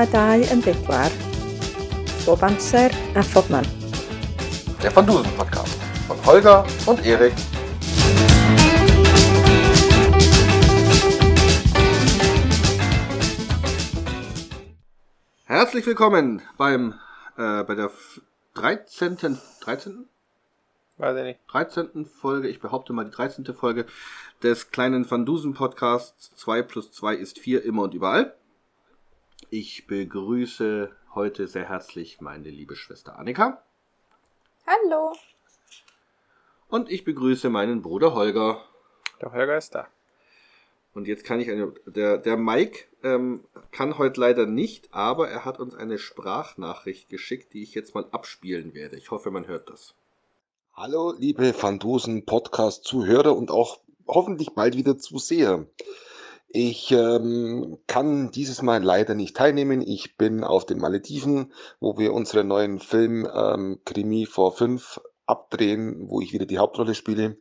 a dau yn bedwar, bob amser a phobman. Der Van Dusen Podcast von Holger und Erik. Herzlich willkommen beim äh, bei der 13. 13. Weiß ich nicht. 13. Folge, ich behaupte mal die 13. Folge des kleinen Van Dusen Podcasts 2 plus 2 ist 4 immer und überall. Ich begrüße heute sehr herzlich meine liebe Schwester Annika. Hallo. Und ich begrüße meinen Bruder Holger. Der Holger ist da. Und jetzt kann ich eine. Der, der Mike ähm, kann heute leider nicht, aber er hat uns eine Sprachnachricht geschickt, die ich jetzt mal abspielen werde. Ich hoffe, man hört das. Hallo, liebe Fandosen Podcast-Zuhörer und auch hoffentlich bald wieder Zuseher. Ich ähm, kann dieses Mal leider nicht teilnehmen. Ich bin auf den Malediven, wo wir unseren neuen Film ähm, Krimi vor 5 abdrehen, wo ich wieder die Hauptrolle spiele.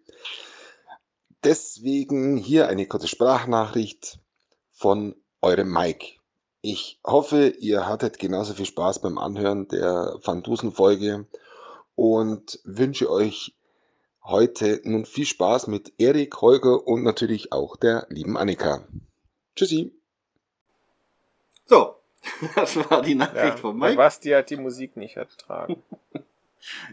Deswegen hier eine kurze Sprachnachricht von eurem Mike. Ich hoffe, ihr hattet genauso viel Spaß beim Anhören der Fandusen-Folge und wünsche euch heute nun viel Spaß mit Erik, Holger und natürlich auch der lieben Annika. Tschüssi. So, das war die Nachricht Ja, von Mike. Basti hat die Musik nicht ertragen.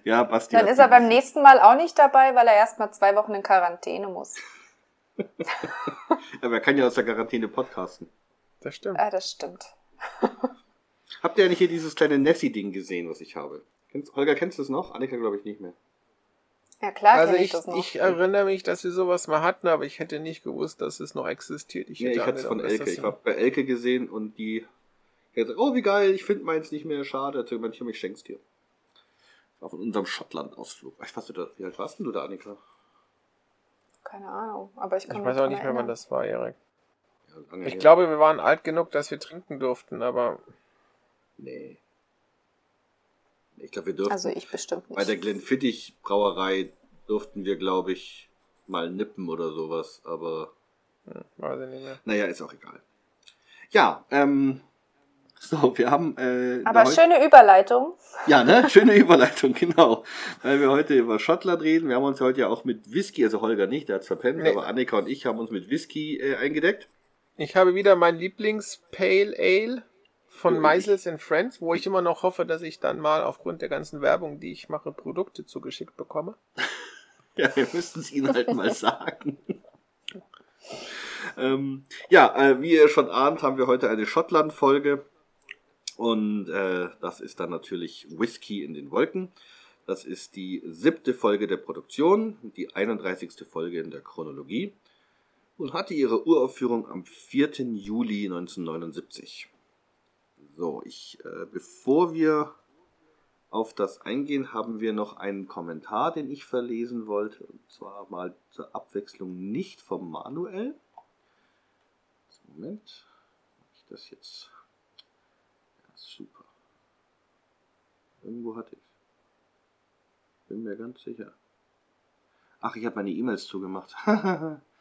Ja, Basti. Dann ist er beim nächsten Mal auch nicht dabei, weil er erst mal zwei Wochen in Quarantäne muss. Aber er kann ja aus der Quarantäne podcasten. Das stimmt. Ah, das stimmt. Habt ihr eigentlich hier dieses kleine Nessie-Ding gesehen, was ich habe? Holger, kennst du es noch? Annika glaube ich nicht mehr. Ja klar, Also ich, das noch. ich erinnere mich, dass wir sowas mal hatten, aber ich hätte nicht gewusst, dass es noch existiert. Ich hätte ich hatte es von Elke. Ich habe bei Elke gesehen und die hat gesagt, oh wie geil, ich finde meins nicht mehr, schade. Hat sie gemeint, ich schenk's dir. Das war von unserem Schottland-Ausflug. Ich weiß, du da, wie alt warst denn du da, Annika? Keine Ahnung, aber ich kann Ich mich weiß auch nicht mehr, wann das war, Erik. Ja, Ich her. glaube, wir waren alt genug, dass wir trinken durften, aber Nee. Ich glaube, wir durften. Also ich bestimmt nicht. bei der Glenfiddich Brauerei durften wir, glaube ich, mal nippen oder sowas. Aber hm, weiß ich nicht mehr. naja, ist auch egal. Ja, ähm. So, wir haben. Äh, aber schöne Überleitung. Ja, ne? Schöne Überleitung, genau. Weil wir heute über Schottland reden. Wir haben uns heute ja auch mit Whisky, also Holger nicht, der hat's verpennt, Nee. aber Annika und ich haben uns mit Whisky äh, eingedeckt. Ich habe wieder mein Lieblings-Pale Ale von Meisels and Friends, wo ich immer noch hoffe, dass ich dann mal aufgrund der ganzen Werbung, die ich mache, Produkte zugeschickt bekomme. Ja, wir müssten es Ihnen halt mal sagen. ähm, ja, äh, wie ihr schon ahnt, haben wir heute eine Schottland-Folge. Und äh, das ist dann natürlich Whisky in den Wolken. Das ist die siebte Folge der Produktion, die 31. Folge in der Chronologie und hatte ihre Uraufführung am 4. Juli 1979. So, ich, äh, bevor wir auf das eingehen, haben wir noch einen Kommentar, den ich verlesen wollte. Und zwar mal zur Abwechslung nicht vom Manuel. Moment. Mach ich das jetzt? Ja, super. Irgendwo hatte ich Bin mir ganz sicher. Ach, ich habe meine E-Mails zugemacht.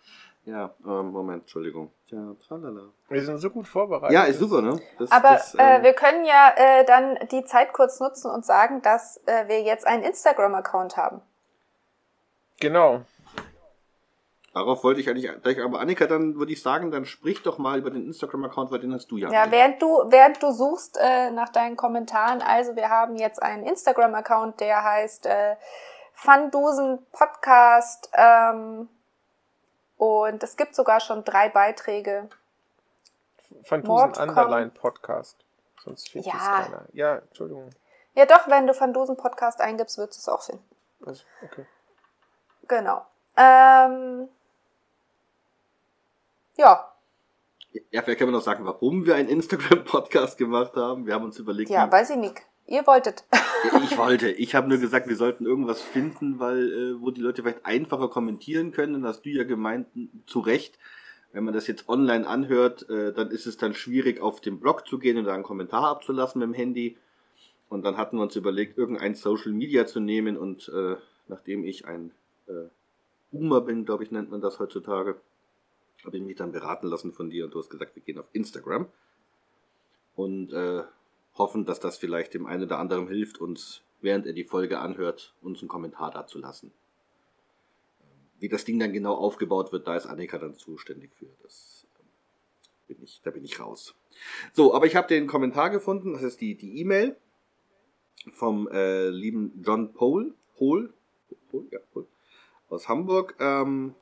ja, ähm, Moment, Entschuldigung. Ja, tralala. Wir sind so gut vorbereitet. Ja, ist super, ne? Das, Aber das, äh, ähm, wir können ja äh, dann die Zeit kurz nutzen und sagen, dass äh, wir jetzt einen Instagram-Account haben. Genau. Darauf wollte ich eigentlich, gleich, aber Annika, dann würde ich sagen, dann sprich doch mal über den Instagram-Account, weil den hast du ja. Ja, während du, während du suchst äh, nach deinen Kommentaren, also wir haben jetzt einen Instagram-Account, der heißt äh, Fundusen Podcast ähm, und es gibt sogar schon drei Beiträge. Mordcom. Underline Podcast. Sonst findet Ja. es keiner. Ja, Entschuldigung. Ja doch, wenn du Fundusen Podcast eingibst, wirst du es auch finden. Also, okay. Genau. Ähm, ja, Ja, vielleicht können wir noch sagen, warum wir einen Instagram-Podcast gemacht haben. Wir haben uns überlegt, ja, weiß ich nicht. Ihr wolltet. Ich wollte. Ich habe nur gesagt, wir sollten irgendwas finden, weil äh, wo die Leute vielleicht einfacher kommentieren können. Und hast du ja gemeint, zu Recht, wenn man das jetzt online anhört, äh, dann ist es dann schwierig, auf den Blog zu gehen und da einen Kommentar abzulassen mit dem Handy. Und dann hatten wir uns überlegt, irgendein Social Media zu nehmen. Und äh, nachdem ich ein äh, Boomer bin, glaube ich, nennt man das heutzutage, habe ich mich dann beraten lassen von dir und du hast gesagt, wir gehen auf Instagram. und äh, hoffen, dass das vielleicht dem einen oder anderen hilft, uns, während er die Folge anhört, uns einen Kommentar dazu lassen. Wie das Ding dann genau aufgebaut wird, da ist Annika dann zuständig für. Das ähm, bin ich, da bin ich raus. So, aber ich habe den Kommentar gefunden, das ist die die E-Mail vom äh, lieben John Pole, Pole, Pole, ja, Pole aus Hamburg. Ähm,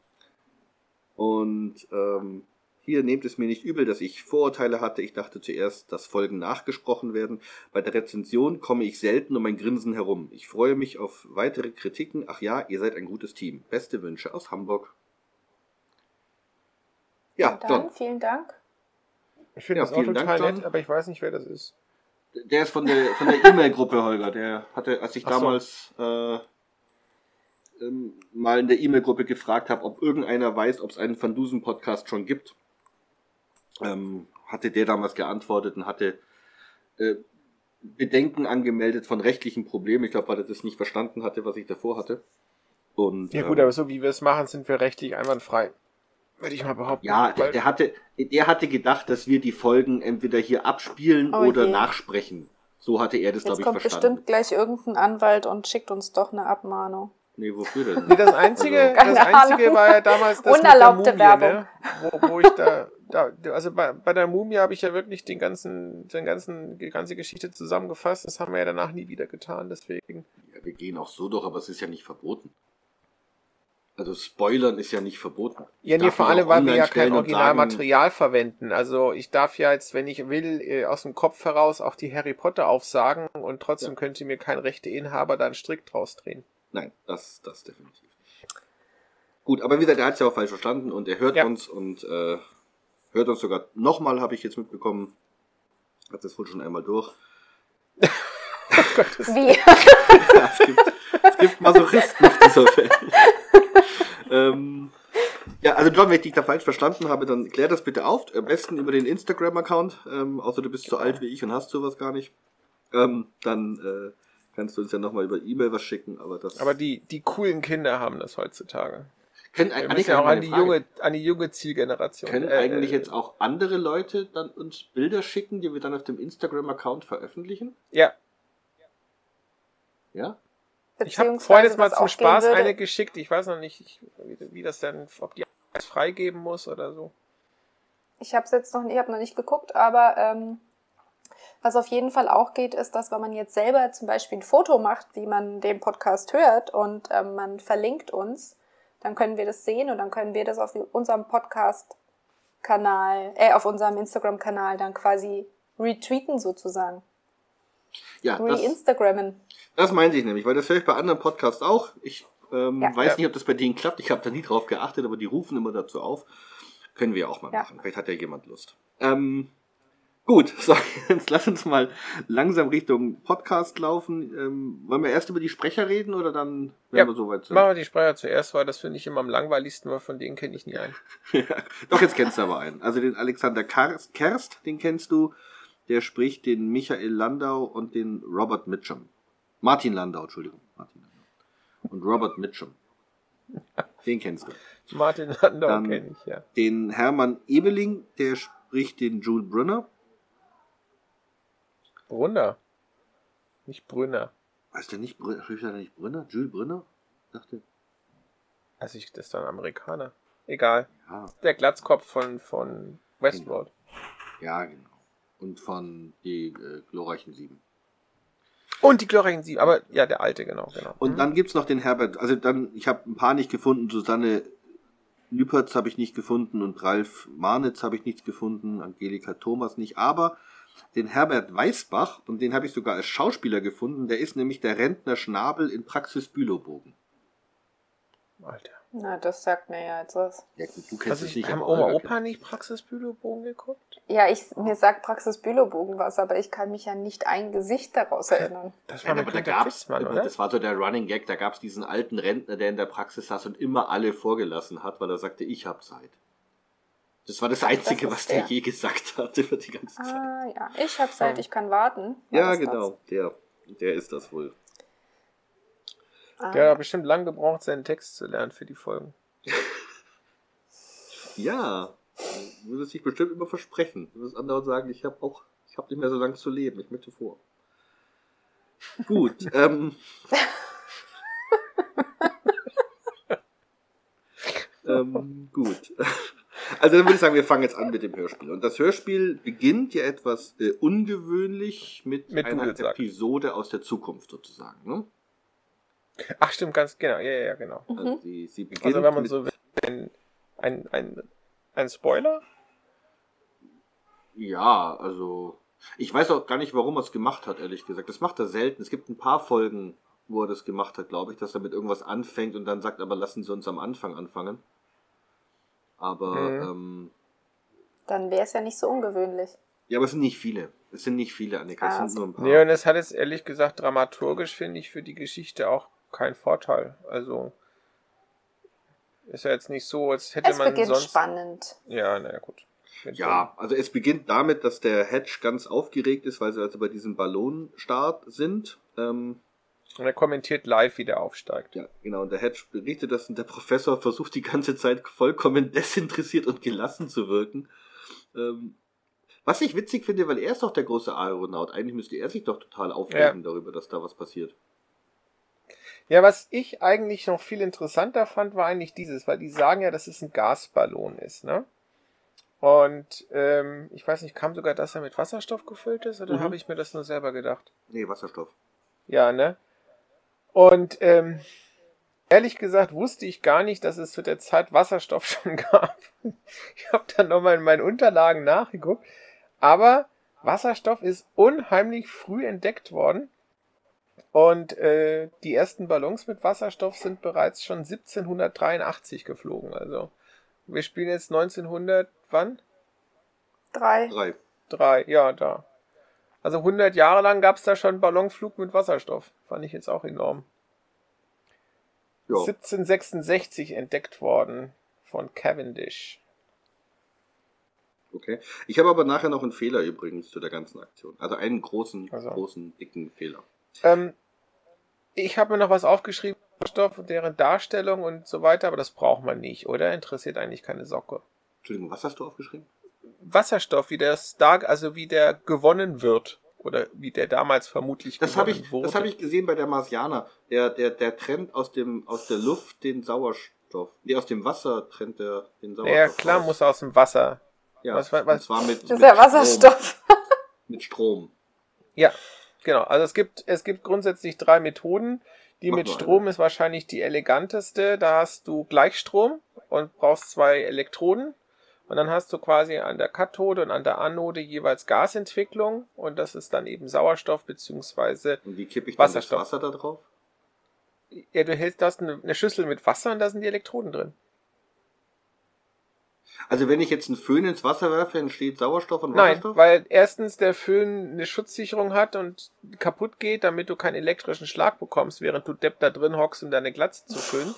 und ähm, hier nehmt es mir nicht übel, dass ich Vorurteile hatte. Ich dachte zuerst, dass Folgen nachgesprochen werden. Bei der Rezension komme ich selten um mein Grinsen herum. Ich freue mich auf weitere Kritiken. Ach ja, ihr seid ein gutes Team. Beste Wünsche aus Hamburg. Ja, dann, John. vielen Dank. Ich finde ja, das auch total Dank, nett, aber ich weiß nicht, wer das ist. Der ist von der von der E-Mail-Gruppe, Holger. Der hatte, als ich Ach damals so. äh, ähm, mal in der E-Mail-Gruppe gefragt habe, ob irgendeiner weiß, ob es einen Van Dusen-Podcast schon gibt, ähm, hatte der damals geantwortet und hatte äh, Bedenken angemeldet von rechtlichen Problemen. Ich glaube, weil er das nicht verstanden hatte, was ich davor hatte. Und, ja gut, ähm, aber so wie wir es machen, sind wir rechtlich einwandfrei. Würde ich mal behaupten. Ja, der, der, hatte, der hatte gedacht, dass wir die Folgen entweder hier abspielen oh oder je. nachsprechen. So hatte er das, glaube ich, verstanden. Jetzt kommt bestimmt gleich irgendein Anwalt und schickt uns doch eine Abmahnung. Nee, wofür denn? Nee, das Einzige, also, das Einzige war ja damals das Unerlaubte mit der Mumie, ne? wo, wo ich da, da, also bei, bei der Mumie habe ich ja wirklich den ganzen, den ganzen, die ganze Geschichte zusammengefasst. Das haben wir ja danach nie wieder getan, deswegen. Ja, wir gehen auch so durch, aber es ist ja nicht verboten. Also Spoilern ist ja nicht verboten. Ja, nee, vor allem, weil wir ja kein Originalmaterial verwenden. Also ich darf ja jetzt, wenn ich will, äh, aus dem Kopf heraus auch die Harry Potter aufsagen und trotzdem ja. könnte mir kein Rechteinhaber da einen Strick draus drehen. Nein, das, das definitiv nicht. Gut, aber wie gesagt, er hat es ja auch falsch verstanden und er hört ja. uns und äh, hört uns sogar nochmal, habe ich jetzt mitbekommen. Hat das wohl schon einmal durch. Wie? ja, es, gibt, es gibt Masochisten auf dieser Welt. ähm, ja, also John, wenn ich dich da falsch verstanden habe, dann klär das bitte auf. Am besten über den Instagram-Account, ähm, außer du bist so alt wie ich und hast sowas gar nicht. Ähm, dann äh, kannst du uns ja nochmal über E-Mail was schicken, aber das. Aber die, die coolen Kinder haben das heutzutage. Können, Wir müssen ja auch an die, junge, an die junge Zielgeneration. Können äh, eigentlich jetzt auch andere Leute dann uns Bilder schicken, die wir dann auf dem Instagram-Account veröffentlichen? Ja. Ja? Ich habe vorhin jetzt mal zum Spaß eine geschickt. Ich weiß noch nicht, wie, wie das denn, ob die es freigeben muss oder so. Ich habe es jetzt noch, ich habe noch nicht geguckt, aber ähm, was auf jeden Fall auch geht, ist, dass wenn man jetzt selber zum Beispiel ein Foto macht, wie man den Podcast hört und ähm, man verlinkt uns, dann können wir das sehen und dann können wir das auf unserem Podcast-Kanal, äh, auf unserem Instagram-Kanal dann quasi retweeten sozusagen. Ja, Re-Instagrammen. Das, das meinte ich nämlich, weil das höre ich bei anderen Podcasts auch. Ich ähm, ja. weiß nicht, ob das bei denen klappt. Ich habe da nie drauf geachtet, aber die rufen immer dazu auf. Können wir auch mal ja. machen. Vielleicht hat ja jemand Lust. Ähm, Gut, so, jetzt lass uns mal langsam Richtung Podcast laufen. Ähm, wollen wir erst über die Sprecher reden oder dann, wenn ja, wir soweit sind? Machen wir die Sprecher zuerst, weil das finde ich immer am langweiligsten, weil von denen kenne ich nie einen. ja, doch, jetzt kennst du aber einen. Also den Alexander Kerst, den kennst du. Der spricht den Michael Landau und den Robert Mitchum. Martin Landau, Entschuldigung. Martin Landau. Und Robert Mitchum. Den kennst du. Martin Landau kenne ich, ja. Den Hermann Ebeling, der spricht den Jules Brunner. Brunner. Nicht Brünner. Heißt der nicht, spricht er nicht Brünner? Jules Brünner? Dachte. Also ich, das ist dann Amerikaner. Egal. Ja. Der Glatzkopf von, von Westworld. Ja, genau. Und von die äh, glorreichen Sieben. Und die glorreichen Sieben, aber ja, der alte, genau, genau. Und mhm. dann gibt's noch den Herbert, also dann, ich habe ein paar nicht gefunden, Susanne Lüpertz habe ich nicht gefunden und Ralf Marnitz habe ich nichts gefunden, Angelika Thomas nicht, aber den Herbert Weißbach, und den habe ich sogar als Schauspieler gefunden. Der ist nämlich der Rentner Schnabel in Praxis Bülowbogen. Alter. Na, das sagt mir ja jetzt was. Ja, gut, du kennst es nicht. Haben Oma Opa nicht Praxis Bülowbogen geguckt? Ja, ich, mir sagt Praxis Bülowbogen was, aber ich kann mich ja nicht ein Gesicht daraus erinnern. Das war, ja, aber da gab's, oder? das war so der Running Gag, da gab es diesen alten Rentner, der in der Praxis saß und immer alle vorgelassen hat, weil er sagte, ich hab Zeit. Das war das Einzige, das was der, der, je gesagt hat über die ganze Zeit. Ah, ja. Ich habe Zeit, ich kann warten. ja, genau. Das? Der, der ist das wohl. Ah. Der hat bestimmt lang gebraucht, seinen Text zu lernen für die Folgen. ja. Würde sich bestimmt immer versprechen. Du wirst anderen sagen, ich habe auch, Ich habe nicht mehr so lange zu leben. Ich möchte vor. Gut. ähm, ähm, gut. Also dann würde ich sagen, wir fangen jetzt an mit dem Hörspiel. Und das Hörspiel beginnt ja etwas äh, ungewöhnlich mit, Mit einer Dudelsack. Episode aus der Zukunft sozusagen. Ne? Ach, stimmt, ganz genau. Ja, ja, ja, genau. Also sie, sie beginnt Also wenn man mit, so will, ein, ein, ein, ein Spoiler? Ja, also ich weiß auch gar nicht, warum er es gemacht hat, ehrlich gesagt. Das macht er selten. Es gibt ein paar Folgen, wo er das gemacht hat, glaube ich, dass er mit irgendwas anfängt und dann sagt, aber lassen Sie uns am Anfang anfangen. Aber Mhm. ähm, Dann wäre es ja nicht so ungewöhnlich. ja, aber es sind nicht viele. Es sind nicht viele, Annika. Es Ah, sind nur ein paar. Nee, und es hat jetzt ehrlich gesagt dramaturgisch, finde ich, für die Geschichte auch keinen Vorteil. Also ist ja jetzt nicht so, als hätte Es man beginnt sonst. spannend. Ja, naja, gut. Ja, also es beginnt damit, dass der Hedge ganz aufgeregt ist, weil sie also bei diesem Ballonstart sind. Ähm, Und er kommentiert live, wie der aufsteigt. ja, genau. Und der Hedge berichtet das und der Professor versucht die ganze Zeit vollkommen desinteressiert und gelassen zu wirken. Ähm, was ich witzig finde, weil er ist doch der große Aeronaut. Eigentlich müsste er sich doch total aufregen darüber, dass da was passiert. Ja, was ich eigentlich noch viel interessanter fand, war eigentlich dieses, weil die sagen ja, dass es ein Gasballon ist, ne? Und ähm, ich weiß nicht, kam sogar, dass er mit Wasserstoff gefüllt ist, oder Mhm. habe ich mir das nur selber gedacht? Nee, Wasserstoff. Ja, ne? Und ähm, ehrlich gesagt wusste ich gar nicht, dass es zu der Zeit Wasserstoff schon gab. Ich habe dann nochmal in meinen Unterlagen nachgeguckt. Aber Wasserstoff ist unheimlich früh entdeckt worden. Und äh, die ersten Ballons mit Wasserstoff sind bereits schon 1783 geflogen. Also wir spielen jetzt 1900, wann? Drei. Drei. Drei, ja, da. Also 100 Jahre lang gab es da schon Ballonflug mit Wasserstoff. Fand ich jetzt auch enorm. Ja. 1766 entdeckt worden von Cavendish. Okay. Ich habe aber nachher noch einen Fehler übrigens zu der ganzen Aktion. Also einen großen, Also. großen, dicken Fehler. Ähm, ich habe mir noch was aufgeschrieben, Wasserstoff und deren Darstellung und so weiter, aber das braucht man nicht, oder? Interessiert eigentlich keine Socke. Entschuldigung, was hast du aufgeschrieben? Wasserstoff, wie der Star, also wie der gewonnen wird. Oder wie der damals vermutlich Das habe ich, wurde. das habe ich gesehen bei der Marsianer. Der, der, der trennt aus dem, aus der Luft den Sauerstoff. Nee, aus dem Wasser trennt er den Sauerstoff. Ja, klar, raus. muss er aus dem Wasser. Ja, was- was- und zwar mit, Das mit ist ja Wasserstoff. Strom, mit Strom. Ja, genau. Also es gibt, es gibt grundsätzlich drei Methoden. Die Mach mit Strom eine. ist wahrscheinlich die eleganteste. Da hast du Gleichstrom und brauchst zwei Elektroden. Und dann hast du quasi an der Kathode und an der Anode jeweils Gasentwicklung. Und das ist dann eben Sauerstoff beziehungsweise Und wie kippe ich dann das Wasserstoff. Wasser da drauf? ja, du hältst das eine, Schüssel mit Wasser und da sind die Elektroden drin. Also wenn ich jetzt einen Föhn ins Wasser werfe, entsteht Sauerstoff und Nein, Wasserstoff? weil erstens der Föhn eine Schutzsicherung hat und kaputt geht, damit du keinen elektrischen Schlag bekommst, während du Depp da drin hockst, um deine Glatze zu föhnen.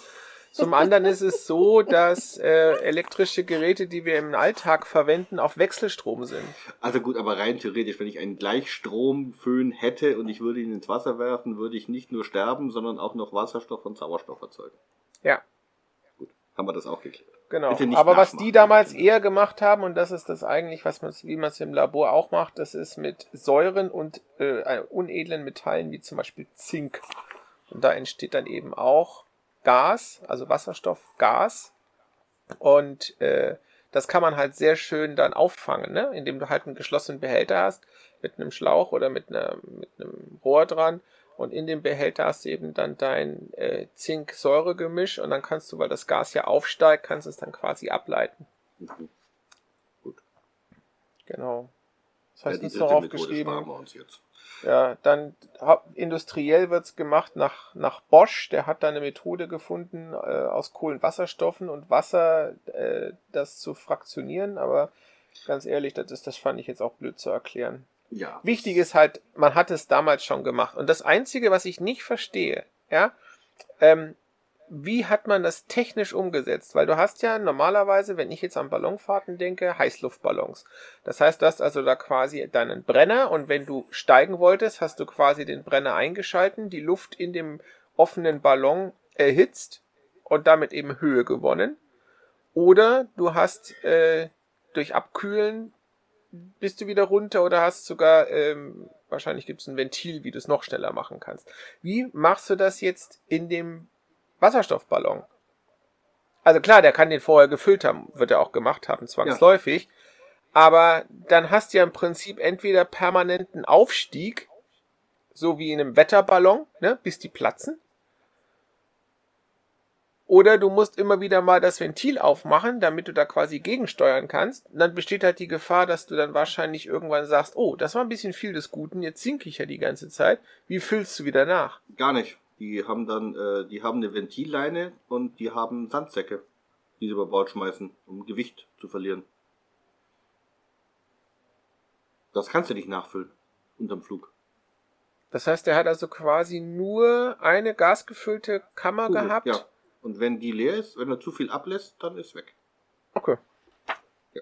Zum anderen ist es so, dass äh, elektrische Geräte, die wir im Alltag verwenden, auf Wechselstrom sind. Also gut, aber rein theoretisch, wenn ich einen Gleichstromföhn hätte und ich würde ihn ins Wasser werfen, würde ich nicht nur sterben, sondern auch noch Wasserstoff und Sauerstoff erzeugen. Ja, Gut, haben wir das auch geklärt. genau. Aber was die damals eher gemacht haben, und das ist das eigentlich, was man, wie man es im Labor auch macht, das ist mit Säuren und äh, unedlen Metallen wie zum Beispiel Zink. Und da entsteht dann eben auch Gas, also Wasserstoffgas. Und äh, das kann man halt sehr schön dann auffangen, ne? indem du halt einen geschlossenen Behälter hast mit einem Schlauch oder mit, einer, mit einem Rohr dran. Und in dem Behälter hast du eben dann dein äh, Zink-Säure-Gemisch und dann kannst du, weil das Gas ja aufsteigt, kannst du es dann quasi ableiten. Mhm. Genau. Das Ja, heißt, die uns noch dritte Methode sparen wir uns jetzt. Ja, dann industriell wird's gemacht nach, nach Bosch. Der hat da eine Methode gefunden, äh, aus Kohlenwasserstoffen und Wasser äh, das zu fraktionieren. Aber ganz ehrlich, das, ist, das fand ich jetzt auch blöd zu erklären. Ja. Wichtig ist halt, man hat es damals schon gemacht. Und das Einzige, was ich nicht verstehe, ja, ähm, wie hat man das technisch umgesetzt? Weil du hast ja normalerweise, wenn ich jetzt an Ballonfahrten denke, Heißluftballons. Das heißt, du hast also da quasi deinen Brenner und wenn du steigen wolltest, hast du quasi den Brenner eingeschalten, die Luft in dem offenen Ballon erhitzt und damit eben Höhe gewonnen. Oder du hast äh, durch Abkühlen bist du wieder runter oder hast sogar, ähm, wahrscheinlich gibt es ein Ventil, wie du es noch schneller machen kannst. Wie machst du das jetzt in dem Wasserstoffballon? Also klar, der kann den vorher gefüllt haben, wird er auch gemacht haben, zwangsläufig. Ja. Aber dann hast du ja im Prinzip entweder permanenten Aufstieg, so wie in einem Wetterballon, ne, bis die platzen. Oder du musst immer wieder mal das Ventil aufmachen, damit du da quasi gegensteuern kannst. Und dann besteht halt die Gefahr, dass du dann wahrscheinlich irgendwann sagst, oh, das war ein bisschen viel des Guten, jetzt sinke ich ja die ganze Zeit. Wie füllst du wieder nach? Gar nicht. Die haben dann, äh, die haben eine Ventilleine und die haben Sandsäcke, die sie über Bord schmeißen, um Gewicht zu verlieren. Das kannst du nicht nachfüllen unterm Flug. Das heißt, er hat also quasi nur eine gasgefüllte Kammer Kugel, gehabt. Ja. Und wenn die leer ist, wenn er zu viel ablässt, dann ist weg. Okay. Ja.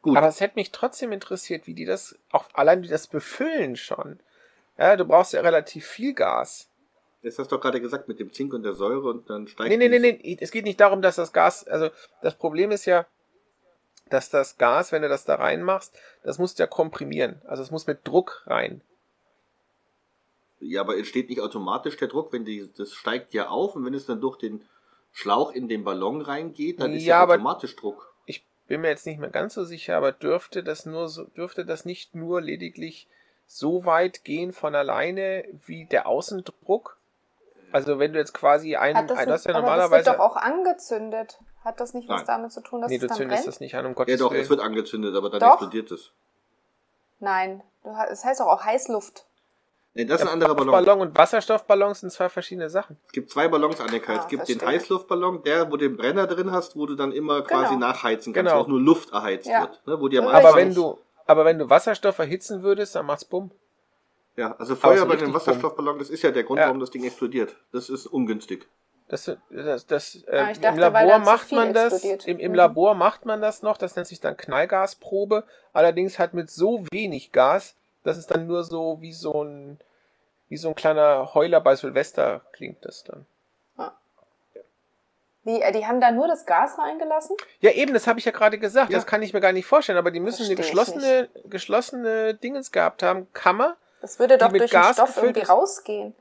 Gut. Aber es hätte mich trotzdem interessiert, wie die das, auch allein wie das befüllen schon. Ja, du brauchst ja relativ viel Gas. Das hast du doch gerade gesagt mit dem Zink und der Säure und dann steigt. Nee, nee, nee, nee. Es geht nicht darum, dass das Gas, also das Problem ist ja, dass das Gas, wenn du das da reinmachst, das musst du ja komprimieren. Also es muss mit Druck rein. Ja, aber entsteht nicht automatisch der Druck, wenn die, das steigt ja auf und wenn es dann durch den Schlauch in den Ballon reingeht, dann ist ja, ja automatisch Druck. Ich bin mir jetzt nicht mehr ganz so sicher, aber dürfte das nur so, dürfte das nicht nur lediglich so weit gehen von alleine wie der Außendruck? Also wenn du jetzt quasi einen, Hat das, ein, das ja normalerweise. Aber das wird doch auch angezündet. Hat das nicht Nein. was damit zu tun, dass nee, es dann zündest das nicht an, um Gottes Ja doch, Willen. es wird angezündet, aber dann doch. explodiert es. Nein, es heißt doch auch Heißluft. Nee, das ist ein anderer Ballon. Ballon und Wasserstoffballons sind zwei verschiedene Sachen. Es gibt zwei Ballons, Annika. Ah, es gibt verstehe. den Heißluftballon, der, wo du den Brenner drin hast, wo du dann immer genau. quasi nachheizen kannst, genau. wo auch nur Luft erheizt ja. wird. Ne, wo die am aber, wenn du, aber wenn du Wasserstoff erhitzen würdest, dann macht's bumm. Ja, also Feuer bei dem Wasserstoffballon, das ist ja der Grund, ja. warum das Ding explodiert. Das ist ungünstig. Das, das, das äh, ah, dachte, im Labor macht man das. Im, im mhm. Labor macht man das noch. Das nennt sich dann Knallgasprobe. Allerdings halt mit so wenig Gas, dass es dann nur so wie so ein wie so ein kleiner Heuler bei Silvester klingt das dann. Wie, äh, die haben da nur das Gas reingelassen? Ja, eben, das habe ich ja gerade gesagt. Ja. Das kann ich mir gar nicht vorstellen. Aber die müssen eine geschlossene, geschlossene Dingens gehabt haben. Kammer. Das würde doch durch Gas den Stoff irgendwie rausgehen.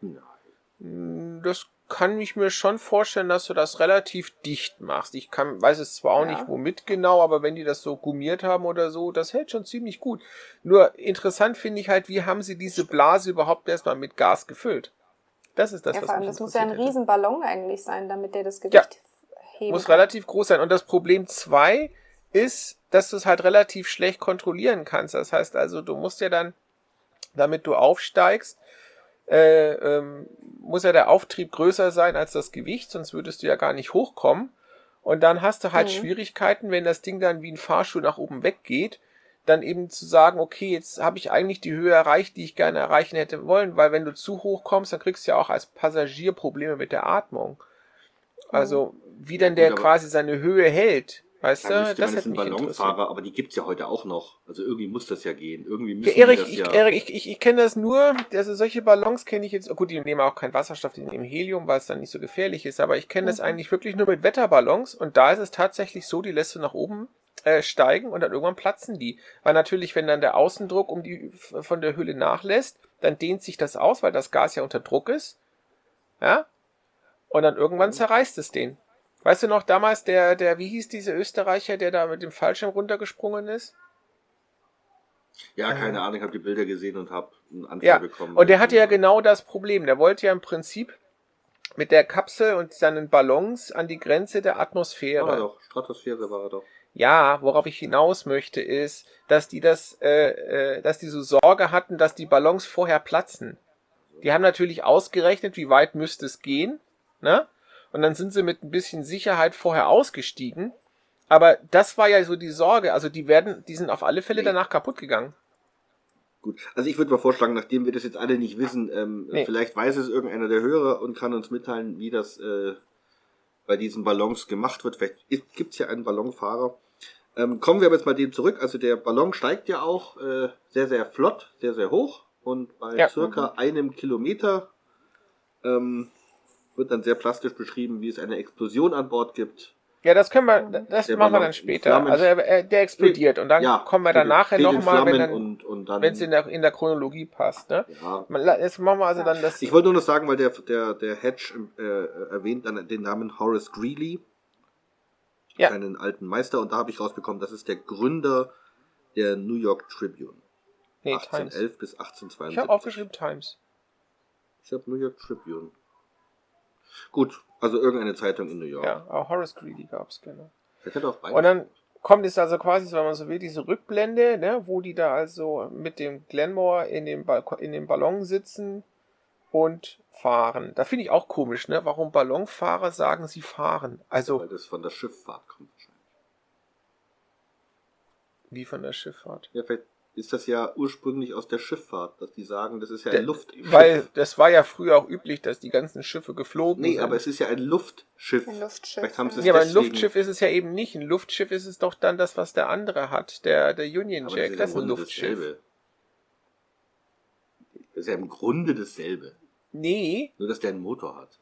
Hm, das kann ich mir schon vorstellen, dass du das relativ dicht machst. Ich kann, weiß es zwar auch ja. nicht womit genau, aber wenn die das so gummiert haben oder so, das hält schon ziemlich gut. Nur interessant finde ich halt, wie haben sie diese Blase überhaupt erstmal mit Gas gefüllt? Das ist das, ja, was vor allem, das muss ja ein. Riesenballon eigentlich sein, damit der das Gewicht ja, heben muss kann. relativ groß sein. Und das Problem zwei ist, dass du es halt relativ schlecht kontrollieren kannst. Das heißt also, du musst ja dann, damit du aufsteigst, äh, ähm, muss ja der Auftrieb größer sein als das Gewicht, sonst würdest du ja gar nicht hochkommen. Und dann hast du halt mhm. Schwierigkeiten, wenn das Ding dann wie ein Fahrstuhl nach oben weggeht, dann eben zu sagen, okay, jetzt habe ich eigentlich die Höhe erreicht, die ich gerne erreichen hätte wollen, weil wenn du zu hoch kommst, dann kriegst du ja auch als Passagier Probleme mit der Atmung. Also, wie denn der quasi seine Höhe hält, Weißt du, das ist ein Ballonfahrer, aber die gibt's ja heute auch noch. Also irgendwie muss das ja gehen. Irgendwie müssen ja, Erik, das ich, ja. Erik, ich, ich, ich kenne das nur, also solche Ballons kenne ich jetzt, gut, die nehmen auch keinen Wasserstoff, die nehmen Helium, weil es dann nicht so gefährlich ist, aber ich kenne mhm. das eigentlich wirklich nur mit Wetterballons und da ist es tatsächlich so, die lässt du nach oben äh, steigen und dann irgendwann platzen die. Weil natürlich, wenn dann der Außendruck um die von der Hülle nachlässt, dann dehnt sich das aus, weil das Gas ja unter Druck ist. Ja? Und dann irgendwann zerreißt es den. Weißt du noch damals, der, der, wie hieß dieser Österreicher, der da mit dem Fallschirm runtergesprungen ist? Ja, keine ähm. Ahnung, ich habe die Bilder gesehen und habe einen Anfall ja. bekommen. Und der hatte ja genau das Problem. Der wollte ja im Prinzip mit der Kapsel und seinen Ballons an die Grenze der Atmosphäre. War er doch, Stratosphäre war er doch. Ja, worauf ich hinaus möchte, ist, dass die das, äh, äh, dass die so Sorge hatten, dass die Ballons vorher platzen. Die haben natürlich ausgerechnet, wie weit müsste es gehen, ne? Und dann sind sie mit ein bisschen Sicherheit vorher ausgestiegen. Aber das war ja so die Sorge. Also die werden, die sind auf alle Fälle nee. danach kaputt gegangen. Gut, also ich würde mal vorschlagen, nachdem wir das jetzt alle nicht wissen, ähm, nee. vielleicht weiß es irgendeiner der Hörer und kann uns mitteilen, wie das äh, bei diesen Ballons gemacht wird. Vielleicht gibt es ja einen Ballonfahrer. Ähm, kommen wir aber jetzt mal dem zurück. Also der Ballon steigt ja auch äh, sehr, sehr flott, sehr, sehr hoch. Und bei ja. circa einem Kilometer ähm, wird dann sehr plastisch beschrieben, wie es eine Explosion an Bord gibt, Ja, das können wir, das Der machen wir dann später. Also er, er, der explodiert und dann Ja, kommen wir dann nachher nochmal, wenn Flammen dann, und, und dann, wenn es in der, in der Chronologie passt. Ne? ja. Man- Jetzt machen wir also dann das. Ich wollte nur noch sagen, weil der, der, der Hedge äh, erwähnt dann den Namen Horace Greeley, Ja. seinen alten Meister, und da habe ich rausbekommen, das ist der Gründer der New York Tribune. nee, Times. 1811 bis 1872. Ich habe aufgeschrieben Times. Ich habe New York Tribune. Gut, also irgendeine Zeitung in New York. Ja, aber Horace Greeley gab's genau. Der hätte auch. Und dann kommt es also quasi, wenn man so will, diese Rückblende, ne, wo die da also mit dem Glenmore in dem, in dem Ballon sitzen und fahren. Da finde ich auch komisch, ne? Warum Ballonfahrer sagen, sie fahren. Also weil das von der Schifffahrt kommt wahrscheinlich. wie von der Schifffahrt. Ja, vielleicht ist das ja ursprünglich aus der Schifffahrt, dass die sagen, das ist ja Der- ein Luft. Weil das war ja früher auch üblich, dass die ganzen Schiffe geflogen Nee, sind. aber es ist ja ein Luftschiff. Ein Luftschiff, Vielleicht haben sie ja. es ja, aber ein Luftschiff ist es ja eben nicht. Ein Luftschiff ist es doch dann das, was der andere hat. Der, der Union Aber Jack, das das ist ist im ein Luftschiff. dasselbe. Das ist ja im Grunde dasselbe. Nee, Nur, dass der einen Motor hat.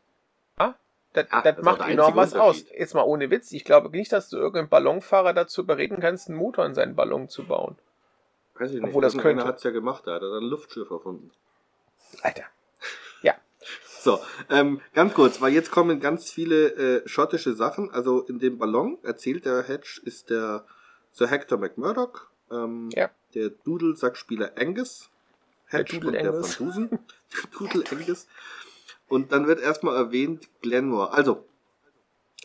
ah, das, Ah, das das macht enorm was aus. Jetzt mal ohne Witz. Ich glaube nicht, dass du irgendeinen Ballonfahrer dazu bereden kannst, einen Motor in seinen Ballon zu bauen. Weiß ich nicht. Obwohl das könnte. hat es ja gemacht, da hat er dann ein Luftschiff erfunden. Alter. Ja. So, ähm, ganz kurz, weil jetzt kommen ganz viele äh, schottische Sachen. Also in dem Ballon erzählt der Hedge ist der Sir Hector McMurdoch, ähm, Ja. der Dudelsackspieler Angus, Der Hedge Dudel und der Angus. Franzosen, der Dudel Angus. Und dann wird erstmal erwähnt Glenmore. Also,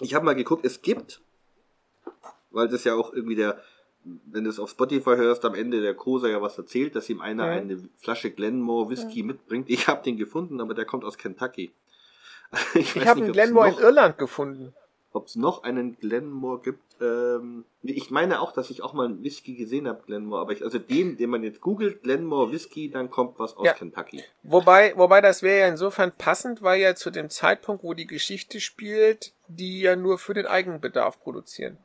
ich habe mal geguckt, es gibt, weil das ja auch irgendwie der, wenn du es auf Spotify hörst, am Ende der Kosa ja was erzählt, dass ihm einer Mhm. eine Flasche Glenmore Whisky mitbringt. Ich habe den gefunden, aber der kommt aus Kentucky. Ich, Ich habe einen Glenmore in Irland gefunden. Ob es noch einen Glenmore gibt. Ähm, ich meine auch, dass ich auch mal einen Whisky gesehen habe, Glenmore. Aber ich, also den, den man jetzt googelt, Glenmore Whisky, dann kommt was aus Ja. Kentucky. Wobei, wobei das wäre ja insofern passend, weil ja zu dem Zeitpunkt, wo die Geschichte spielt, die ja nur für den Eigenbedarf produzieren.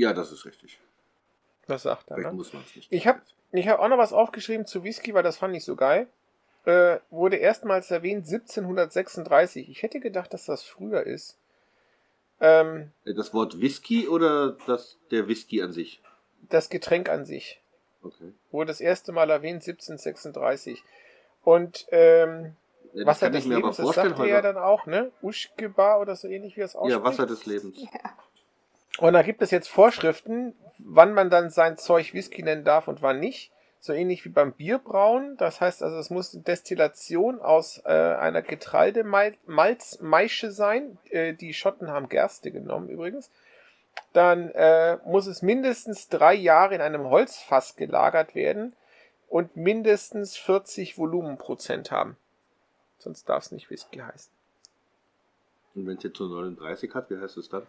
Ja, das ist richtig. Das sagt er. Vielleicht Ne? muss man es nicht. Ich habe ich hab auch noch was aufgeschrieben zu Whisky, weil das fand ich so geil. Äh, wurde erstmals erwähnt 1736. Ich hätte gedacht, dass das früher ist. Ähm, Das Wort Whisky oder das, der Whisky an sich? das Getränk an sich Okay. wurde das erste Mal erwähnt 1736. Und ähm, Ja, das Wasser kann des ich mir aber Lebens, das vorstellen sagt er ja dann auch, ne? Uschgebar oder so ähnlich wie das ausspricht. Ja, Wasser des Lebens. Und da gibt es jetzt Vorschriften, wann man dann sein Zeug Whisky nennen darf und wann nicht. So ähnlich wie beim Bierbrauen. Das heißt also, es muss eine Destillation aus äh, einer Getreidemalzmaische sein. Äh, die Schotten haben Gerste genommen übrigens. Dann äh, muss es mindestens drei Jahre in einem Holzfass gelagert werden und mindestens 40 Volumenprozent haben. Sonst darf es nicht Whisky heißen. Und wenn es jetzt so 39 hat, wie heißt es dann?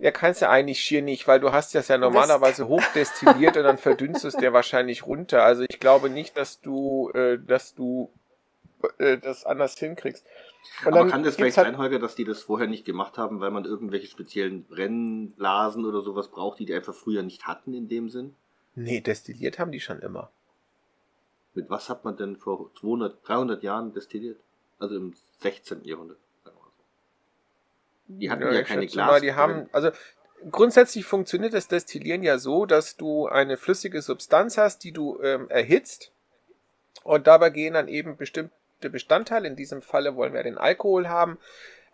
Ja, kannst ja eigentlich schier nicht, weil du hast das ja normalerweise hochdestilliert und dann verdünnst du es dir wahrscheinlich runter. Also ich glaube nicht, dass du, äh, dass du äh, das anders hinkriegst. Und Aber kann das vielleicht halt, sein, Holger, dass die das vorher nicht gemacht haben, weil man irgendwelche speziellen Brennblasen oder sowas braucht, die die einfach früher nicht hatten in dem Sinn? Nee, destilliert haben die schon immer. Mit was hat man denn vor 200, 300 Jahren destilliert? Also im 16. Jahrhundert. sagen wir mal so. Die hatten ja, ich keine Glas. die haben, also grundsätzlich funktioniert das Destillieren ja so, dass du eine flüssige Substanz hast, die du ähm, erhitzt und dabei gehen dann eben bestimmte Bestandteile, in diesem Falle wollen wir den Alkohol haben,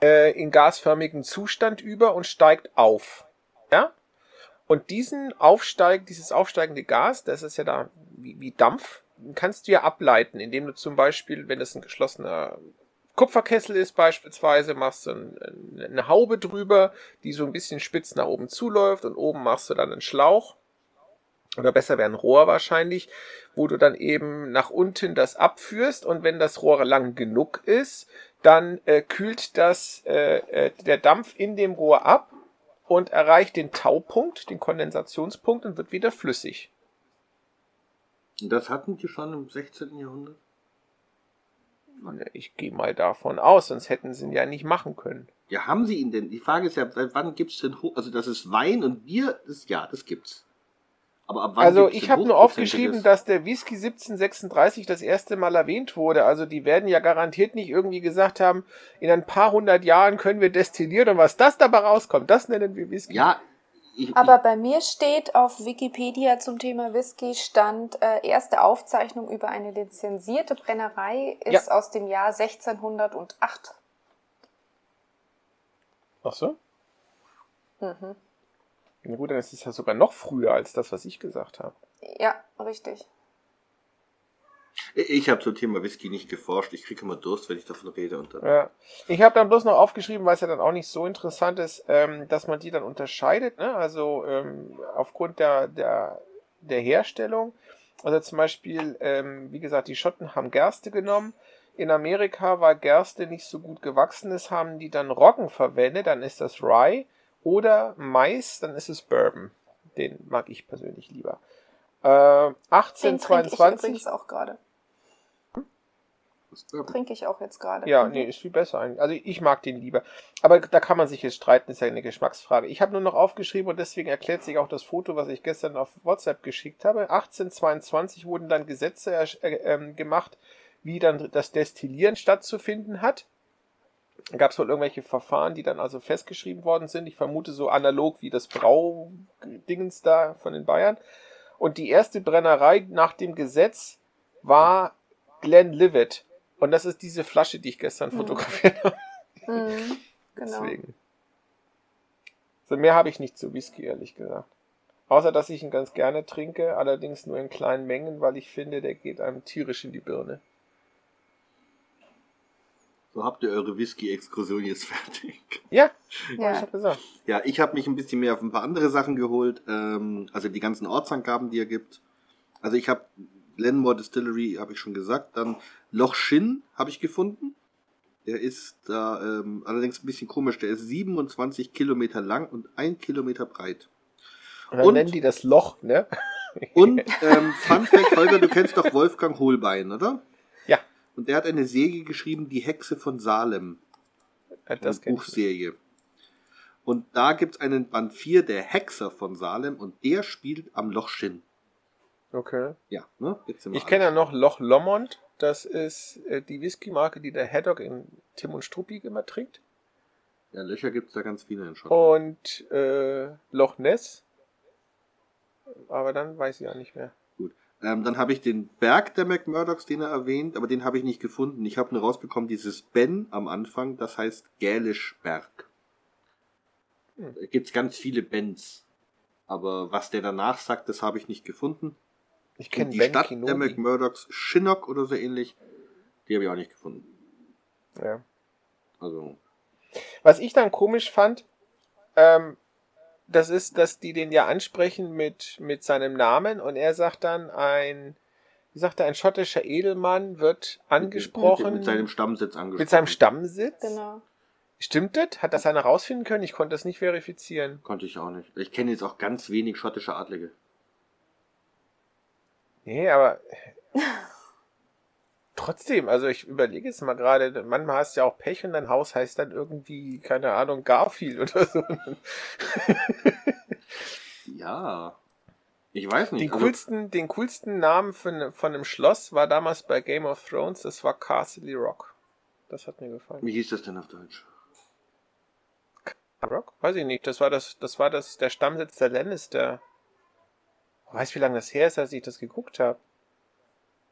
äh, in gasförmigen Zustand über und steigt auf. Ja? Und diesen Aufsteig, dieses aufsteigende Gas, das ist ja da wie, wie Dampf, kannst du ja ableiten, indem du zum Beispiel, wenn das ein geschlossener Kupferkessel ist beispielsweise, machst du ein, eine Haube drüber, die so ein bisschen spitz nach oben zuläuft und oben machst du dann einen Schlauch oder besser wäre ein Rohr wahrscheinlich, wo du dann eben nach unten das abführst und wenn das Rohr lang genug ist, dann äh, kühlt das äh, äh, der Dampf in dem Rohr ab und erreicht den Taupunkt, den Kondensationspunkt und wird wieder flüssig. Das hatten die schon im 16. Jahrhundert? Ich gehe mal davon aus, sonst hätten sie ihn ja nicht machen können. Ja, haben sie ihn denn? Die Frage ist ja, seit wann gibt's denn, Ho- also das ist Wein und Bier, das, ja, das gibt's. Aber ab wann Also ich habe nur hochprozentiges? aufgeschrieben, dass der Whisky Also aufgeschrieben, dass der Whisky 1736 das erste Mal erwähnt wurde. Also die werden ja garantiert nicht irgendwie gesagt haben, in ein paar hundert Jahren können wir destillieren und was das dabei rauskommt, das nennen wir Whisky. Ja, ich, Aber bei mir steht auf Wikipedia zum Thema Whisky stand äh, erste Aufzeichnung über eine lizenzierte Brennerei ist aus dem Jahr 1608. Ach so? Mhm. Na gut, dann ist es ja sogar noch früher als das, was ich gesagt habe. Ja, richtig. Ich, habe zum Thema Whisky nicht geforscht. Ich kriege immer Durst, wenn ich davon rede. Und dann, Ja. Ich habe dann bloß noch aufgeschrieben, weil es ja dann auch nicht so interessant ist, ähm, dass man die dann unterscheidet, ne? Also ähm, aufgrund der, der, der Herstellung. Also zum Beispiel, ähm, wie gesagt, die Schotten haben Gerste genommen. In Amerika war Gerste nicht so gut gewachsen ist, haben die dann Roggen verwendet, dann ist das Rye. Oder Mais, dann ist es Bourbon. Den mag ich persönlich lieber. Äh, Den trinke ich 1822. übrigens auch gerade. Bourbon. Trinke ich auch jetzt gerade. Ja, Mhm. nee, ist viel besser eigentlich. Also ich mag den lieber. Aber da kann man sich jetzt streiten, ist ja eine Geschmacksfrage. Ich habe nur noch aufgeschrieben und deswegen erklärt sich auch das Foto, was ich gestern auf WhatsApp geschickt habe. 1822 wurden dann Gesetze äh, ähm, gemacht, wie dann das Destillieren stattzufinden hat. Da gab es wohl irgendwelche Verfahren, die dann also festgeschrieben worden sind. Ich vermute so analog wie das Braudingens da von den Bayern. Und die erste Brennerei nach dem Gesetz war Glenlivet. Und das ist diese Flasche, die ich gestern Mhm. fotografiert habe. Mhm, genau. Deswegen. So mehr habe ich nicht zu Whisky, ehrlich gesagt. Außer, dass ich ihn ganz gerne trinke, allerdings nur in kleinen Mengen, weil ich finde, der geht einem tierisch in die Birne. So habt ihr eure Whisky-Exkursion jetzt fertig. Ja, Ja. ich habe gesagt. Ja, ich habe mich ein bisschen mehr auf ein paar andere Sachen geholt. Ähm, also die ganzen Ortsangaben, die er gibt. Also ich habe Glenmore Distillery, habe ich schon gesagt. Dann Loch Shin habe ich gefunden. Der ist da ähm, allerdings ein bisschen komisch. Der ist 27 Kilometer lang und ein Kilometer breit. Und dann Und- nennen die das Loch, ne? Und ähm, Fun Fact, Holger, du kennst doch Wolfgang Holbein, oder? Ja. Und der hat eine Serie geschrieben, Die Hexe von Salem. Das eine ich. Buchserie. Und da gibt's einen Band 4, der Hexer von Salem, und der spielt am Loch Shin. Okay. Ja, ne? Ich kenne ja noch Loch Lomond. Das ist äh, die Whisky-Marke, die der Haddock in Tim und Struppi immer trinkt. Ja, Löcher gibt's da ganz viele in Schottland. Und äh, Loch Ness. Aber dann weiß ich auch nicht mehr. Ähm, dann habe ich den Berg der McMurdochs, den er erwähnt, aber den habe ich nicht gefunden. Ich habe nur rausbekommen, dieses Ben am Anfang, das heißt Gälisch Berg. Hm. Da gibt's ganz viele Bens. Aber was der danach sagt, das habe ich nicht gefunden. Ich kenne die Ben Stadt Kenobi. der McMurdochs, Shinnock oder so ähnlich, die habe ich auch nicht gefunden. Ja. Also, Was ich dann komisch fand, ähm, das ist, dass die den ja ansprechen mit, mit seinem Namen und er sagt dann ein, wie sagt er, ein schottischer Edelmann wird angesprochen Mit seinem Stammsitz angesprochen. mit seinem Stammsitz. Genau. Stimmt das? Hat das einer rausfinden können? Ich konnte das nicht verifizieren. Konnte ich auch nicht. Ich kenne jetzt auch ganz wenig schottische Adlige. Nee, aber trotzdem, also ich überlege jetzt mal gerade, manchmal hast du ja auch Pech und dein Haus heißt dann irgendwie, keine Ahnung, Garfield oder so. Ja. Ich weiß nicht. Den also- coolsten, den coolsten Namen von, von einem Schloss war damals bei Game of Thrones, das war Castle Rock. Das hat mir gefallen. Wie hieß das denn auf Deutsch? Rock? Weiß ich nicht. Das war das, das war das, der Stammsitz der Lannister. Weiß, wie lange das her ist, als ich das geguckt habe.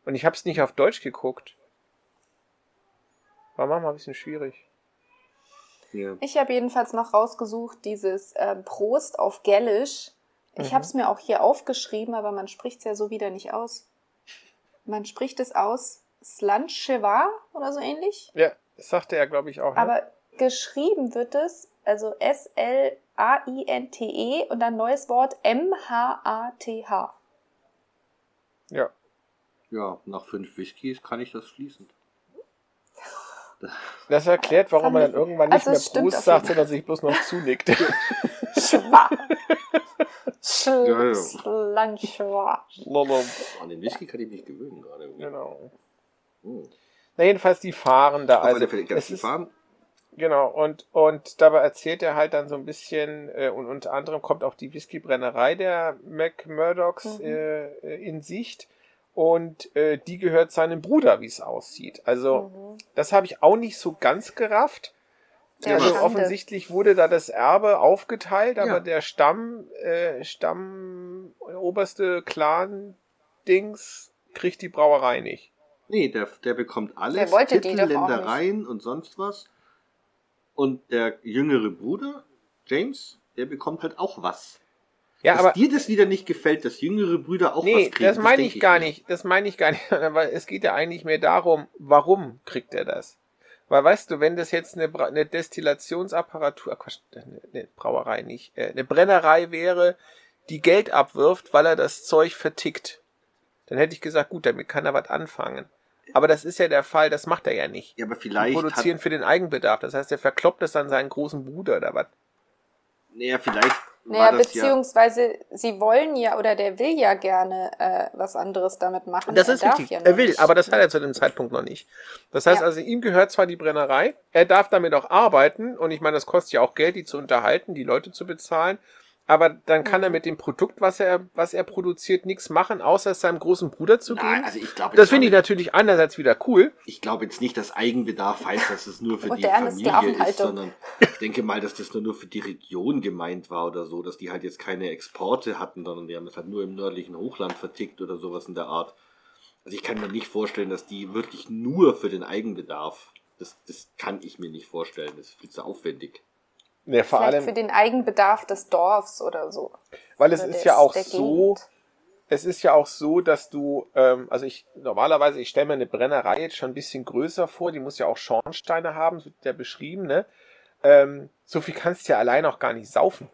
Und ich habe es nicht auf Deutsch geguckt. War manchmal ein bisschen schwierig. Ja. Ich habe jedenfalls noch rausgesucht, dieses ähm, Prost auf Gälisch. Ich Mhm. habe es mir auch hier aufgeschrieben, aber man spricht es ja so wieder nicht aus. Man spricht es aus Slancheva oder so ähnlich. Ja, das sagte er, glaube ich, auch. Ne? Aber geschrieben wird es, also S-L-A-I-N-T-E E und dann neues Wort M-H-A-T-H. ja. ja, nach fünf Whiskys kann ich das fließend. Das erklärt, warum man dann irgendwann nicht also mehr Prost sagt, sondern sich bloß noch zunickt. Schwa. Ja, ja. Slancheva. An den Whisky kann ich mich gewöhnen gerade. genau. Hm. Na, jedenfalls die fahren da. Also, es die fahren. Genau, und, und dabei erzählt er halt dann so ein bisschen, äh, und unter anderem kommt auch die Whiskybrennerei der McMurdochs Mhm. äh, in Sicht. Und äh, die gehört seinem Bruder, wie es aussieht. Also, Mhm. das habe ich auch nicht so ganz gerafft. Der also Schande. offensichtlich wurde da das Erbe aufgeteilt, aber Ja. der Stamm, äh, Stamm, oberste Clan-Dings kriegt die Brauerei nicht. Nee, der, der bekommt alles. Der wollte die Titel, auch Ländereien und sonst was. Und der jüngere Bruder, James, der bekommt halt auch was. Ja, Dass aber dir das wieder nicht gefällt, dass jüngere Brüder auch nee, was kriegen. das meine denk ich gar nicht. Das meine ich gar nicht. Aber es geht ja eigentlich mehr darum, warum kriegt er das? Weil weißt du, wenn das jetzt eine, Bra eine Destillationsapparatur, ah, Quatsch, eine, eine Brauerei nicht, äh, eine Brennerei wäre, die Geld abwirft, weil er das Zeug vertickt, dann hätte ich gesagt, gut, damit kann er was anfangen. Aber das ist ja der Fall, das macht er ja nicht. Ja, aber Die vielleicht produzieren hat, für den Eigenbedarf. Das heißt, er verkloppt es an seinen großen Bruder oder was? naja, vielleicht Naja, das ja, beziehungsweise sie wollen ja oder der will ja gerne äh, was anderes damit machen. Das Er ist darf richtig. Ja er will, nicht. aber das hat er zu dem Zeitpunkt noch nicht. Das heißt Ja. also, ihm gehört zwar die Brennerei, er darf damit auch arbeiten und ich meine, das kostet ja auch Geld, die zu unterhalten, die Leute zu bezahlen. Aber dann kann er mit dem Produkt, was er, was er produziert, nichts machen, außer es seinem großen Bruder zu Nein, geben. also ich glaube Das finde ich natürlich einerseits wieder cool. ich glaube jetzt nicht, dass Eigenbedarf heißt, dass es nur für die Familie ist, sondern ich denke mal, dass das nur, nur für die Region gemeint war oder so, dass die halt jetzt keine Exporte hatten, sondern die haben das halt nur im nördlichen Hochland vertickt oder sowas in der Art. Also ich kann mir nicht vorstellen, dass die wirklich nur für den Eigenbedarf, das, das kann ich mir nicht vorstellen, das ist viel zu aufwendig. Ja, vor Vielleicht allem, für den Eigenbedarf des Dorfs oder so. weil es Oder ist des- ja auch der so, Gegend. es ist ja auch so, dass du, ähm, also ich normalerweise, ich stelle mir eine Brennerei jetzt schon ein bisschen größer vor, die muss ja auch Schornsteine haben, so wird ja beschrieben, ne? Ähm, so viel kannst du ja allein auch gar nicht saufen.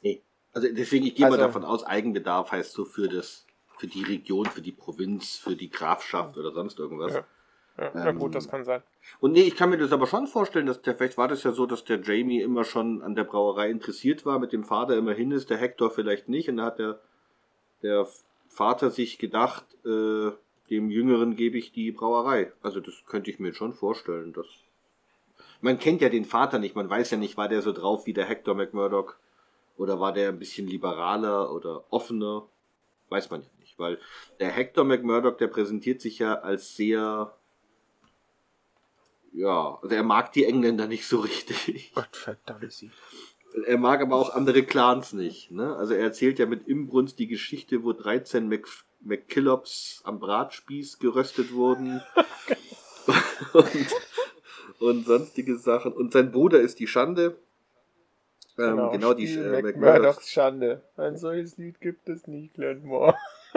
Nee. Also deswegen, ich gehe mal Also- davon aus, Eigenbedarf heißt so für das, für die Region, für die Provinz, für die Grafschaft oder sonst irgendwas. Ja. Ja, na Ähm, gut, das kann sein. Und nee, ich kann mir das aber schon vorstellen, dass der, vielleicht war das ja so, dass der Jamie immer schon an der Brauerei interessiert war, mit dem Vater immer hin ist, der Hector vielleicht nicht. Und da hat der, der Vater sich gedacht, äh, dem Jüngeren gebe ich die Brauerei. Also das könnte ich mir schon vorstellen. Dass man kennt ja den Vater nicht, man weiß ja nicht, war der so drauf wie der Hector McMurdoch oder war der ein bisschen liberaler oder offener. Weiß man ja nicht, weil der Hector McMurdoch, der präsentiert sich ja als sehr ja, also er mag die Engländer nicht so richtig. Gott verdammt sie. Er mag aber auch andere Clans nicht. Ne? Also er erzählt ja mit Imbrunst die Geschichte, wo 13 Mc, McKillops am Bratspieß geröstet wurden. und, und sonstige Sachen. Und sein Bruder ist die Schande. Ähm, genau, die Spiel äh, McMurdochs. Schande. Ein solches Lied gibt es nicht, Glenmore.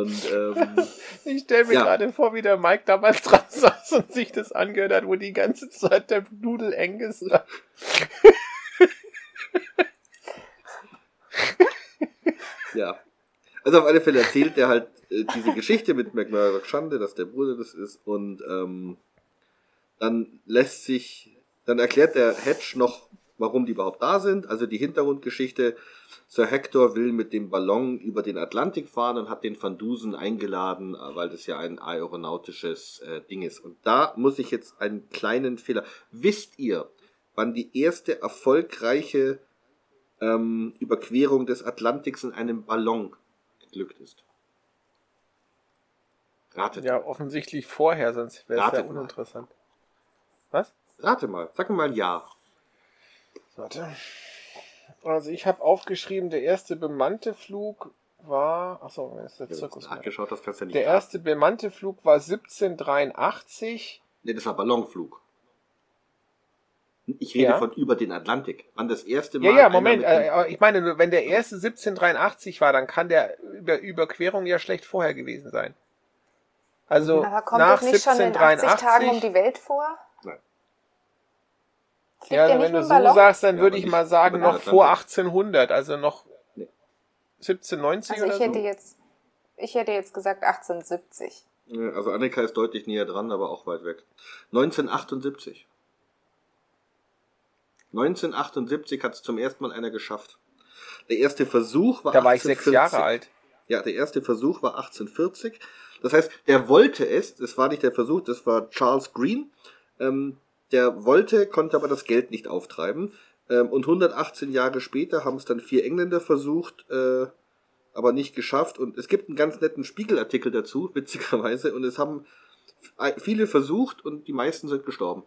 Und ähm, Ich stelle mir Ja. gerade vor, wie der Mike damals dran saß und sich das angehört hat, wo die ganze Zeit der Nudel Angus da. Ja. Also auf alle Fälle erzählt er halt äh, diese Geschichte mit McMurdoch Schande, dass der Bruder das ist und ähm, dann lässt sich, dann erklärt der Hedge noch, warum die überhaupt da sind. Also die Hintergrundgeschichte, Sir Hector will mit dem Ballon über den Atlantik fahren und hat den Van Dusen eingeladen, äh, weil das ja ein aeronautisches äh, Ding ist. Und da muss ich jetzt einen kleinen Fehler. Wisst ihr, wann die erste erfolgreiche ähm, Überquerung des Atlantiks in einem Ballon geglückt ist. Ratet, Ja, offensichtlich vorher, sonst wäre es ja Ratet mal. uninteressant. Was? rate mal, sag mir mal ein Ja. Warte. Also ich habe aufgeschrieben, der erste bemannte Flug war. Achso, ist der Zirkus. nachgeschaut hast, kannst du ja nicht Der raten. erste bemannte Flug war 1783. Nee, das war Ballonflug. Ich rede Ja. von über den Atlantik. Wann das erste Mal. Ja, ja, Moment. Äh, ich meine, nur, wenn der erste 1783 war, dann kann der Über Überquerung ja schlecht vorher gewesen sein. Also Aber kommt nach das nicht schon in 80 Tagen um 1783. die Welt vor? Ja, der also wenn du so Ballon? sagst, dann Ja, würde ich mal sagen, noch vor Atlantik. 1800, also noch Nee. 1790 Also oder ich hätte so. jetzt, ich hätte jetzt gesagt 1870. Ja, Also Annika ist deutlich näher dran, aber auch weit weg. 1978. 1978 hat es zum ersten Mal einer geschafft. Der erste Versuch war Da war ich sechs 1840. Jahre alt. Ja, der erste Versuch war 1840. Das heißt, der wollte es, das war nicht der Versuch, das war Charles Green. Ähm, der wollte, konnte aber das Geld nicht auftreiben. Ähm, und 118 Jahre später haben es dann vier Engländer versucht, äh, aber nicht geschafft. Und es gibt einen ganz netten Spiegelartikel dazu, witzigerweise. Und es haben viele versucht und die meisten sind gestorben.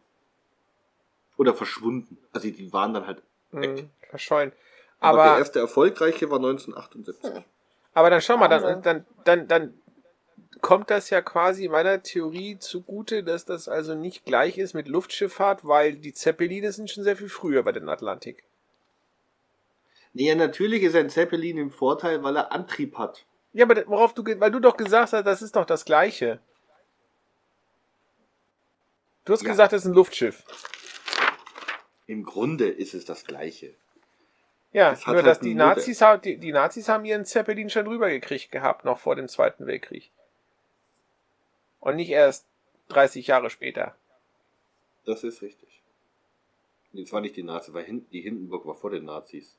Oder verschwunden. Also die waren dann halt weg. Mhm, verschollen. Aber, Aber, der erste erfolgreiche war 1978. aber dann schau mal, dann, dann, dann, dann kommt das ja quasi meiner Theorie zugute, dass das also nicht gleich ist mit Luftschifffahrt, weil die Zeppeline sind schon sehr viel früher bei den Atlantik. Nee, ja, natürlich ist ein Zeppelin im Vorteil, weil er Antrieb hat. Ja, aber worauf du, weil du doch gesagt hast, das ist doch das Gleiche. Du hast Ja. gesagt, das ist ein Luftschiff. Im Grunde ist es das Gleiche. Ja, Das nur halt dass die. Nazis, die, die Nazis haben ihren Zeppelin schon rübergekriegt gehabt, noch vor dem Zweiten Weltkrieg. Und nicht erst 30 Jahre später. Das ist richtig. Es war nicht die Nazis, weil Hin die Hindenburg war vor den Nazis.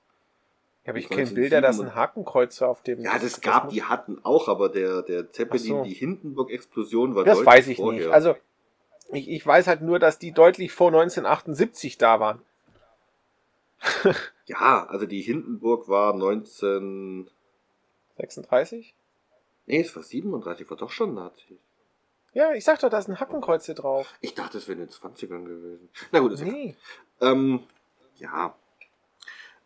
Ja, aber ich kenne 1907 Bilder, dass ein Hakenkreuzer auf dem. Ja, das gab, die hatten auch, aber der, der Zeppelin, so. die Hindenburg-Explosion war Das weiß ich vorher. nicht. Also, ich, ich weiß halt nur, dass die deutlich vor 1978 da waren. Ja, also die Hindenburg war 19... 36? Nee, es war 37, war doch schon Nazi. Ja, ich sag doch, da ist ein Hakenkreuze drauf. Ich dachte, es wäre in den 20ern gewesen. Na gut, ist egal. Nee. Ähm, ja.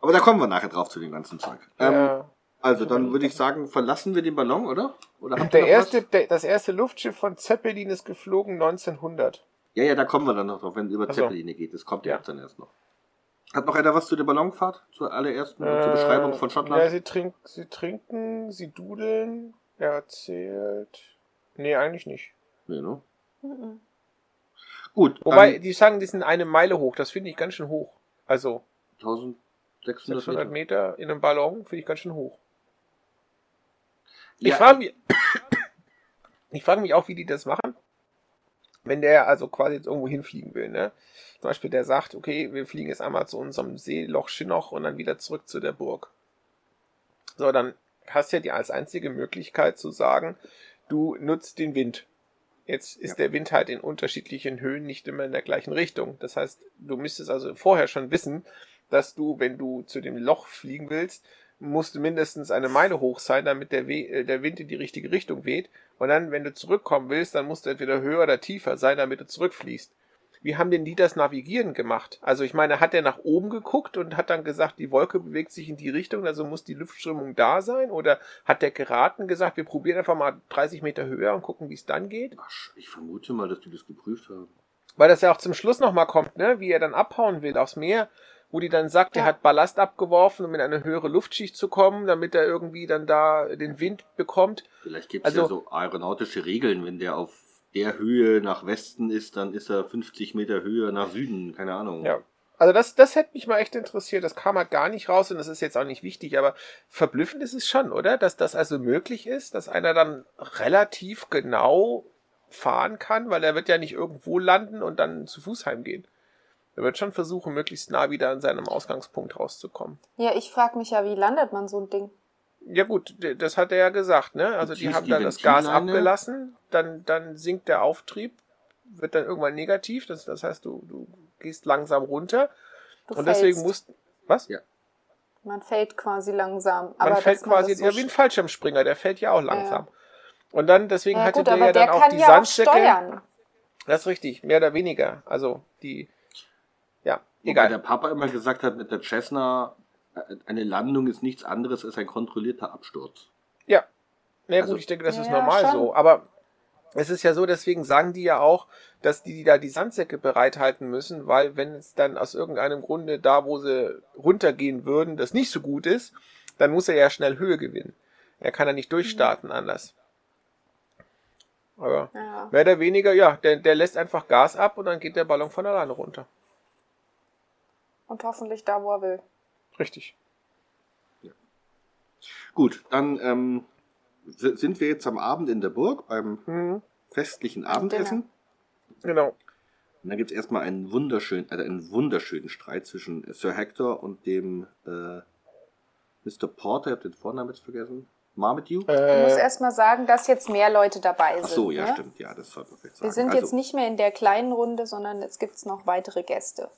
Aber da kommen wir nachher drauf zu dem ganzen Zeug. Ähm, ja. Also, dann würde ich sagen, verlassen wir den Ballon, oder? Oder Der erste, der, das erste Luftschiff von Zeppelin ist geflogen 1900. Ja, ja, da kommen wir dann noch drauf, wenn es über so. Zeppeline geht. Das kommt ja dann erst noch. Hat noch einer was zu der Ballonfahrt? Zur allerersten, zur Beschreibung von Äh, Schottland? Ja, sie, trink, sie trinken, sie dudeln. Er erzählt. Nee, eigentlich nicht. Nee, ne? Mhm. Gut, Wobei, die sagen, die sind eine Meile hoch. Das finde ich ganz schön hoch. Also 1600 600 Meter. Meter in einem Ballon finde ich ganz schön hoch. Ich Ja, frage mich, ich frage mich auch, wie die das machen, wenn der also quasi jetzt irgendwo hinfliegen will. Ne? Zum Beispiel, der sagt, okay, wir fliegen jetzt einmal zu unserem Seeloch Schinoch und dann wieder zurück zu der Burg. So, dann hast du ja die als einzige Möglichkeit zu sagen, du nutzt den Wind. Jetzt ist Ja. der Wind halt in unterschiedlichen Höhen nicht immer in der gleichen Richtung. Das heißt, du müsstest also vorher schon wissen, dass du, wenn du zu dem Loch fliegen willst, musst du mindestens eine Meile hoch sein, damit der, We äh, der Wind in die richtige Richtung weht. Und dann, wenn du zurückkommen willst, dann musst du entweder höher oder tiefer sein, damit du zurückfließt. Wie haben denn die das Navigieren gemacht? Also ich meine, hat der nach oben geguckt und hat dann gesagt, die Wolke bewegt sich in die Richtung, also muss die Luftströmung da sein? Oder hat der geraten gesagt, wir probieren einfach mal 30 Meter höher und gucken, wie es dann geht? Ach, ich vermute mal, dass die das geprüft haben. Weil das ja auch zum Schluss nochmal kommt, ne? Wie er dann abhauen will aufs Meer, wo die dann sagt, er Ja. hat Ballast abgeworfen, um in eine höhere Luftschicht zu kommen, damit er irgendwie dann da den Wind bekommt. Vielleicht gibt es Also- ja so aeronautische Regeln, wenn der auf der Höhe nach Westen ist, dann ist er 50 Meter Höhe nach Süden, keine Ahnung. Ja. Also das, das hätte mich mal echt interessiert. Das kam halt gar nicht raus und das ist jetzt auch nicht wichtig, aber verblüffend ist es schon, oder? Dass das also möglich ist, dass einer dann relativ genau fahren kann, weil er wird ja nicht irgendwo landen und dann zu Fuß heimgehen. Er wird schon versuchen, möglichst nah wieder an seinem Ausgangspunkt rauszukommen. Ja, ich frage mich ja, wie landet man so ein Ding? Ja gut, das hat er ja gesagt, ne? Also die haben die dann das Gas abgelassen, dann, dann sinkt der Auftrieb, wird dann irgendwann negativ, das, das heißt, du, du gehst langsam runter Du und deswegen fällst. musst. Was? Ja. Man fällt quasi langsam. Man aber fällt man quasi, so ja, wie ein Fallschirmspringer, der fällt ja auch langsam. Und dann, deswegen ja, hatte gut, der ja der dann auch kann die ja Sandsäcke. Das ist richtig, mehr oder weniger. Also die, ja, Wobei egal. der Papa immer gesagt hat, mit der Cessna, eine Landung ist nichts anderes als ein kontrollierter Absturz. Ja. Na ja, Also- gut, ich denke, das ist Ja, normal schon. so. Aber es ist ja so, deswegen sagen die ja auch, dass die, die da die Sandsäcke bereithalten müssen, weil wenn es dann aus irgendeinem Grunde da, wo sie runtergehen würden, das nicht so gut ist, dann muss er ja schnell Höhe gewinnen. Er kann ja nicht durchstarten anders. Aber Ja. mehr oder weniger, ja, der, der lässt einfach Gas ab und dann geht der Ballon von alleine runter. Und hoffentlich da, wo er will. Richtig. Gut, dann ähm, si- sind wir jetzt am Abend in der Burg beim Mhm. festlichen Abendessen. Genau. Und dann gibt es erstmal einen wunderschönen, also einen wunderschönen Streit zwischen Sir Hector und dem äh, Mr. Porter, ich habe den Vornamen jetzt vergessen. Marmaduke? Du musst Äh, erstmal sagen, dass jetzt mehr Leute dabei sind. Ach so, ja, ne? stimmt. Ja, das sollte man vielleicht sagen. Wir sind also, jetzt nicht mehr in der kleinen Runde, sondern jetzt gibt es noch weitere Gäste.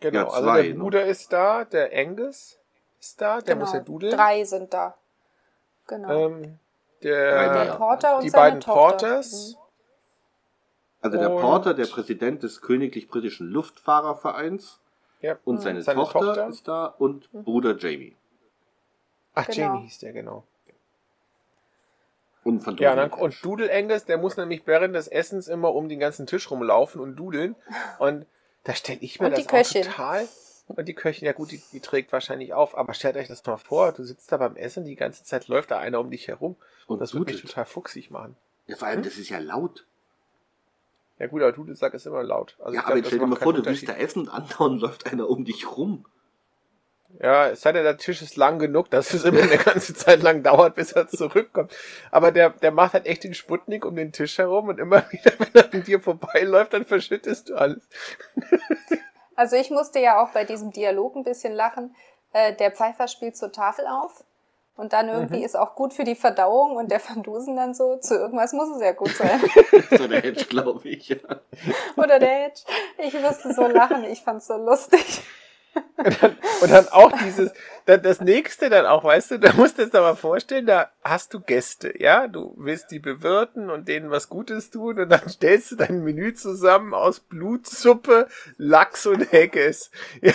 Genau, Ja, also zwei, der ne? Bruder ist da, der Angus ist da, der muss ja dudeln. Genau. Drei sind da. Genau. Ähm, der, der Porter und die seine beiden Tochter. Porters. Also der Und- Porter, der Präsident des Königlich-Britischen Luftfahrervereins Ja. und seine, Seine Tochter, Tochter. ist da und Bruder Jamie. Ach, Genau. Jamie hieß der, genau. Und von Ja, dann, und Dudel Angus, der muss nämlich während des Essens immer um den ganzen Tisch rumlaufen und dudeln. Und da stelle ich mir Und das die Köchin. auch total. Und die Köchin, ja gut, die, die trägt wahrscheinlich auf, aber stellt euch das mal vor, du sitzt da beim Essen, die ganze Zeit läuft da einer um dich herum. Und das würde mich dudelt. total fuchsig machen. Ja, vor allem, das ist ja laut. Ja gut, aber Dudelsack ist immer laut. Also ja, ich aber glaub, stell dir mal vor, du willst da essen und andauernd läuft einer um dich rum. Ja, es sei denn, der Tisch ist lang genug, dass es immer eine ganze Zeit lang dauert, bis er zurückkommt. Aber der, der macht halt echt den Sputnik um den Tisch herum und immer wieder, wenn er an dir vorbeiläuft, dann verschüttest du alles. Also ich musste ja auch bei diesem Dialog ein bisschen lachen. Äh, der Pfeifer spielt zur Tafel auf und dann irgendwie Mhm. ist auch gut für die Verdauung und der Van Dusen dann so, zu irgendwas muss es ja gut sein. so der Hedge, glaube ich. Ja. Oder der Hedge. Ich musste so lachen, ich fand's so lustig. Und dann, und dann auch dieses, dann das nächste dann auch, weißt du, da musst du dir das aber vorstellen, da hast du Gäste, ja, du willst die bewirten und denen was Gutes tun und dann stellst du dein Menü zusammen aus Blutsuppe, Lachs und Haggis. Ja.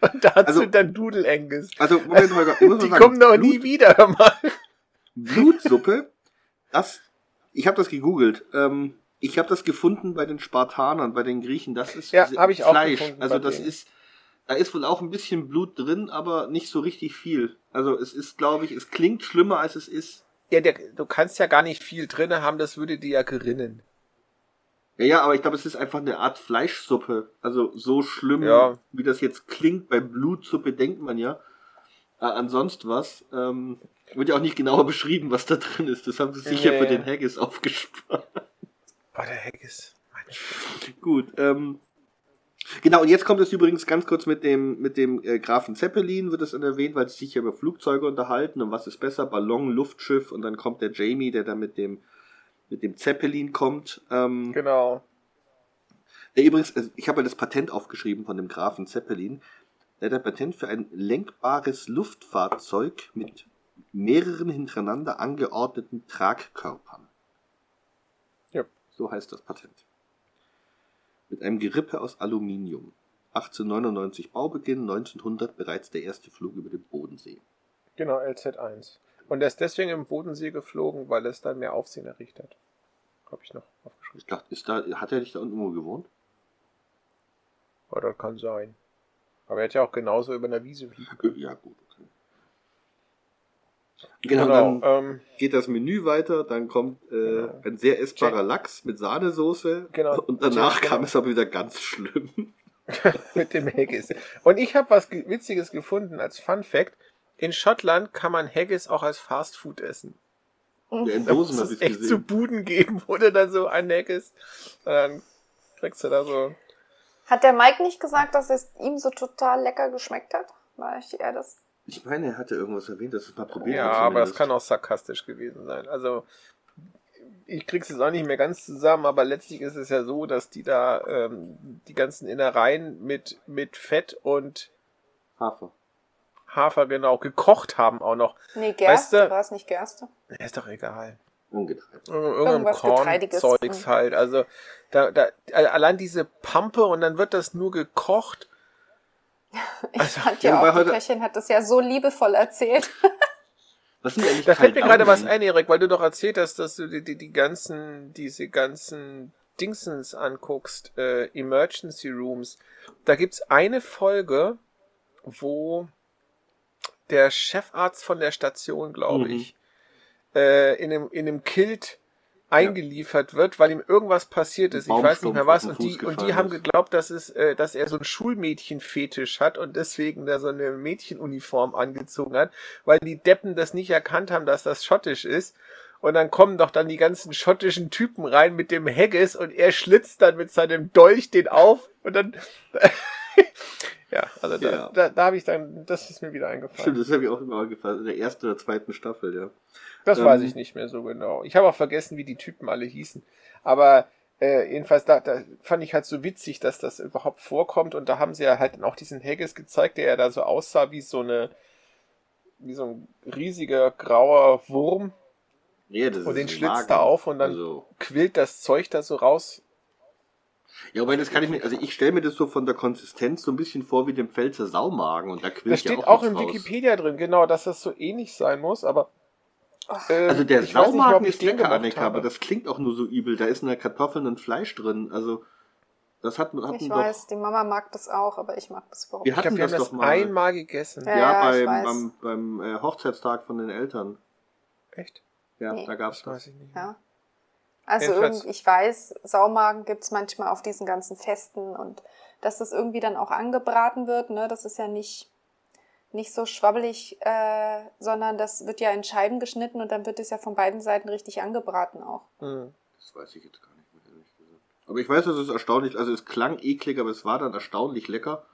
Und dazu Also- dann Dudelenges. Also, Moment, Holger, ich muss mal Die sagen, kommen doch nie wieder, hör mal. Blutsuppe, das, ich habe das gegoogelt. Ähm, ich habe das gefunden bei den Spartanern, bei den Griechen. Das ist Ja, ich Fleisch. also das denen. ist, da ist wohl auch ein bisschen Blut drin, aber nicht so richtig viel. Also es ist, glaube ich, es klingt schlimmer als es ist. Ja, der, du kannst ja gar nicht viel drinne haben, das würde dir ja gerinnen. Ja, ja, aber ich glaube, es ist einfach eine Art Fleischsuppe. Also so schlimm, Ja. wie das jetzt klingt. Bei Blutsuppe denkt man ja. Äh, ansonsten was. Ähm, wird ja auch nicht genauer beschrieben, was da drin ist. Das haben sie sicher Nee. für den Haggis aufgespart. Oh, der Haggis. Gut. Ähm, genau, und jetzt kommt es übrigens ganz kurz mit dem, mit dem äh, Grafen Zeppelin, wird es dann erwähnt, weil sie sich ja über Flugzeuge unterhalten und was ist besser, Ballon, Luftschiff und dann kommt der Jamie, der dann mit dem, mit dem Zeppelin kommt. Ähm, Genau. Der übrigens, also ich habe ja das Patent aufgeschrieben von dem Grafen Zeppelin. Der hat ein Patent für ein lenkbares Luftfahrzeug mit mehreren hintereinander angeordneten Tragkörpern. Ja. So heißt das Patent. Mit einem Gerippe aus Aluminium. 1899 Baubeginn, 1900 bereits der erste Flug über den Bodensee. Genau, LZ1. Und er ist deswegen im Bodensee geflogen, weil es dann mehr Aufsehen errichtet hat. Habe ich noch aufgeschrieben. Ich dachte, ist da, hat er nicht da unten irgendwo gewohnt? Aber das kann sein. Aber er hätte ja auch genauso über einer Wiese fliegen können. Ja, gut. Okay. Genau, dann ähm, geht das Menü weiter, dann kommt äh, Genau. ein sehr essbarer Lachs mit Sahnesoße Genau. und danach Genau. kam es aber wieder ganz schlimm. mit dem Haggis. Und ich habe was ge- Witziges gefunden als Fun Fact. In Schottland kann man Haggis auch als Fast Food essen. Ja, in Da Dosen muss habe es ich echt zu gesehen. Buden geben, wo du dann so ein Haggis. Und dann kriegst du da so. Hat der Mike nicht gesagt, dass es ihm so total lecker geschmeckt hat? War ich eher das? Ich meine, er hatte irgendwas erwähnt, dass es mal probiert Ja, hat aber das kann auch sarkastisch gewesen sein. Also, ich krieg's jetzt auch nicht mehr ganz zusammen, aber letztlich ist es ja so, dass die da ähm, die ganzen Innereien mit, mit Fett und Hafer. Hafer genau gekocht haben auch noch. Nee, Gerste, Weißt du- war es nicht Gerste? Ja, Ist doch egal. Ungetreibt. Ir- Irgendein. Kornzeugs Mhm. halt. Also da, da, allein diese Pampe und dann wird das nur gekocht. Ich Also, fand ja, auch, die heute- Köchin hat das ja so liebevoll erzählt. Was sind eigentlich Da fällt mir gerade was ein, Erik, weil du doch erzählt hast, dass du die, die, die ganzen, diese ganzen Dingsens anguckst, äh, Emergency Rooms. Da gibt's eine Folge, wo der Chefarzt von der Station, glaube Mhm. ich, äh, in einem, in einem Kilt eingeliefert wird, weil ihm irgendwas passiert ist. Ich weiß nicht mehr was. Und die, und die haben geglaubt, dass, es, äh, dass er so einen Schulmädchenfetisch hat und deswegen da so eine Mädchenuniform angezogen hat, weil die Deppen das nicht erkannt haben, dass das schottisch ist. Und dann kommen doch dann die ganzen schottischen Typen rein mit dem Haggis und er schlitzt dann mit seinem Dolch den auf und dann Ja, also da, Ja. da, da habe ich dann, das ist mir wieder eingefallen. Stimmt, das habe ich auch immer gefallen. In der ersten oder zweiten Staffel, ja. Das Ähm, weiß ich nicht mehr so genau. Ich habe auch vergessen, wie die Typen alle hießen. Aber äh, jedenfalls, da, da fand ich halt so witzig, dass das überhaupt vorkommt. Und da haben sie ja halt dann auch diesen Haggis gezeigt, der ja da so aussah wie so eine, wie so ein riesiger grauer Wurm. Nee, das Und ist den schlitzt er auf und dann Also, quillt das Zeug da so raus. Ja, aber das kann ich mir, also ich stelle mir das so von der Konsistenz so ein bisschen vor wie dem Pfälzer Saumagen und da quillt Das steht ja auch, nichts in raus. Wikipedia drin, genau, dass das so ähnlich sein muss, aber. äh, Also der nicht Saumagen ich ist den lecker, Annika, habe. aber das klingt auch nur so übel. Da ist in der Kartoffeln und Fleisch drin. Also das hat, hatten Ich doch. weiß, die Mama mag das auch, aber ich mag das überhaupt Wir nicht. Ich glaube, hatten wir haben das das doch mal. einmal gegessen. Ja. Ja, ich beim, weiß. beim, beim äh, Hochzeitstag von den Eltern. Echt? Ja, Nee. da gab's Das das. weiß ich nicht. Ja. Also ich weiß, Saumagen gibt's manchmal auf diesen ganzen Festen und dass das irgendwie dann auch angebraten wird, ne? Das ist ja nicht, nicht so schwabbelig, äh, sondern das wird ja in Scheiben geschnitten und dann wird es ja von beiden Seiten richtig angebraten auch. Hm. Das weiß ich jetzt gar nicht mehr, ehrlich gesagt. Aber ich weiß, dass es erstaunlich, also es klang eklig, aber es war dann erstaunlich lecker.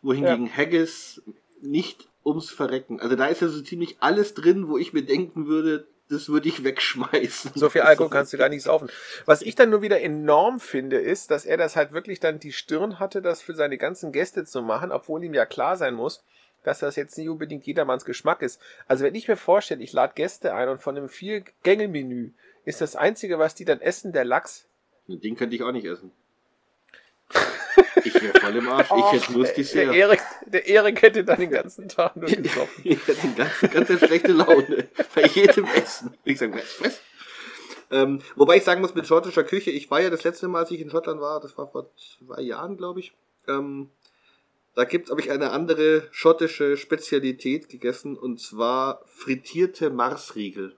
Wohingegen Haggis nicht ums Verrecken. Also da ist ja so ziemlich alles drin, wo ich mir denken würde, das würde ich wegschmeißen. So viel Alkohol kannst du gar nicht saufen. Was ich dann nur wieder enorm finde, ist, dass er das halt wirklich dann die Stirn hatte, das für seine ganzen Gäste zu machen, obwohl ihm ja klar sein muss, dass das jetzt nicht unbedingt jedermanns Geschmack ist. Also wenn ich mir vorstelle, ich lade Gäste ein und von einem Vier-Gänge-Menü ist das Einzige, was die dann essen, der Lachs. Den könnte ich auch nicht essen. Ich wäre voll im Arsch. Ich hätte nur das Der. Erik, der Erik hätte dann den ganzen Tag nur gesoffen. Ich hätte eine ganz, ganz schlechte Laune bei jedem Essen. Ich sage, was, was? Ähm, wobei ich sagen muss, mit schottischer Küche, ich war ja das letzte Mal, als ich in Schottland war, das war vor zwei Jahren, glaube ich. Ähm, da gibt's, habe ich eine andere schottische Spezialität gegessen und zwar frittierte Marsriegel.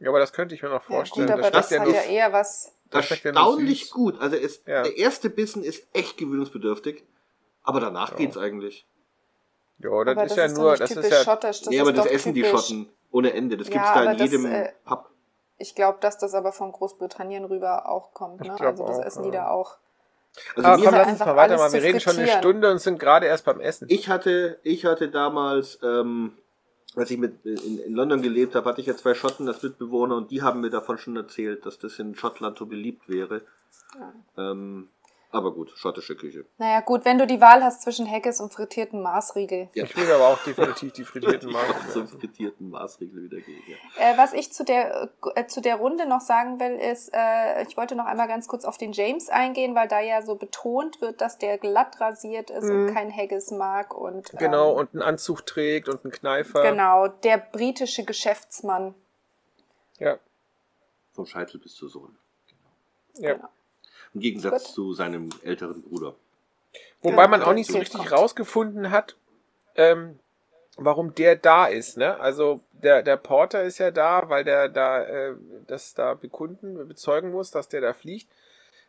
Ja, aber das könnte ich mir noch Ja, vorstellen. gut, aber das das hat ja ja eher was. Das ja Erstaunlich gut. Also es, Ja. der erste Bissen ist echt gewöhnungsbedürftig, aber danach Ja. geht's eigentlich. Ja, das aber ist ja doch nur, das ist ja schottisch. Das nee, ist aber das doch essen die typisch. Schotten ohne Ende. Das Ja, gibt's da in aber das, jedem äh, Pub. Ich glaube, dass das aber von Großbritannien rüber auch kommt. Ne? Also das auch, essen die ja. da auch. Also Ah, mir komm, lass uns einfach mal weitermachen. Wir reden schon eine. Stunde und sind gerade erst beim Essen. Ich hatte, ich hatte damals, ähm, als ich mit in, in London gelebt habe, hatte ich ja zwei Schotten als Mitbewohner und die haben mir davon schon erzählt, dass das in Schottland so beliebt wäre. Ähm, aber gut, schottische Küche. Naja, gut, wenn du die Wahl hast zwischen Haggis und frittierten Marsriegel. Ja. Ich will aber auch definitiv die frittierten Magen. zum frittierten Maßregel wieder gehen. Ja. Äh, was ich zu der, äh, zu der Runde noch sagen will, ist, äh, ich wollte noch einmal ganz kurz auf den James eingehen, weil da ja so betont wird, dass der glatt rasiert ist Mhm. und kein Haggis mag. Und, ähm, Genau, und einen Anzug trägt und einen Kneifer. Genau, der britische Geschäftsmann. Ja, Vom Scheitel bis zur Sohle. ja. Genau. Im Gegensatz Gut. zu seinem älteren Bruder. Wobei Ja, man auch der nicht so richtig kommt. rausgefunden hat, ähm, warum der da ist. Ne? Also der, der Porter ist ja da, weil der da äh, das da bekunden, bezeugen muss, dass der da fliegt.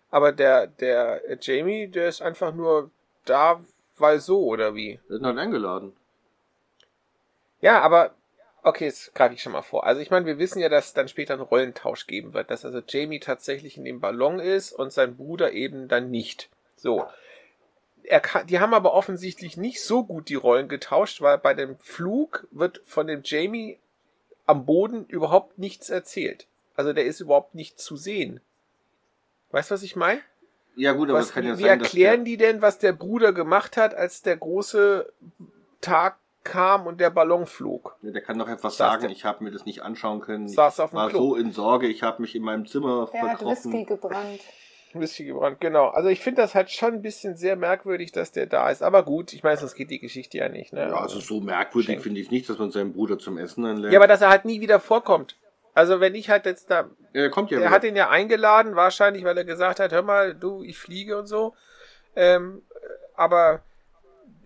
Aber der, der äh, Jamie, der ist einfach nur da, weil so, oder wie? Wir sind halt eingeladen. Ja, aber okay, jetzt greife ich schon mal vor. Also ich meine, wir wissen ja, dass es dann später einen Rollentausch geben wird, dass also Jamie tatsächlich in dem Ballon ist und sein Bruder eben dann nicht. So. Er kann, die haben aber offensichtlich nicht so gut die Rollen getauscht, weil bei dem Flug wird von dem Jamie am Boden überhaupt nichts erzählt. Also der ist überhaupt nicht zu sehen. Weißt du, was ich meine? Ja gut, aber Was, es kann ja wie sein, dass erklären die denn, was der Bruder gemacht hat, als der große Tag kam und der Ballon flog? Ja, der kann doch einfach Saß sagen, der- ich habe mir das nicht anschauen können. Saß auf ich dem war Klo. so in Sorge, ich habe mich in meinem Zimmer Der hat Whisky gebrannt. Whisky gebrannt, genau. Also ich finde das halt schon ein bisschen sehr merkwürdig, dass der da ist. Aber gut, ich meine, sonst geht die Geschichte ja nicht. Ne? Ja, also so merkwürdig finde ich nicht, dass man seinen Bruder zum Essen einlädt. ja, aber dass er halt nie wieder vorkommt. Also wenn ich halt jetzt da, er kommt ja er wieder. hat ihn ja eingeladen, wahrscheinlich, weil er gesagt hat, hör mal, du, ich fliege und so. Ähm, aber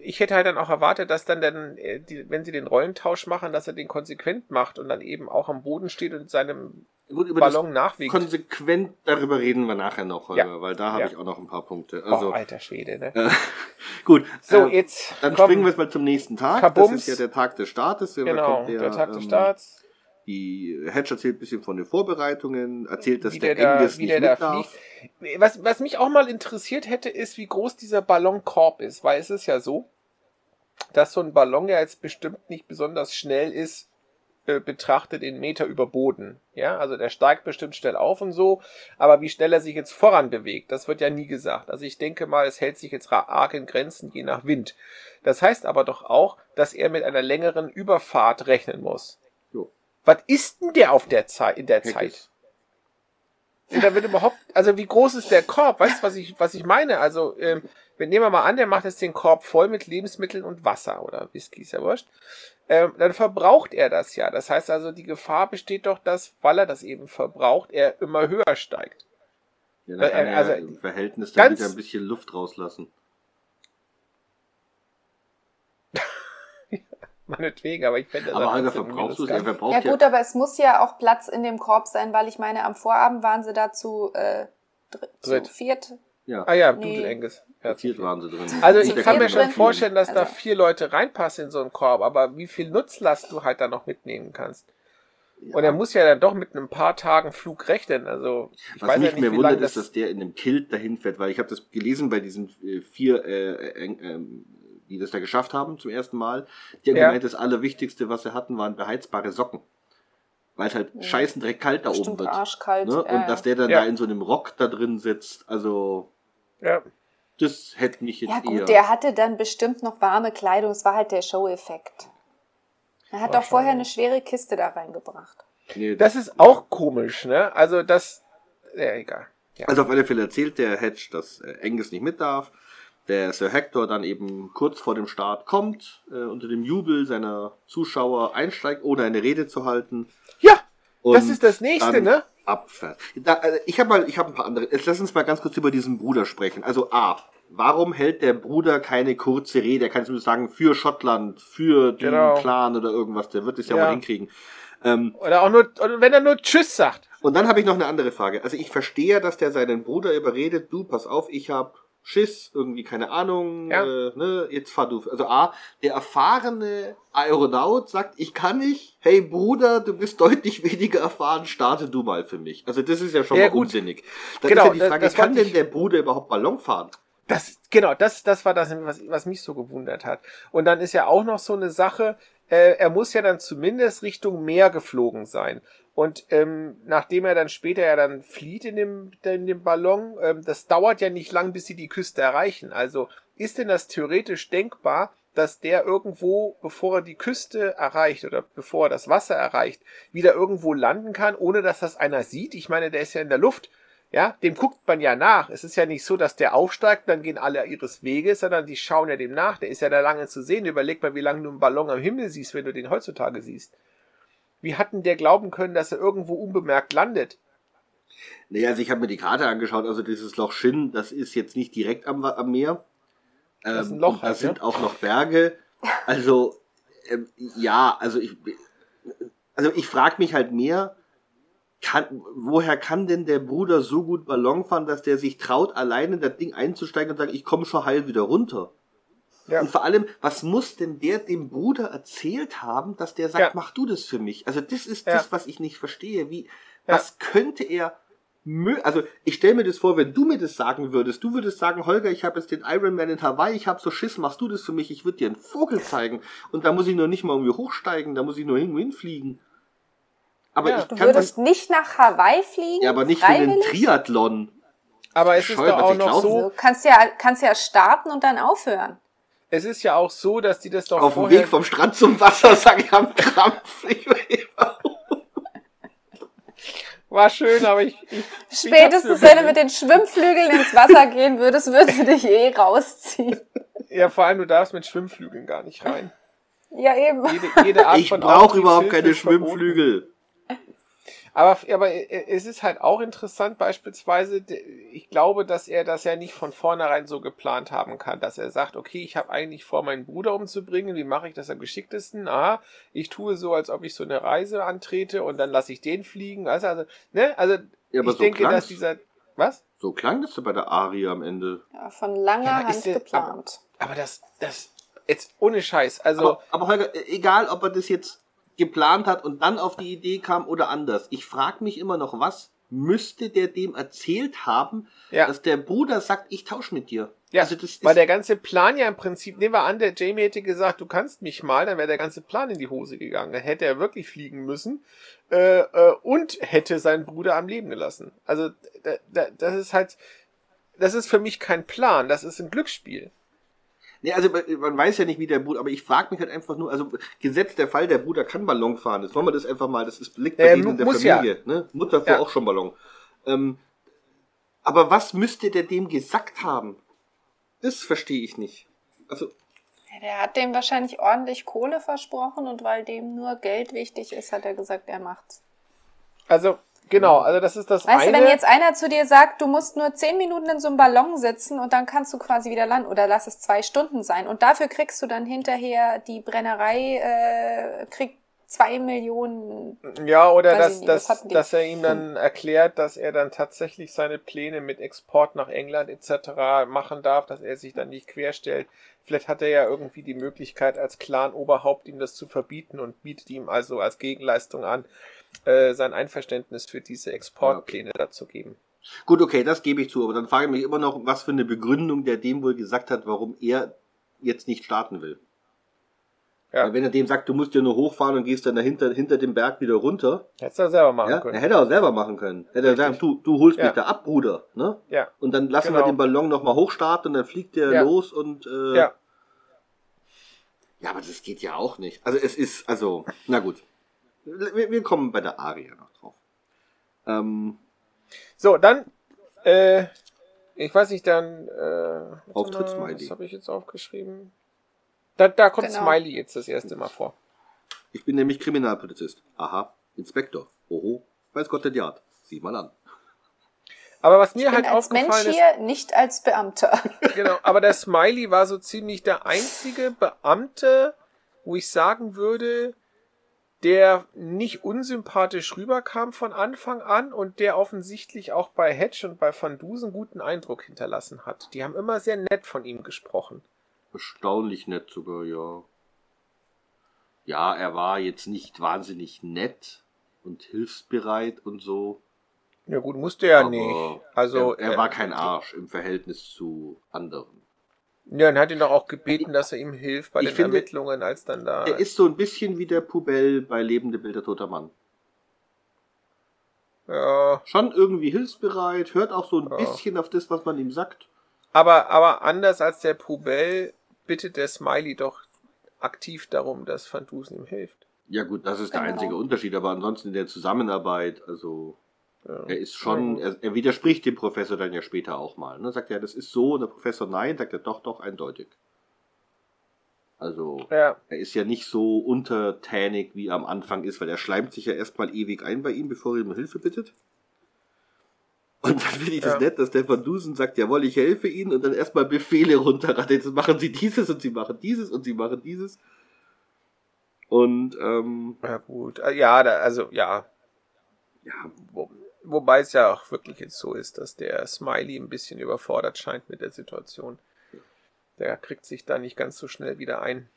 ich hätte halt dann auch erwartet, dass dann, dann äh, die, wenn sie den Rollentausch machen, dass er den konsequent macht und dann eben auch am Boden steht und seinem Gut, über Ballon nachwiegt. konsequent darüber reden wir nachher noch, Holger, Ja. weil da habe Ja. ich auch noch ein paar Punkte. Also, oh, alter Schwede, ne? äh, gut. So, äh, jetzt Dann komm. springen wir jetzt mal zum nächsten Tag. Kabums. Das ist ja der Tag des Startes. Der Genau, kommt der, Tag des ähm, Starts. Die Hedge erzählt ein bisschen von den Vorbereitungen, erzählt, dass wie der, der, wie nicht der mit da darf. fliegt. Was, was mich auch mal interessiert hätte, ist, wie groß dieser Ballonkorb ist, weil es ist ja so, dass so ein Ballon ja jetzt bestimmt nicht besonders schnell ist, äh, betrachtet in Meter über Boden. Ja, also der steigt bestimmt schnell auf und so, aber wie schnell er sich jetzt voran bewegt, das wird ja nie gesagt. Also ich denke mal, es hält sich jetzt arg in Grenzen, je nach Wind. Das heißt aber doch auch, dass er mit einer längeren Überfahrt rechnen muss. Jo. Was ist denn der auf der Zeit, in der Zeit? Hackes. Ja, Da wird überhaupt, also wie groß ist der Korb? Weißt du, was ich, was ich meine? Also, ähm, wir nehmen wir mal an, der macht jetzt den Korb voll mit Lebensmitteln und Wasser oder Whisky, ist ja wurscht. Ähm, dann verbraucht er das ja. Das heißt also, die Gefahr besteht doch, dass, weil er das eben verbraucht, er immer höher steigt. Ja, da kann er also, im Verhältnis dann wieder ein bisschen Luft rauslassen. Meinetwegen, aber ich fände das Aber bisschen verbrauchst du es? Er verbraucht Ja ja, gut, aber es muss ja auch Platz in dem Korb sein, weil ich meine, am Vorabend waren sie dazu äh, dr- zu Dritt. viert. ja, Ah ja, Nee. Dudel Viert waren sie drin. Also ich kann mir schon vorstellen, dass da Also- vier Leute reinpassen in so einen Korb, aber wie viel Nutzlast du halt da noch mitnehmen kannst. Ja. Und er muss ja dann doch mit einem paar Tagen Flug rechnen. Also ich Was weiß mich ja nicht, mehr wundert, ist, dass der in einem Kilt dahin fährt, weil ich habe das gelesen bei diesen äh, vier, äh, äh, ähm, die das da geschafft haben zum ersten Mal. Die haben Ja. gemeint, das Allerwichtigste, was sie hatten, waren beheizbare Socken. Weil es halt Mhm. scheißen direkt kalt da oben Bestimmt wird. arschkalt. Ne? ja, Und dass der dann Ja. da in so einem Rock da drin sitzt, also Ja. Das hätte mich jetzt ja gut, eher... der hatte dann bestimmt noch warme Kleidung. Es war halt der Show-Effekt. Er hat doch vorher eine schwere Kiste da reingebracht. nee, Das ist auch komisch, ne? Also das. Ja, egal. Ja. Also auf alle Fälle erzählt der Hedge, dass äh, Angus nicht mit darf. Der Sir Hector dann eben kurz vor dem Start kommt, äh, unter dem Jubel seiner Zuschauer einsteigt, ohne eine Rede zu halten. Ja, Und das ist das nächste, dann ne? Abfährt. Da, also ich habe mal, ich habe ein paar andere. Jetzt lass uns mal ganz kurz über diesen Bruder sprechen. Also A, warum hält der Bruder keine kurze Rede? Er kann zumindest sagen für Schottland, für den Genau. Clan oder irgendwas. Der wird es ja, Ja. mal hinkriegen. Ähm, Oder auch nur, oder wenn er nur Tschüss sagt. und dann habe ich noch eine andere Frage. Also ich verstehe, dass der seinen Bruder überredet, du, pass auf, ich hab Schiss, irgendwie, keine Ahnung, Ja. äh, ne, jetzt fahr du. Also A, der erfahrene Aeronaut sagt, ich kann nicht, hey Bruder, du bist deutlich weniger erfahren, starte du mal für mich. Also das ist ja schon Ja, mal gut. unsinnig. Dann Genau, ist ja die das- Frage, das kann denn der Bruder überhaupt Ballon fahren? Das, genau, das, das war das, was, was mich so gewundert hat. Und dann ist ja auch noch so eine Sache, äh, er muss ja dann zumindest Richtung Meer geflogen sein. Und ähm, nachdem er dann später ja dann flieht in dem, in dem Ballon, ähm, das dauert ja nicht lang, bis sie die Küste erreichen. Also ist denn das theoretisch denkbar, dass der irgendwo, bevor er die Küste erreicht oder bevor er das Wasser erreicht, wieder irgendwo landen kann, ohne dass das einer sieht? Ich meine, der ist ja in der Luft. Ja, dem guckt man ja nach. Es ist ja nicht so, dass der aufsteigt, dann gehen alle ihres Weges, sondern die schauen ja dem nach. Der ist ja da lange zu sehen. Überleg mal, wie lange du einen Ballon am Himmel siehst, wenn du den heutzutage siehst. Wie hat denn der glauben können, dass er irgendwo unbemerkt landet? Naja, also ich habe mir die Karte angeschaut, also dieses Loch Shin, das ist jetzt nicht direkt am, am Meer. Ähm, Das ist ein Loch und da halt, sind ja. auch noch Berge. Also, ähm, ja, also ich, also ich frage mich halt mehr, kann, woher kann denn der Bruder so gut Ballon fahren, dass der sich traut, alleine in das Ding einzusteigen und sagen, ich komme schon heil wieder runter? Ja. Und vor allem, was muss denn der dem Bruder erzählt haben, dass der sagt, Ja. mach du das für mich? Also das ist Ja. das, was ich nicht verstehe. Wie, Ja. was könnte er also ich stelle mir das vor, wenn du mir das sagen würdest, du würdest sagen, Holger, ich habe jetzt den Ironman in Hawaii, ich habe so Schiss, machst du das für mich, ich würde dir einen Vogel zeigen und da muss ich noch nicht mal irgendwie hochsteigen, da muss ich nur irgendwo hinfliegen. Aber Ja. ich Du kann würdest nicht nach Hawaii fliegen? ja, aber nicht für freiwillig? Triathlon. Aber es ist doch auch noch so, Du kannst ja, kannst ja starten und dann aufhören. Es ist ja auch so, dass die das doch Auf dem Weg vom Strand zum Wasser sage ich am Krampf. War schön, aber ich, ich Spätestens, ich wenn du mit den Schwimmflügeln ins Wasser gehen würdest, würdest du dich eh rausziehen. Ja, vor allem, du darfst mit Schwimmflügeln gar nicht rein. Ja, eben. Jede, jede Art Ich brauche überhaupt keine. Schwimmflügel. Aber, aber es ist halt auch interessant, beispielsweise, ich glaube, dass er das ja nicht von vornherein so geplant haben kann, dass er sagt, okay, ich habe eigentlich vor, meinen Bruder umzubringen, wie mache ich das am geschicktesten? Aha, ich tue so, als ob ich so eine Reise antrete und dann lasse ich den fliegen. Also, also, ne? also Ja, aber ich so denke, dass dieser. Was? So klang das bei der Aria am Ende. Ja, von langer Ja, aber Hand der- geplant. Aber das, das, jetzt ohne Scheiß, also. Aber, aber Holger, äh, egal ob er das jetzt geplant hat und dann auf die Idee kam oder anders. Ich frage mich immer noch, was müsste der dem erzählt haben, Ja. dass der Bruder sagt, ich tausche mit dir. Ja, also das weil der ganze Plan ja im Prinzip, nehmen wir an, der Jamie hätte gesagt, du kannst mich mal, dann wäre der ganze Plan in die Hose gegangen. Dann hätte er wirklich fliegen müssen äh, äh, und hätte seinen Bruder am Leben gelassen. Also da, da, das ist halt, das ist für mich kein Plan, das ist ein Glücksspiel. Nee, also man- man weiß ja nicht, wie der Bruder, aber ich frage mich halt einfach nur, also gesetzt der Fall, der Bruder kann Ballon fahren. Jetzt wollen wir das einfach mal, das ist, liegt bei Ja, denen in der muss Familie. Ne? Mutter fuhr Ja. auch schon Ballon. Ähm, aber was müsste der dem gesagt haben? Das verstehe ich nicht. Also, Ja, Der hat dem wahrscheinlich ordentlich Kohle versprochen und weil dem nur Geld wichtig ist, hat er gesagt, er macht's. Also, genau, also das ist das Weißt eine. du, wenn jetzt einer zu dir sagt, du musst nur zehn Minuten in so einem Ballon sitzen und dann kannst du quasi wieder landen oder lass es zwei Stunden sein und dafür kriegst du dann hinterher die Brennerei, äh, kriegt zwei Millionen. Ja, oder dass, nicht, dass, dass er ihm dann erklärt, dass er dann tatsächlich seine Pläne mit Export nach England etc. machen darf, dass er sich dann nicht querstellt. Vielleicht hat er ja irgendwie die Möglichkeit, als Clan-Oberhaupt ihm das zu verbieten und bietet ihm also als Gegenleistung an, äh, sein Einverständnis für diese Exportpläne dazu geben. gut, okay, das gebe ich zu, aber dann frage ich mich immer noch, was für eine Begründung der dem wohl gesagt hat, warum er jetzt nicht starten will. Ja. Weil wenn er dem sagt, du musst ja nur hochfahren und gehst dann dahinter, hinter dem Berg wieder runter, Hättest du selber machen ja, können. hätte er auch selber machen können. Hätte er sagen, du, du holst Ja. mich da ab, Bruder, ne? Ja. Und dann lassen wir Genau. den Ballon nochmal hochstarten und dann fliegt der Ja. los und äh, Ja. Ja, aber das geht ja auch nicht. Also es ist, also, na gut. Wir, wir kommen bei der Aria noch drauf. Ähm, So, dann, äh, ich weiß nicht, dann, äh, warte Auftritt-Smiley. mal, Was habe ich jetzt aufgeschrieben? Da, da kommt Genau. Smiley jetzt das erste Mal vor. ich bin nämlich Kriminalpolizist. Aha, Inspektor. Oho, weiß Gott der Jagd. Sieh mal an. Aber was mir Ich bin halt als aufgefallen Mensch ist, hier, nicht als Beamter. genau, aber der Smiley war so ziemlich der einzige Beamte, wo ich sagen würde, der nicht unsympathisch rüberkam von Anfang an und der offensichtlich auch bei Hedge und bei Van Dusen guten Eindruck hinterlassen hat. Die haben immer sehr nett von ihm gesprochen. Erstaunlich nett sogar, ja. Ja, er war jetzt nicht wahnsinnig nett und hilfsbereit und so. Ja gut, musste er aber nicht. Also er, er war kein Arsch im Verhältnis zu anderen. Ja, und hat ihn doch auch gebeten, dass er ihm hilft bei Ich den finde, Ermittlungen, als dann da. Er ist so ein bisschen wie der Pubell bei Lebende Bilder toter Mann. ja, Schon irgendwie hilfsbereit, hört auch so ein Ja. bisschen auf das, was man ihm sagt. aber, aber anders als der Pubell bittet der Smiley doch aktiv darum, dass Van Dusen ihm hilft. Ja gut, das ist der Genau. einzige Unterschied, aber ansonsten in der Zusammenarbeit, also Ja. er ist schon, er, er widerspricht dem Professor dann ja später auch mal. Ne? Sagt er, das ist so, und der Professor nein, sagt er doch, doch, eindeutig. Also ja, er ist ja nicht so untertänig, wie er am Anfang ist, weil er schleimt sich ja erstmal ewig ein bei ihm, bevor er ihm Hilfe bittet. Und dann finde ich das Ja. nett, dass der Van Dusen sagt, jawohl, ich helfe Ihnen und dann erstmal Befehle runterrattert. Jetzt machen Sie dieses und Sie machen dieses und Sie machen dieses. Und ähm, ja gut. Äh, Ja, da, also ja. ja, wobei es ja auch wirklich jetzt so ist, dass der Smiley ein bisschen überfordert scheint mit der Situation. Der kriegt sich da nicht ganz so schnell wieder ein.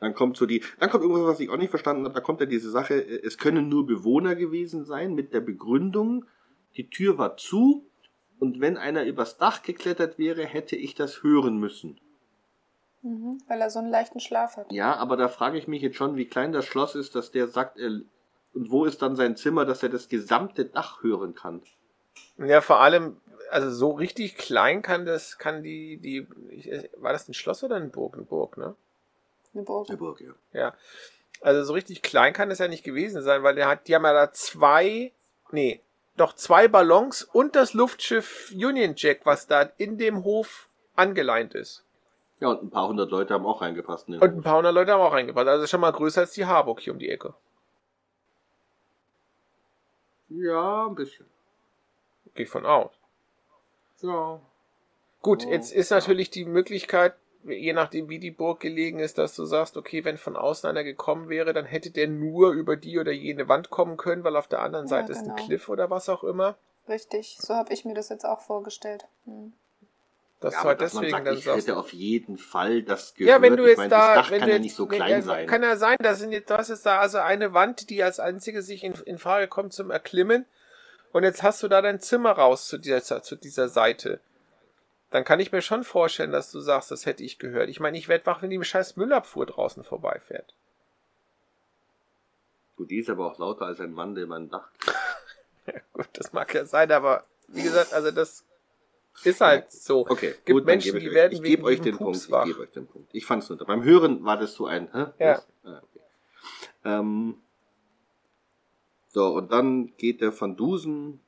Dann kommt so die, dann kommt irgendwas, was ich auch nicht verstanden habe. Da kommt ja diese Sache, es können nur Bewohner gewesen sein mit der Begründung, die Tür war zu und wenn einer übers Dach geklettert wäre, hätte ich das hören müssen. Mhm, weil er so einen leichten Schlaf hat. Ja, aber da frage ich mich jetzt schon, wie klein das Schloss ist, dass der sagt, er, und wo ist dann sein Zimmer, dass er das gesamte Dach hören kann. Ja, vor allem, also so richtig klein kann das, kann die, die, war das ein Schloss oder ein Burg? Eine Burg, ne? Eine Burg. Der Burg, ja. Ja. Also so richtig klein kann es ja nicht gewesen sein, weil der hat, die haben ja da zwei, nee, doch zwei Ballons und das Luftschiff Union Jack, was da in dem Hof angeleint ist. Ja, und ein paar hundert Leute haben auch reingepasst. In den Und ein paar hundert Leute haben auch reingepasst. Also schon mal größer als die Harburg hier um die Ecke. Ja, ein bisschen. Geh von aus. Ja. Gut, Oh, jetzt ist ja. natürlich die Möglichkeit, je nachdem wie die Burg gelegen ist, dass du sagst, okay, wenn von außen einer gekommen wäre, dann hätte der nur über die oder jene Wand kommen können, weil auf der anderen Ja, Seite ist ein genau. Cliff oder was auch immer. Richtig, so habe ich mir das jetzt auch vorgestellt. Mhm. Dass Ja, du man deswegen sagt, dann ich hätte auf jeden Fall das gehört. Ja, wenn du ich jetzt meine, da, das Dach wenn kann du ja jetzt, nicht so wenn- klein ja, sein. Kann ja sein, das sind jetzt, das ist da also eine Wand, die als einzige sich in, in Frage kommt zum Erklimmen. Und jetzt hast du da dein Zimmer raus zu dieser, zu dieser Seite. Dann kann ich mir schon vorstellen, dass du sagst, das hätte ich gehört. Ich meine, ich werde wach, wenn die scheiß Müllabfuhr draußen vorbeifährt. Gut, die ist aber auch lauter als ein Mann, der mein Dach. Gut, das mag ja sein, aber wie gesagt, also das ist halt so. Okay, Gibt gut, dann Menschen, gebe ich die euch- werden Ich gebe euch den Punkt. Pups Ich wach. gebe euch den Punkt. Ich fand es nur. Beim Hören war das so ein. Hä? Ja. Ah, okay. ähm, so, und dann geht der Van Dusen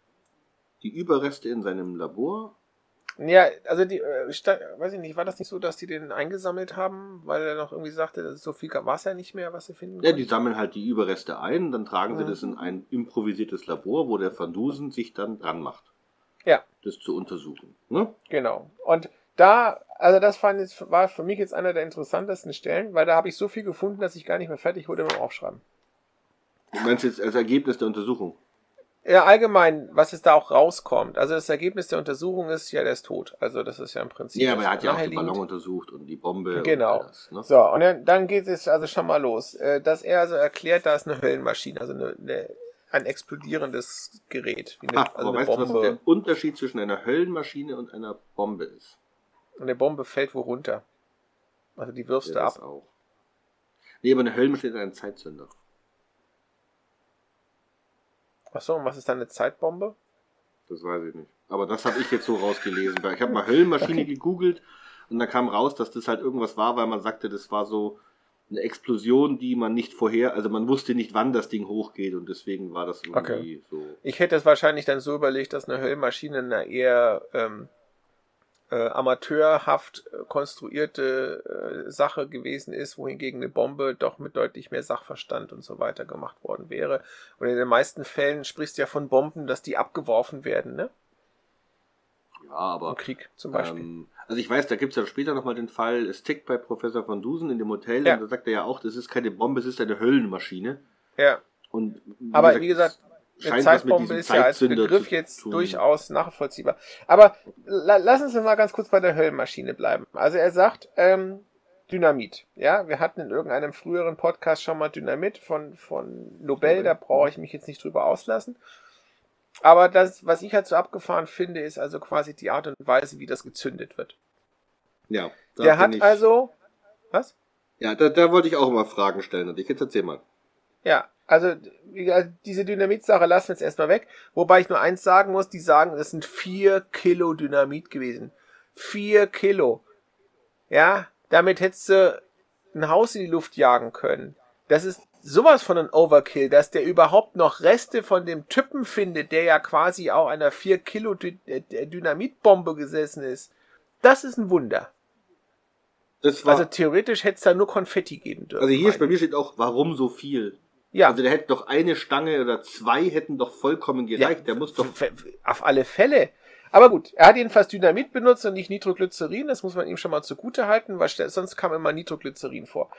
die Überreste in seinem Labor. Ja, also die, äh, weiß ich nicht, war das nicht so, dass die den eingesammelt haben, weil er noch irgendwie sagte, so viel war es ja nicht mehr, was sie finden Ja, die konnten? sammeln halt die Überreste ein, dann tragen sie Mhm. das in ein improvisiertes Labor, wo der Van Dusen sich dann dran macht, das zu untersuchen. Ne? genau. Und da, also das fand ich, war für mich jetzt einer der interessantesten Stellen, weil da habe ich so viel gefunden, dass ich gar nicht mehr fertig wurde dem Aufschreiben. Du meinst jetzt als Ergebnis der Untersuchung? Ja, allgemein, was es da auch rauskommt. Also das Ergebnis der Untersuchung ist ja, der ist tot. Also das ist ja im Prinzip. Ja, aber er hat ja auch den. Ballon untersucht und die Bombe. Genau. Und all das, ne? So, und dann, dann geht es also schon mal los. Äh, Dass er also erklärt, da ist eine Höllenmaschine, also eine, eine, ein explodierendes Gerät. Wie eine, Ha, also eine weißt du, was Bombe. der Unterschied zwischen einer Höllenmaschine und einer Bombe ist? Und eine Bombe fällt wo runter. Also die wirfst Ja, du ab. das auch. Nee, aber eine Höllenmaschine ist ein Zeitzünder. Achso, und was ist dann eine Zeitbombe? Das weiß ich nicht. Aber das habe ich jetzt so rausgelesen. Ich habe mal Höllenmaschine gegoogelt und da kam raus, dass das halt irgendwas war, weil man sagte, das war so eine Explosion, die man nicht vorher, also man wusste nicht, wann das Ding hochgeht und deswegen war das irgendwie so. Ich hätte es wahrscheinlich dann so überlegt, dass eine Höllenmaschine eine eher ähm, äh, amateurhaft äh, konstruierte äh, Sache gewesen ist, wohingegen eine Bombe doch mit deutlich mehr Sachverstand und so weiter gemacht worden wäre. Und in den meisten Fällen sprichst du ja von Bomben, dass die abgeworfen werden, ne? Ja, aber Im Krieg zum Beispiel. Ähm, also ich weiß, da gibt es ja später nochmal den Fall, es tickt bei Professor von Dusen in dem Hotel Ja. und da sagt er ja auch, das ist keine Bombe, es ist eine Höllenmaschine. ja. Und Aber wie gesagt, es Eine Zeitbombe ist ja als Begriff jetzt tun. durchaus nachvollziehbar. Aber la lass uns mal ganz kurz bei der Höllenmaschine bleiben. Also er sagt, ähm, Dynamit. Ja, wir hatten in irgendeinem früheren Podcast schon mal Dynamit von, von Nobel. da brauche ich mich jetzt nicht drüber auslassen. Aber das, was ich halt so abgefahren finde, ist also quasi die Art und Weise, wie das gezündet wird. Ja, da Der hat ich, also, was? Ja, da, da wollte ich auch mal Fragen stellen und ich jetzt erzähl mal. Ja, also diese Dynamit-Sache lassen wir jetzt erstmal weg. Wobei ich nur eins sagen muss, die sagen, es sind vier Kilo Dynamit gewesen. Vier Kilo. Ja, damit hättest du ein Haus in die Luft jagen können. Das ist sowas von ein Overkill, dass der überhaupt noch Reste von dem Typen findet, der ja quasi auch einer 4 Kilo Dy äh, Dynamitbombe gesessen ist. Das ist ein Wunder. War, Also also, theoretisch hätte es da nur Konfetti geben dürfen. hier meine bei mir steht auch, warum so viel? ja. Also der hätte doch eine Stange oder zwei hätten doch vollkommen gereicht. der muss doch. Auf alle Fälle. Aber gut, er hat jedenfalls Dynamit benutzt und nicht Nitroglycerin. Das muss man ihm schon mal zugute halten, weil st- sonst kam immer Nitroglycerin vor.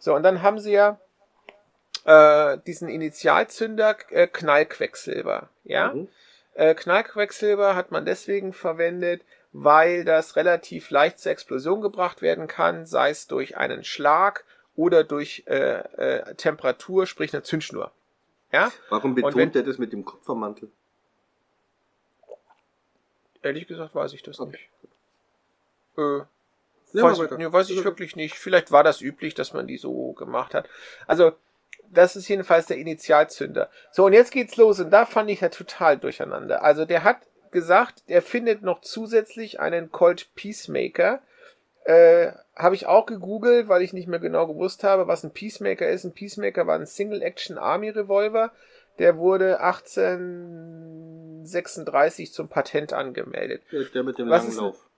So, und dann haben sie ja äh, diesen Initialzünder äh, Knallquecksilber. Ja? Mhm. Äh, Knallquecksilber hat man deswegen verwendet, weil das relativ leicht zur Explosion gebracht werden kann, sei es durch einen Schlag oder durch äh, äh, Temperatur, sprich eine Zündschnur. Ja? Warum Und wenn- betont er das mit dem Kupfermantel? Ehrlich gesagt weiß ich das Okay. nicht. Äh, Ja, weiß, nee, weiß ich Also- wirklich nicht. Vielleicht war das üblich, dass man die so gemacht hat. Also, das ist jedenfalls der Initialzünder. So, und jetzt geht's los. Und da fand ich ja total durcheinander. Also, der hat gesagt, er findet noch zusätzlich einen Colt Peacemaker. Äh, habe ich auch gegoogelt, weil ich nicht mehr genau gewusst habe, was ein Peacemaker ist. Ein Peacemaker war ein Single-Action-Army-Revolver. Der wurde 1836 zum Patent angemeldet. Der, der mit dem Was langen Lauf.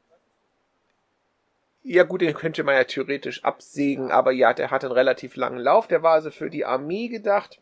Ja gut, den könnte man ja theoretisch absägen, aber ja, der hat einen relativ langen Lauf. Der war also für die Armee gedacht.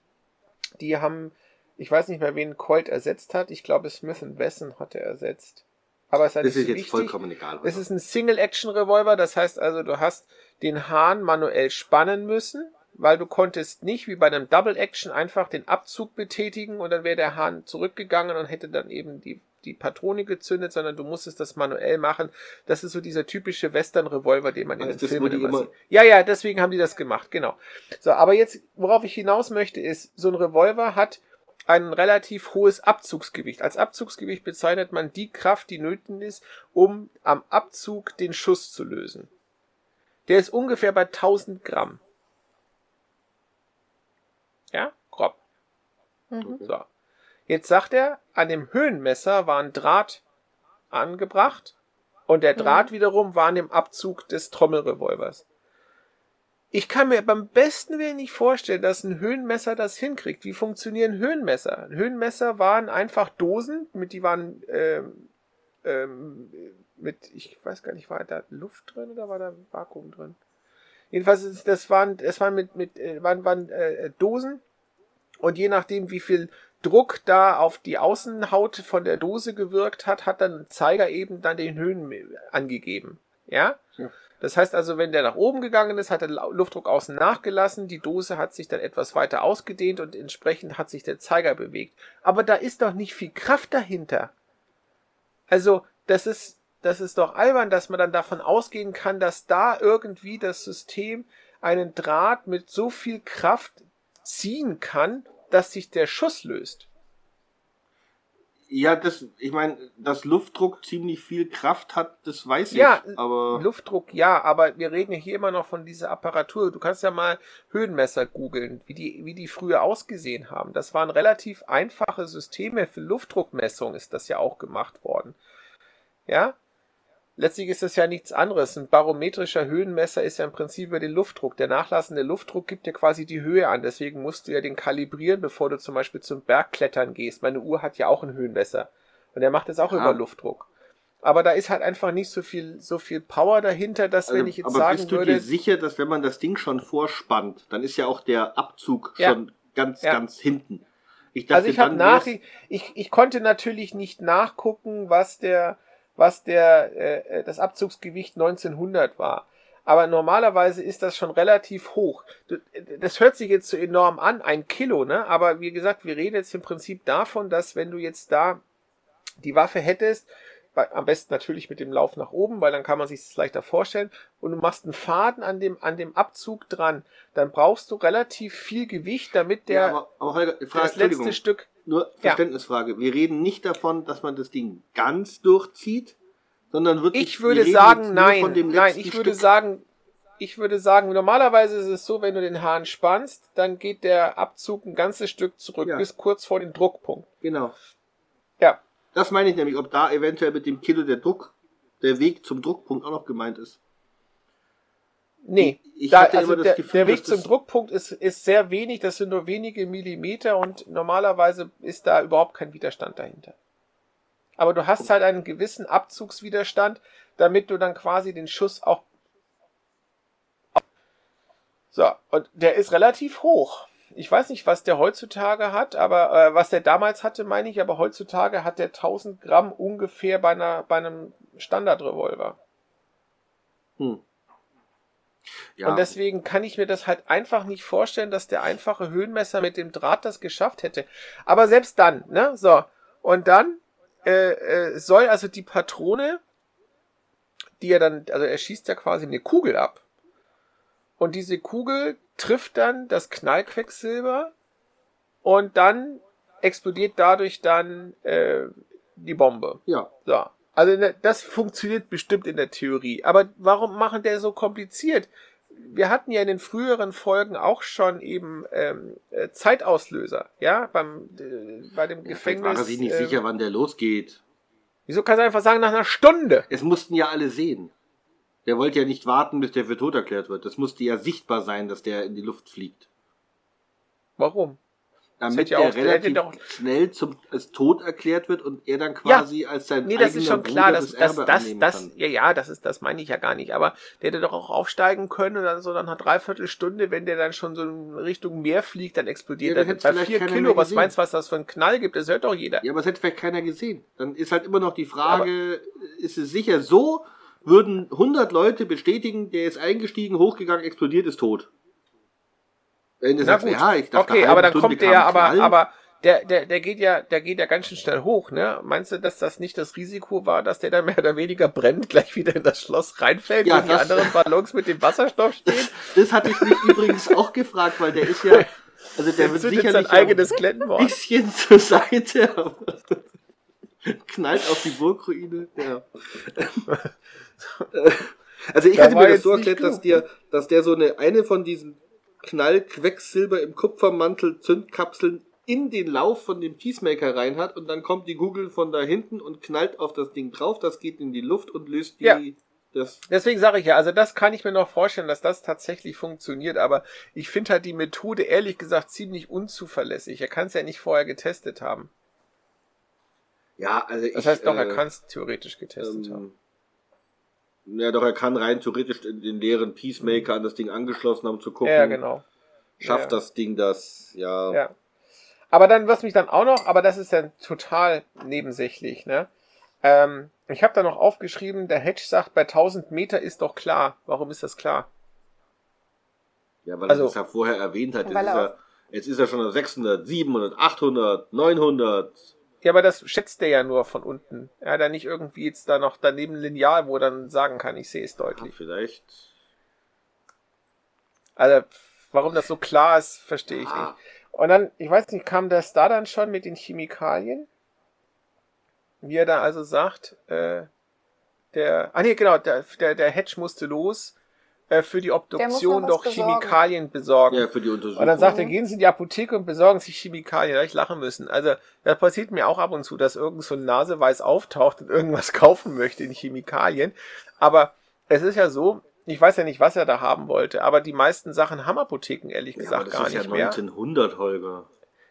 Die haben, ich weiß nicht mehr, wen Colt ersetzt hat. Ich glaube, Smith Wesson hat er ersetzt. Aber es ist so jetzt wichtig. vollkommen egal. Es ist ein Single-Action-Revolver, das heißt also, du hast den Hahn manuell spannen müssen, weil du konntest nicht wie bei einem Double-Action einfach den Abzug betätigen und dann wäre der Hahn zurückgegangen und hätte dann eben die die Patrone gezündet, sondern du musstest das manuell machen. Das ist so dieser typische Western-Revolver, den man in den Filmen immer- sieht. Ja, ja, deswegen haben die das gemacht, genau. So, aber jetzt, worauf ich hinaus möchte, ist, so ein Revolver hat ein relativ hohes Abzugsgewicht. Als Abzugsgewicht bezeichnet man die Kraft, die nötig ist, um am Abzug den Schuss zu lösen. Der ist ungefähr bei 1000 Gramm. Ja, grob. Mhm. So. Jetzt sagt er, an dem Höhenmesser war ein Draht angebracht und der Draht wiederum war an dem Abzug des Trommelrevolvers. Ich kann mir beim besten Willen nicht vorstellen, dass ein Höhenmesser das hinkriegt. Wie funktionieren Höhenmesser? Höhenmesser waren einfach Dosen, mit die waren ähm, ähm, mit, ich weiß gar nicht, war da Luft drin oder war da Vakuum drin? Jedenfalls, ist- das waren, das waren mit, mit, äh, waren, waren äh, Dosen und je nachdem, wie viel Druck da auf die Außenhaut von der Dose gewirkt hat, hat dann ein Zeiger eben dann den Höhen angegeben. Ja? Ja. Das heißt also, wenn der nach oben gegangen ist, hat der Luftdruck außen nachgelassen, die Dose hat sich dann etwas weiter ausgedehnt und entsprechend hat sich der Zeiger bewegt. Aber da ist doch nicht viel Kraft dahinter. Also, das ist, das ist doch albern, dass man dann davon ausgehen kann, dass da irgendwie das System einen Draht mit so viel Kraft ziehen kann, dass sich der Schuss löst. Ja, das, ich meine, dass Luftdruck ziemlich viel Kraft hat, das weiß Ja, ich. Aber Luftdruck, ja, aber wir reden ja hier immer noch von dieser Apparatur. Du kannst ja mal Höhenmesser googeln, wie die, wie die früher ausgesehen haben. Das waren relativ einfache Systeme für Luftdruckmessung, ist das ja auch gemacht worden. Ja? Letztlich ist das ja nichts anderes. Ein barometrischer Höhenmesser ist ja im Prinzip über den Luftdruck. Der nachlassende Luftdruck gibt ja quasi die Höhe an. Deswegen musst du ja den kalibrieren, bevor du zum Beispiel zum Bergklettern gehst. Meine Uhr hat ja auch einen Höhenmesser. Und der macht das auch Ah. über Luftdruck. Aber da ist halt einfach nicht so viel, so viel Power dahinter, dass Also, wenn ich jetzt aber sagen bist du würde, dir sicher, dass wenn man das Ding schon vorspannt, dann ist ja auch der Abzug Ja. schon ganz, Ja. ganz hinten. Ich dachte, also ich habe nach, ich, ich konnte natürlich nicht nachgucken, was der, was der, äh, das Abzugsgewicht 1900 war. Aber normalerweise ist das schon relativ hoch. Das hört sich jetzt so enorm an, ein Kilo, ne? Aber wie gesagt, wir reden jetzt im Prinzip davon, dass wenn du jetzt da die Waffe hättest, am besten natürlich mit dem Lauf nach oben, weil dann kann man sich das leichter vorstellen, und du machst einen Faden an dem, an dem Abzug dran, dann brauchst du relativ viel Gewicht, damit der, ja, aber, aber Holger, Frage, das letzte Stück nur Ja. Verständnisfrage. Wir reden nicht davon, dass man das Ding ganz durchzieht, sondern wirklich. Ich würde wir sagen, nein, nein, ich würde Stück. sagen, ich würde sagen, normalerweise ist es so, wenn du den Hahn spannst, dann geht der Abzug ein ganzes Stück zurück, Ja. bis kurz vor den Druckpunkt. Genau. Ja. Das meine ich nämlich, ob da eventuell mit dem Kilo der Druck, der Weg zum Druckpunkt auch noch gemeint ist. Nee, Ich- da, also der, Gefühl, der Weg zum Druckpunkt ist, ist sehr wenig, das sind nur wenige Millimeter und normalerweise ist da überhaupt kein Widerstand dahinter. Aber du hast halt einen gewissen Abzugswiderstand, damit du dann quasi den Schuss auch. So, und der ist relativ hoch. Ich weiß nicht, was der heutzutage hat, aber äh, was der damals hatte, meine ich, aber heutzutage hat der 1000 Gramm ungefähr bei, einer, bei einem Standardrevolver. Hm. Ja, Und deswegen kann ich mir das halt einfach nicht vorstellen, dass der einfache Höhenmesser mit dem Draht das geschafft hätte. Aber selbst dann, ne? So. Und dann äh, äh, soll also die Patrone, die er dann, also er schießt ja quasi eine Kugel ab. Und diese Kugel trifft dann das Knallquecksilber und dann explodiert dadurch dann äh, die Bombe. ja. So. Also ne, das funktioniert bestimmt in der Theorie. Aber warum machen der so kompliziert? Wir hatten ja in den früheren Folgen auch schon eben ähm, äh, Zeitauslöser, ja, beim äh, bei dem Ja, Gefängnis. war er sich nicht ähm, sicher, wann der losgeht. Wieso kannst du einfach sagen nach einer Stunde? Es mussten ja alle sehen. Der wollte ja nicht warten, bis der für tot erklärt wird. Das musste ja sichtbar sein, dass der in die Luft fliegt. Warum? Damit ja hätte relativ doch- schnell zum als tot erklärt wird und er dann quasi als sein Nee, das ist schon klar, dass das, das, das, kann. ja, ja, das ist, das meine ich ja gar nicht. Aber der hätte doch auch aufsteigen können und dann so nach einer Dreiviertelstunde, wenn der dann schon so in Richtung Meer fliegt, dann explodiert Ja, dann er. Bei vier Kilo, was meinst du, was das für ein Knall gibt? Das hört doch jeder. Ja, aber es hätte vielleicht keiner gesehen. Dann ist halt immer noch die Frage, ist es sicher so, würden 100 Leute bestätigen, der ist eingestiegen, hochgegangen, explodiert, ist tot. Wenn du Na sagst, gut. ja, ich dachte, okay, aber dann halbe kommt Stunde der, kam aber, Knall. aber der, der, der geht ja, der geht ja ganz schön schnell hoch, ne? Meinst du, dass das nicht das Risiko war, dass der dann mehr oder weniger brennt, gleich wieder in das Schloss reinfällt, Ja, wo die anderen Ballons mit dem Wasserstoff stehen? Das hatte ich mich übrigens auch gefragt, weil der ist ja, also der wird Zündet sein sicherlich eigenes ein Klettenwort. bisschen zur Seite, knallt auf die Burgruine. Ja. Also ich Da hatte war mir das so erklärt, dass der, dass der so eine, eine von diesen Knallquecksilber im Kupfermantel Zündkapseln in den Lauf von dem Peacemaker rein hat und dann kommt die Kugel von da hinten und knallt auf das Ding drauf, das geht in die Luft und löst die, Ja. das, Deswegen sage ich ja, also das kann ich mir noch vorstellen, dass das tatsächlich funktioniert, aber ich finde halt die Methode ehrlich gesagt ziemlich unzuverlässig. Er kann es ja nicht vorher getestet haben. ja, also ich, Das heißt doch, er äh, kann es theoretisch getestet haben. Ja, doch, er kann rein theoretisch den, den leeren Peacemaker an das Ding angeschlossen haben zu gucken. Ja, genau. Schafft Ja. das Ding das? Ja. Ja. Aber dann, was mich dann auch noch, aber das ist dann total nebensächlich, ne? Ähm, ich habe da noch aufgeschrieben, der Hedge sagt, bei 1000 Meter ist doch klar. Warum ist das klar? Ja, weil Also- er das ja vorher erwähnt hat. Jetzt ist, er er, jetzt ist er schon auf 600, 700, 800, 900. Ja, aber das schätzt der ja nur von unten. Er hat ja nicht irgendwie jetzt da noch daneben ein Lineal, wo er dann sagen kann, ich sehe es Ja, deutlich. vielleicht. Also, warum das so klar ist, verstehe ich Ah. nicht. Und dann, ich weiß nicht, kam das da dann schon mit den Chemikalien? Wie er da also sagt, äh, der, ah nee, genau, der, der, der Hedge musste los, äh, für die Obduktion doch besorgen. Chemikalien besorgen. Ja, für die Untersuchung. Und dann sagt er, gehen Sie in die Apotheke und besorgen sich Chemikalien. Da ich lachen müssen. Also, das passiert mir auch ab und zu, dass irgend so ein Naseweiß auftaucht und irgendwas kaufen möchte in Chemikalien. Aber es ist ja so, ich weiß ja nicht, was er da haben wollte, aber die meisten Sachen haben Apotheken ehrlich ja, gesagt aber das gar ist nicht ja mehr. 1900, Holger.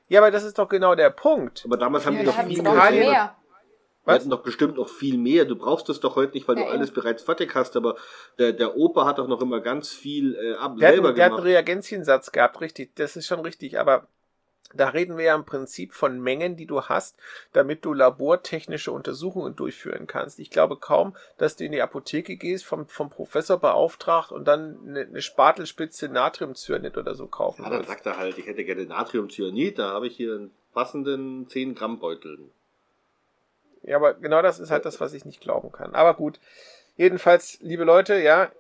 Ja, aber das ist doch genau der Punkt. Aber damals haben Ja, die doch viel sie mehr. Wir Was? hatten doch bestimmt noch viel mehr. Du brauchst das doch heute nicht, weil Ja, du eben. alles bereits fertig hast. Aber der, der Opa hat doch noch immer ganz viel äh, ab Der hat, selber einen- der hat einen gemacht. Reagenzien-Satz gehabt, richtig. Das ist schon richtig. Aber da reden wir ja im Prinzip von Mengen, die du hast, damit du labortechnische Untersuchungen durchführen kannst. Ich glaube kaum, dass du in die Apotheke gehst, vom, vom Professor beauftragt und dann eine, eine Spatelspitze Natriumcyanid oder so kaufen Ja, dann sagt er halt, ich hätte gerne Natriumcyanid, da habe ich hier einen passenden 10 Gramm Beutel. Ja, aber genau das ist halt das, was ich nicht glauben kann. Aber gut. Jedenfalls, liebe Leute, ja,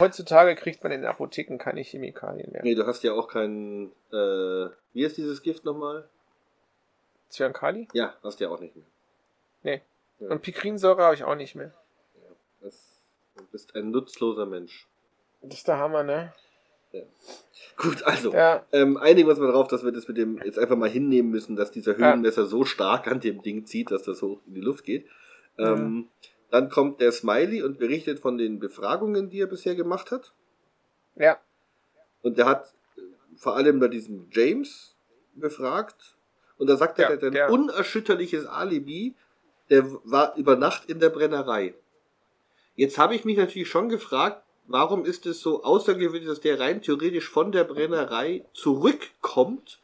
heutzutage kriegt man in den Apotheken keine Chemikalien mehr. Nee, du hast ja auch keinen, äh, wie ist dieses Gift nochmal? Cyankali? Ja, hast du ja auch nicht mehr. Und Pikrinsäure habe ich auch nicht mehr. Das, du bist ein nutzloser Mensch. Das ist der Hammer, ne? Gut, also, Ja, ähm, einigen wir uns mal drauf, dass wir das mit dem jetzt einfach mal hinnehmen müssen, dass dieser Höhenmesser so stark an dem Ding zieht, dass das hoch in die Luft geht. Ähm, Dann kommt der Smiley und berichtet von den Befragungen, die er bisher gemacht hat. ja. Und der hat äh, vor allem bei diesem James befragt. Und da sagt er, Ja, der hat ein unerschütterliches Alibi. Der war über Nacht in der Brennerei. Jetzt habe ich mich natürlich schon gefragt, warum ist es so außergewöhnlich, dass der rein theoretisch von der Brennerei zurückkommt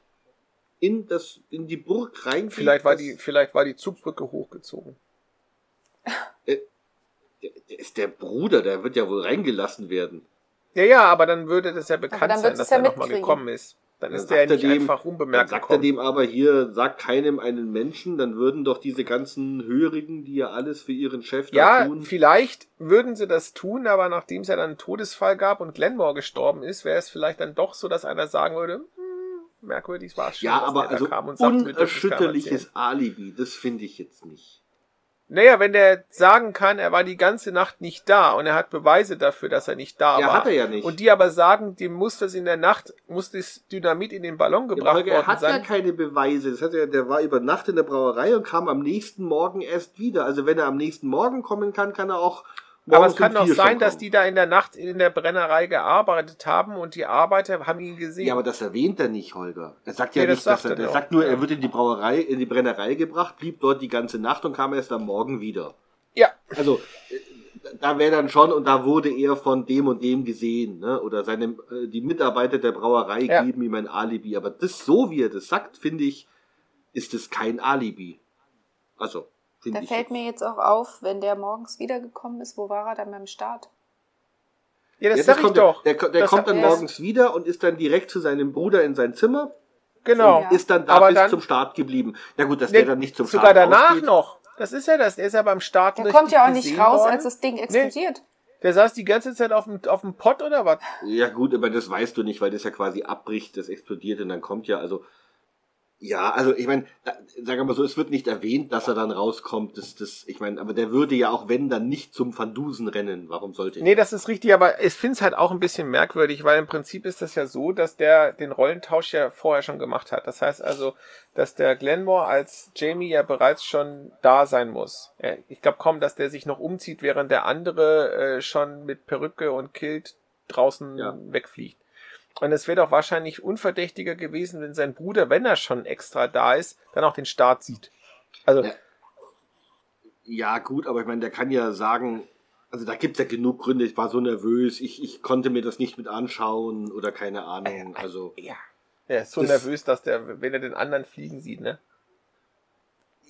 in das in die Burg reingeht. Vielleicht war die, vielleicht war die Zugbrücke hochgezogen. der, der ist der Bruder, der wird ja wohl reingelassen werden. Ja, ja, aber dann würde das ja bekannt sein, dass ja er nochmal gekommen ist. Dann Dann ist der ja sagt er nicht dem- einfach Dann unbemerkt sagt er gekommen. dem aber hier, sagt keinem einen Menschen, dann würden doch diese ganzen Hörigen, die ja alles für ihren Chef da Ja, tun. vielleicht würden sie das tun, aber nachdem es ja dann einen Todesfall gab und Glenmore gestorben ist, wäre es vielleicht dann doch so, dass einer sagen würde, hm, merkwürdig war es schon. Ja, aber also unerschütterliches. Alibi, das finde ich jetzt nicht. Naja, wenn der sagen kann, er war die ganze Nacht nicht da und er hat Beweise dafür, dass er nicht da ja, war. hat er ja nicht. Und die aber sagen, dem muss das in der Nacht, muss das Dynamit in den Ballon Ja, gebracht er worden hat ja sein. keine Beweise. Das hat er, der war über Nacht in der Brauerei und kam am nächsten Morgen erst wieder. Also wenn er am nächsten Morgen kommen kann, kann er auch. Aber es kann doch sein, dass die da in der Nacht in der Brennerei gearbeitet haben und die Arbeiter haben ihn gesehen. Ja, aber das erwähnt er nicht, Holger. Er sagt ja das nicht, dass er, er sagt nur, Ja. er wird in die Brauerei, in die Brennerei gebracht, blieb dort die ganze Nacht und kam erst am Morgen wieder. ja, Also, äh, da wäre dann schon, und da wurde er von dem und dem gesehen, ne? Oder seine, äh, die Mitarbeiter der Brauerei Ja. geben ihm ein Alibi. Aber das, so wie er das sagt, finde ich, ist es kein Alibi. Also, Da fällt mir jetzt auch auf, wenn der morgens wiedergekommen ist, wo war er dann beim Start? ja, das Ja, sag ich kommt, doch. Der, der, der Das kommt dann morgens wieder und ist dann direkt zu seinem Bruder in sein Zimmer. Genau. Und ist dann da Aber bis dann- zum Start geblieben. Ja gut, dass Nee, der dann nicht zum Sogar Start danach rausgeht. noch. Das ist ja das. Der ist ja beim Start Der kommt ja auch nicht raus, worden. als das Ding explodiert. Der saß die ganze Zeit auf dem, auf dem Pott oder was? Ja gut, aber das weißt du nicht, weil das ja quasi abbricht, das explodiert und dann kommt ja, also ja, also ich meine, sagen wir mal so, es wird nicht erwähnt, dass er dann rauskommt. Das, das, ich meine, aber der würde ja auch wenn dann nicht zum Van Dusen rennen. Warum sollte er? Nee, das ist richtig, aber ich finde es halt auch ein bisschen merkwürdig, weil im Prinzip ist das ja so, dass der den Rollentausch ja vorher schon gemacht hat. Das heißt also, dass der Glenmore als Jamie ja bereits schon da sein muss. Ich glaube kaum, dass der sich noch umzieht, während der andere äh, schon mit Perücke und Kilt draußen Ja. wegfliegt. Und es wäre doch wahrscheinlich unverdächtiger gewesen, wenn sein Bruder, wenn er schon extra da ist, dann auch den Start sieht. Also, Ja. Ja, gut, aber ich meine, der kann ja sagen, also da gibt's ja genug Gründe, ich war so nervös, ich, ich konnte mir das nicht mit anschauen oder keine Ahnung. Also ja. Er ist so Das- nervös, dass der, wenn er den anderen fliegen sieht, ne?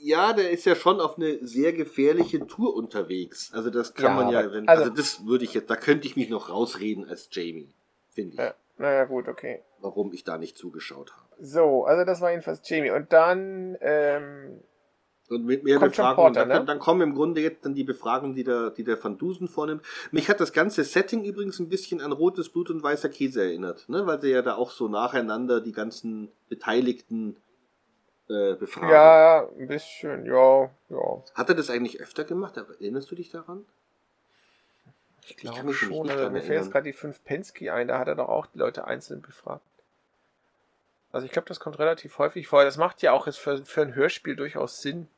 ja, der ist ja schon auf eine sehr gefährliche Tour unterwegs. Also das kann Ja, man ja, wenn, also- also, das würde ich jetzt, da könnte ich mich noch rausreden als Jamie, finde ich, Ja. Naja, gut, okay. warum ich da nicht zugeschaut habe. So, also das war jedenfalls Jamie. Und dann, ähm, Und mit mehr Befragungen, Porter, dann, ne? dann kommen im Grunde jetzt dann die Befragungen, die der, die der Van Dusen vornimmt. Mich hat das ganze Setting übrigens ein bisschen an rotes Blut und weißer Käse erinnert, ne? weil sie ja da auch so nacheinander die ganzen Beteiligten äh, befragen. ja, ein bisschen, ja, ja. Hat er das eigentlich öfter gemacht? Erinnerst du dich daran? Ich glaube mich schon. Also, mir fällt jetzt gerade die 5 Pensky ein, da hat er doch auch die Leute einzeln befragt. Also ich glaube, das kommt relativ häufig vor. Das macht ja auch jetzt für, für ein Hörspiel durchaus Sinn.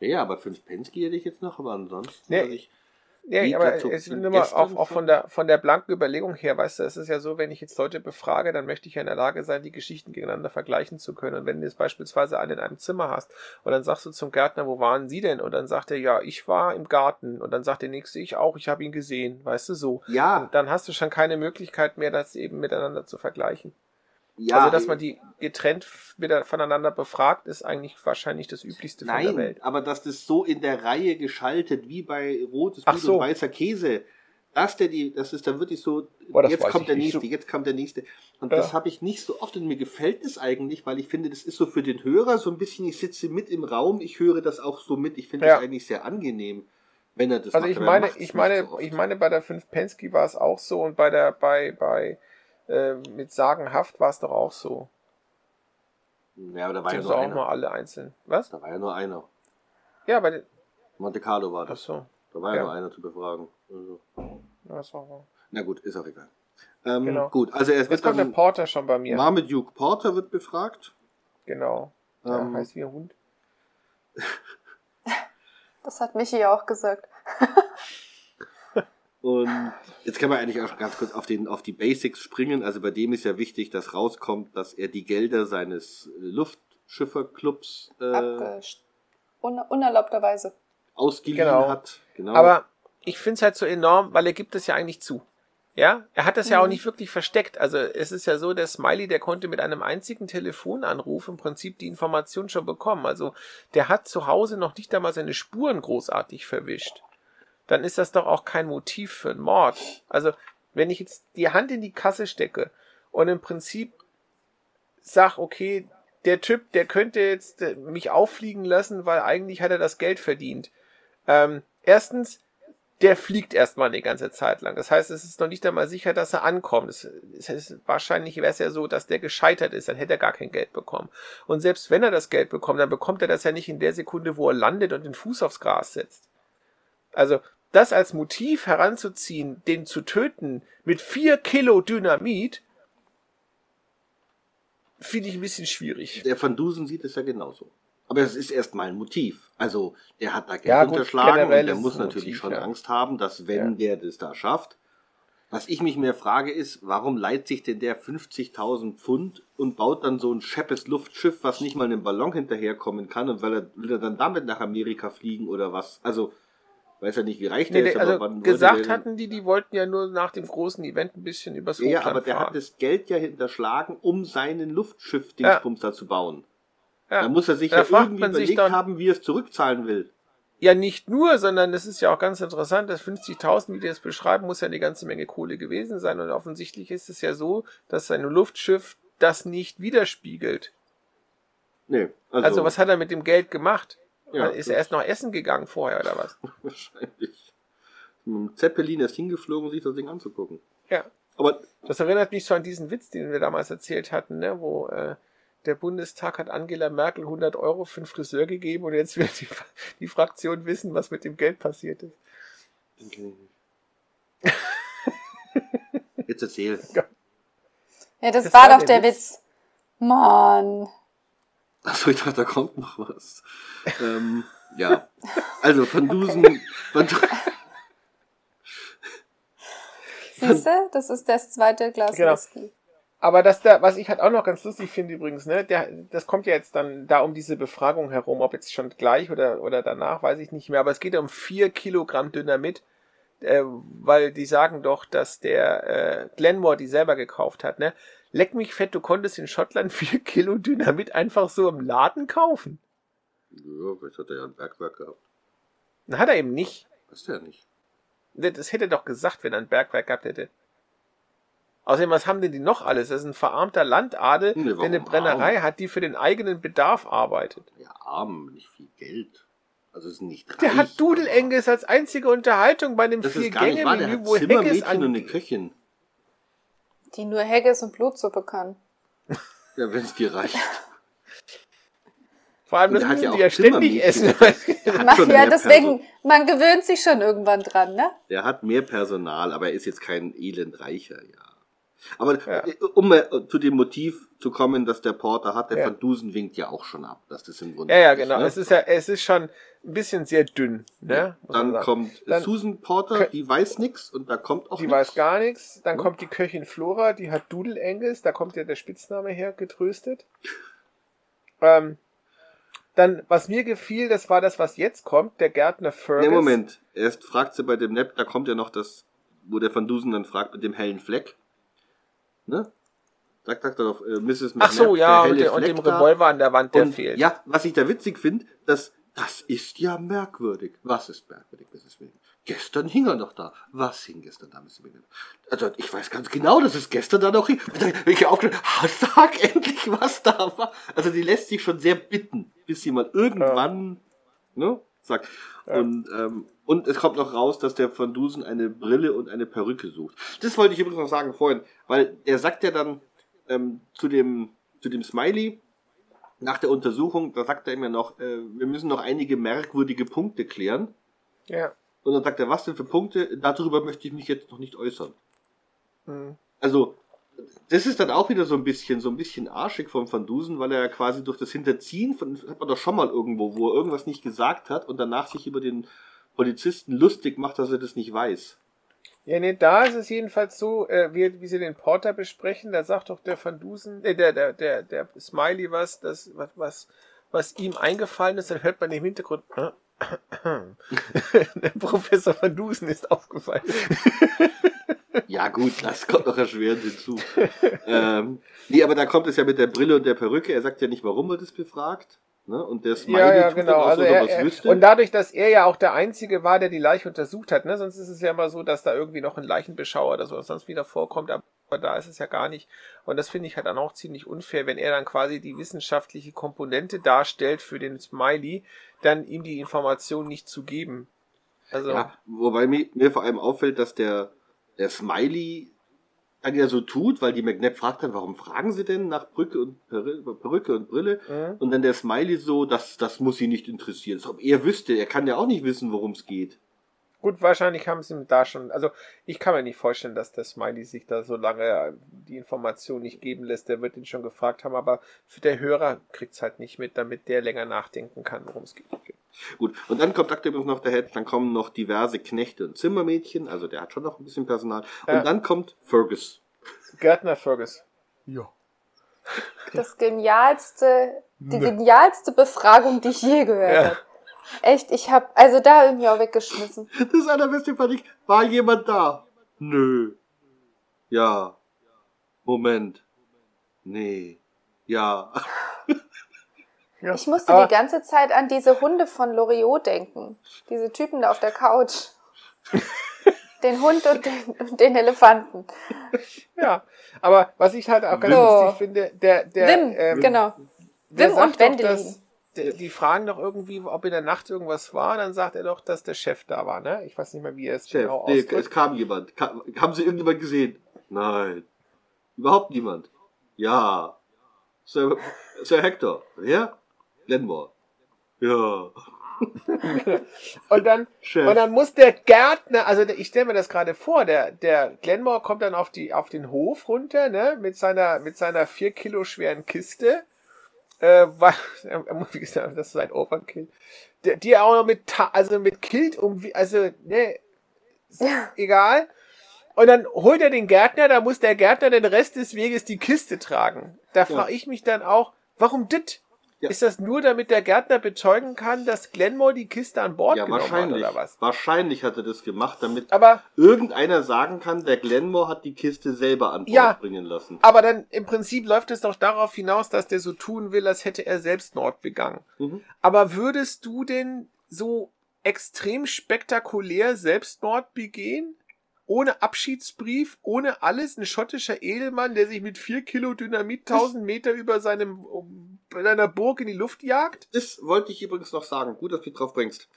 Ja, aber fünf Pensky hätte ich jetzt noch, aber ansonsten. Nee, ich, Ja, Wie aber so es ist mit nur mal Gästen auch, auch von der von der blanken Überlegung her, weißt du, es ist ja so, wenn ich jetzt Leute befrage, dann möchte ich ja in der Lage sein, die Geschichten gegeneinander vergleichen zu können. Und wenn du jetzt beispielsweise einen in einem Zimmer hast und dann sagst du zum Gärtner, wo waren Sie denn? Und dann sagt er, ja, ich war im Garten. Und dann sagt der nächste, ich auch, ich habe ihn gesehen, weißt du so. ja, Und dann hast du schon keine Möglichkeit mehr, das eben miteinander zu vergleichen. Ja. also, dass man die getrennt wieder voneinander befragt, ist eigentlich wahrscheinlich das Üblichste von der Nein, Welt. aber dass das so in der Reihe geschaltet, wie bei rotes Blut so. und weißer Käse, dass der die, das ist dann wirklich so, Boah, jetzt kommt der nicht. nächste, jetzt kommt der nächste. Und Ja. das habe ich nicht so oft und mir gefällt es eigentlich, weil ich finde, das ist so für den Hörer so ein bisschen, ich sitze mit im Raum, ich höre das auch so mit. Ich finde Ja. das eigentlich sehr angenehm, wenn er das Also macht. ich meine, ich nicht meine, so ich meine, bei der 5 Pensky war es auch so und bei der, bei, bei, äh, mit Sagenhaft war es doch auch so. Ja, aber da war ja nur auch einer. mal alle einzeln. Was? Da war ja nur einer. Ja, bei den, Monte Carlo war ach das. so. Da war ja, Ja. nur einer zu befragen. Also. Ja, das war wahr. Na gut, ist auch egal. Ähm, Genau. Gut, also er Jetzt wird kommt der Porter schon bei mir. Marmaduke Porter wird befragt. Genau. Ähm, heißt wie ein Hund. Das hat Michi auch gesagt. Und jetzt kann man eigentlich auch ganz kurz auf, den, auf die Basics springen. Also bei dem ist ja wichtig, dass rauskommt, dass er die Gelder seines äh, Luftschifferclubs äh, un unerlaubterweise. ausgeliehen Genau. hat. Genau. Aber ich finde es halt so enorm, weil er gibt es ja eigentlich zu. Ja, er hat das ja auch Mhm. nicht wirklich versteckt. Also es ist ja so, der Smiley, der konnte mit einem einzigen Telefonanruf im Prinzip die Information schon bekommen. Also der hat zu Hause noch nicht einmal seine Spuren großartig verwischt. Dann ist das doch auch kein Motiv für einen Mord. Also wenn ich jetzt die Hand in die Kasse stecke und im Prinzip sag, okay, der Typ, der könnte jetzt äh, mich auffliegen lassen, weil eigentlich hat er das Geld verdient. Ähm, erstens, der fliegt erstmal eine ganze Zeit lang. Das heißt, es ist noch nicht einmal sicher, dass er ankommt. Es, es ist, wahrscheinlich wäre es ja so, dass der gescheitert ist, dann hätte er gar kein Geld bekommen. Und selbst wenn er das Geld bekommt, dann bekommt er das ja nicht in der Sekunde, wo er landet und den Fuß aufs Gras setzt. Also, das als Motiv heranzuziehen, den zu töten mit vier Kilo Dynamit, finde ich ein bisschen schwierig. der Van Dusen sieht es ja genauso. Aber es ist erstmal ein Motiv. Also der hat da Geld Ja, unterschlagen und der muss natürlich Motiv, schon ja. Angst haben, dass wenn der das da schafft. Was ich mich mehr frage ist, warum leiht sich denn der 50.000 Pfund und baut dann so ein scheppes Luftschiff, was nicht mal einem Ballon hinterherkommen kann und weil er, will er dann damit nach Amerika fliegen oder was? Also, weiß ja nicht, wie reich der Nee, ist, aber also wann gesagt hatten die, die wollten ja nur nach dem großen Event ein bisschen übers Ja, Hochland aber der fahren. hat das Geld ja hinterschlagen, um seinen Luftschiff-Dingsbums da zu bauen. ja. Da muss er sich Da ja irgendwie überlegt dann- haben, wie er es zurückzahlen will. ja, nicht nur, sondern es ist ja auch ganz interessant, dass 50.000, wie die das beschreiben, muss ja eine ganze Menge Kohle gewesen sein. Und offensichtlich ist es ja so, dass sein Luftschiff das nicht widerspiegelt. Nee, Also, also, was hat er mit dem Geld gemacht? Ja, ist er erst noch essen gegangen vorher oder was? wahrscheinlich. Mit dem Zeppelin erst hingeflogen, sich das Ding anzugucken. Ja. Aber Das erinnert mich so an diesen Witz, den wir damals erzählt hatten, ne? wo äh, der Bundestag hat Angela Merkel 100 Euro für einen Friseur gegeben und jetzt will die, die Fraktion wissen, was mit dem Geld passiert ist. Jetzt erzähl. Ja, das, Das war war doch der der Witz. Mann. Achso, ich dachte, da kommt noch was. ähm, ja. Also, Van Dusen. Van Du- Siehst du? Das ist das zweite Glas Genau. Whisky. Aber das da, was ich halt auch noch ganz lustig finde übrigens, ne, der, das kommt ja jetzt dann da um diese Befragung herum, ob jetzt schon gleich oder, oder danach, weiß ich nicht mehr, aber es geht um vier Kilogramm Dynamit, äh, weil die sagen doch, dass der äh, Glenmore die selber gekauft hat, ne? Leck mich fett, du konntest in Schottland vier Kilo Dynamit einfach so im Laden kaufen. Ja, vielleicht hat er ja ein Bergwerk gehabt. Na, hat er eben nicht. Weiß der nicht. Das hätte er doch gesagt, wenn er ein Bergwerk gehabt hätte. Außerdem, was haben denn die noch alles? Das ist ein verarmter Landadel, Nee, der eine Brennerei arm? hat, die für den eigenen Bedarf arbeitet. Ja, arm, nicht viel Geld. Also, ist nicht reich. Der hat Dudelenges als einzige Unterhaltung bei dem ist Vier-Gänge-Menü, wo Zimmermädchen und an... eine Köchin. Die nur Haggis und Blutsuppe kann. Ja, wenn es dir reicht. Vor allem, das der hat müssen ja die auch ja ständig essen. Ja, deswegen, Perso- man gewöhnt sich schon irgendwann dran, ne? Der hat mehr Personal, aber er ist jetzt kein elendreicher, ja. Aber Ja. äh, um mal zu dem Motiv zu kommen, dass der Porter hat, der Ja. Van Dusen winkt ja auch schon ab, dass das im Grunde ja, ja, genau. ne? Es ist ja, es ist schon ein bisschen sehr dünn, ne? Man Dann kommt Dann- Susan Porter, die weiß nix und da kommt auch Die nix. weiß gar nichts. Dann Ja. kommt die Köchin Flora, die hat Dudelenges, da kommt ja der Spitzname her, getröstet. Ähm, dann, was mir gefiel, das war das, was jetzt kommt, der Gärtner Fergus. Nee, Moment. Erst fragt sie bei dem Nap, da kommt ja noch das, wo der Van Dusen dann fragt mit dem hellen Fleck. Ne? Sagt er doch, äh, Mrs. Ach so, ja, der und, der, und dem. Revolver an der Wand, der und, fehlt. Ja, was ich da witzig finde, dass das ist ja merkwürdig. Was ist merkwürdig, Mrs. Williams? Gestern hing er noch da. Was hing gestern da, Mrs. Williams? Also, ich weiß ganz genau, dass es gestern da noch hing. Ich aufgeschrieben, sag endlich, was da war. Also, die lässt sich schon sehr bitten, bis sie mal irgendwann, ne, sagt. Ja. Und, ähm, und es kommt noch raus, dass der Van Dusen eine Brille und eine Perücke sucht. Das wollte ich übrigens noch sagen vorhin, weil er sagt ja dann ähm, zu dem, zu dem Smiley, nach der Untersuchung, da sagt er immer noch, äh, wir müssen noch einige merkwürdige Punkte klären. ja. Und dann sagt er, was denn für Punkte? Darüber möchte ich mich jetzt noch nicht äußern. Hm. Also, das ist dann auch wieder so ein bisschen, so ein bisschen arschig von Van Dusen, weil er ja quasi durch das Hinterziehen von, hat man doch schon mal irgendwo, wo er irgendwas nicht gesagt hat und danach sich über den Polizisten lustig macht, dass er das nicht weiß. Ja, nee, da ist es jedenfalls so, äh, wie, wie sie den Porter besprechen, da sagt doch der Van Dusen, äh, der, der, der, der Smiley was, das, was, was, was ihm eingefallen ist, dann hört man im Hintergrund, äh, der Professor Van Dusen ist aufgefallen. Ja, gut, das kommt noch erschwerend hinzu. ähm, nee, aber da kommt es ja mit der Brille und der Perücke. Er sagt ja nicht, warum er das befragt. Ne? Und der Smiley ja, ja, tut genau. dann auch Also so, er, er wüsste. und dadurch, dass er ja auch der Einzige war, der die Leiche untersucht hat, ne? sonst ist es ja immer so, dass da irgendwie noch ein Leichenbeschauer oder so sonst wieder vorkommt, aber da ist es ja gar nicht. Und das finde ich halt dann auch ziemlich unfair, wenn er dann quasi die wissenschaftliche Komponente darstellt für den Smiley, dann ihm die Information nicht zu geben. Also, Ja, wobei mir, mir vor allem auffällt, dass der, der Smiley dann ja so tut, weil die McNabb fragt dann, warum fragen sie denn nach Brücke und Perü- Perücke und Brille? Mhm. Und dann der Smiley so, das, das muss sie nicht interessieren. Als ob er wüsste, er kann ja auch nicht wissen, worum es geht. Gut, wahrscheinlich haben sie ihm da schon. Also, ich kann mir nicht vorstellen, dass der Smiley sich da so lange die Information nicht geben lässt. Der wird ihn schon gefragt haben, aber für der Hörer kriegt es halt nicht mit, damit der länger nachdenken kann, worum es geht. Gut, und dann kommt übrigens noch der Head, dann kommen noch diverse Knechte und Zimmermädchen, also der hat schon noch ein bisschen Personal. Ja. Und dann kommt Fergus. Gärtner Fergus. Ja. Das genialste, die genialste Befragung, die ich je gehört Ja. habe. Echt, ich hab, also da irgendwie auch weggeschmissen. Das allerbeste fand ich, war jemand da? Nö. Ja. Moment. Nee. Ja. ja. Ich musste Aber- die ganze Zeit an diese Hunde von Loriot denken. Diese Typen da auf der Couch. den Hund und den, und den Elefanten. Ja, aber was ich halt auch ganz So. lustig finde, der, der, Wim, ähm, genau. Wim sagt und doch, Wendelin. Die fragen doch irgendwie, ob in der Nacht irgendwas war, dann sagt er doch, dass der Chef da war, ne? Ich weiß nicht mehr, wie er es Chef, genau nee, ausdrückt. es kam jemand. Ka haben Sie irgendjemand gesehen? Nein. Überhaupt niemand. Ja. Sir, Sir Hector. Wer? Glenmore. Ja. Und dann, Chef. und dann muss der Gärtner, also ich stelle mir das gerade vor, der, der Glenmore kommt dann auf, die, auf den Hof runter, ne, mit seiner, mit seiner vier Kilo schweren Kiste, äh, weil, er muss, wie gesagt, das ist ein Overkill, die er auch noch mit, also mit Kilt um, also, ne, ist Ja. egal. Und dann holt er den Gärtner, da muss der Gärtner den Rest des Weges die Kiste tragen. Da frage ich mich dann auch, warum dit? Ja. Ist das nur, damit der Gärtner bezeugen kann, dass Glenmore die Kiste an Bord ja, genommen hat wahrscheinlich. oder was? Wahrscheinlich hat er das gemacht, damit Aber, irgendeiner sagen kann, der Glenmore hat die Kiste selber an Bord Ja. bringen lassen. aber dann im Prinzip läuft es doch darauf hinaus, dass der so tun will, als hätte er Selbstmord begangen. Mhm. Aber würdest du denn so extrem spektakulär Selbstmord begehen? Ohne Abschiedsbrief, ohne alles, ein schottischer Edelmann, der sich mit vier Kilo Dynamit 1000 Meter über seinem, um, seiner Burg in die Luft jagt? Das wollte ich übrigens noch sagen. Gut, dass du drauf bringst.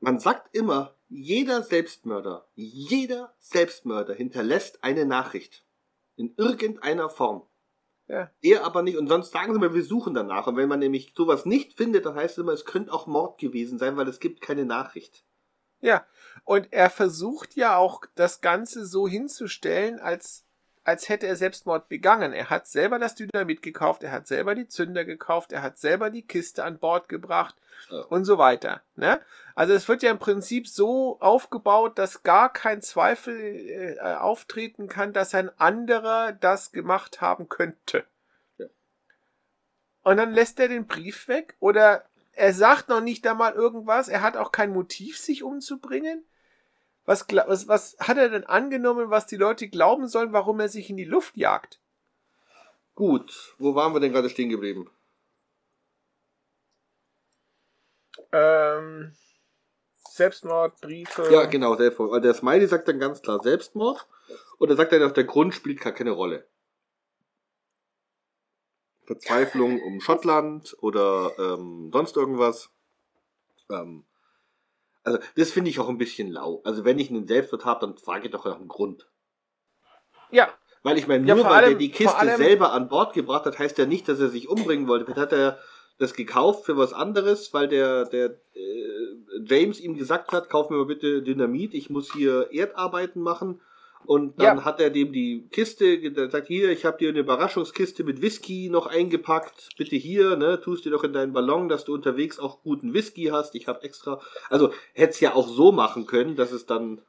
Man sagt immer, jeder Selbstmörder, jeder Selbstmörder hinterlässt eine Nachricht. In irgendeiner Form. Ja. Er aber nicht. Und sonst sagen sie mal, wir suchen danach. Und wenn man nämlich sowas nicht findet, dann heißt es immer, es könnte auch Mord gewesen sein, weil es gibt keine Nachricht. Ja, und er versucht ja auch das Ganze so hinzustellen, als, als hätte er Selbstmord begangen. Er hat selber das Dynamit gekauft, er hat selber die Zünder gekauft, er hat selber die Kiste an Bord gebracht Ja. und so weiter. Ne? Also es wird ja im Prinzip so aufgebaut, dass gar kein Zweifel äh, auftreten kann, dass ein anderer das gemacht haben könnte. Ja. Und dann lässt er den Brief weg oder er sagt noch nicht einmal irgendwas, er hat auch kein Motiv, sich umzubringen. Was, was, was hat er denn angenommen, was die Leute glauben sollen, warum er sich in die Luft jagt? Gut, wo waren wir denn gerade stehen geblieben? Ähm, Selbstmord, Briefe. Ja, genau, Selbstmord. Weil der Smiley sagt dann ganz klar Selbstmord. Und er sagt dann auch, der Grund spielt gar keine Rolle. Verzweiflung um Schottland oder ähm, sonst irgendwas. Ähm, also, das finde ich auch ein bisschen lau. Also, wenn ich einen Selbstmord habe, dann frage ich doch nach einem Grund. Ja, Weil ich meine, Ja, nur vor weil der allem- die vor Kiste selber an Bord gebracht hat, heißt ja nicht, dass er sich umbringen wollte. Vielleicht hat er das gekauft für was anderes, weil der, der äh, James ihm gesagt hat, kauf mir mal bitte Dynamit, ich muss hier Erdarbeiten machen. Und dann Ja. hat er dem die Kiste gesagt, hier, ich habe dir eine Überraschungskiste mit Whisky noch eingepackt, bitte hier, ne, tust dir doch in deinen Ballon, dass du unterwegs auch guten Whisky hast, ich habe extra. Also hätte es ja auch so machen können, dass es dann,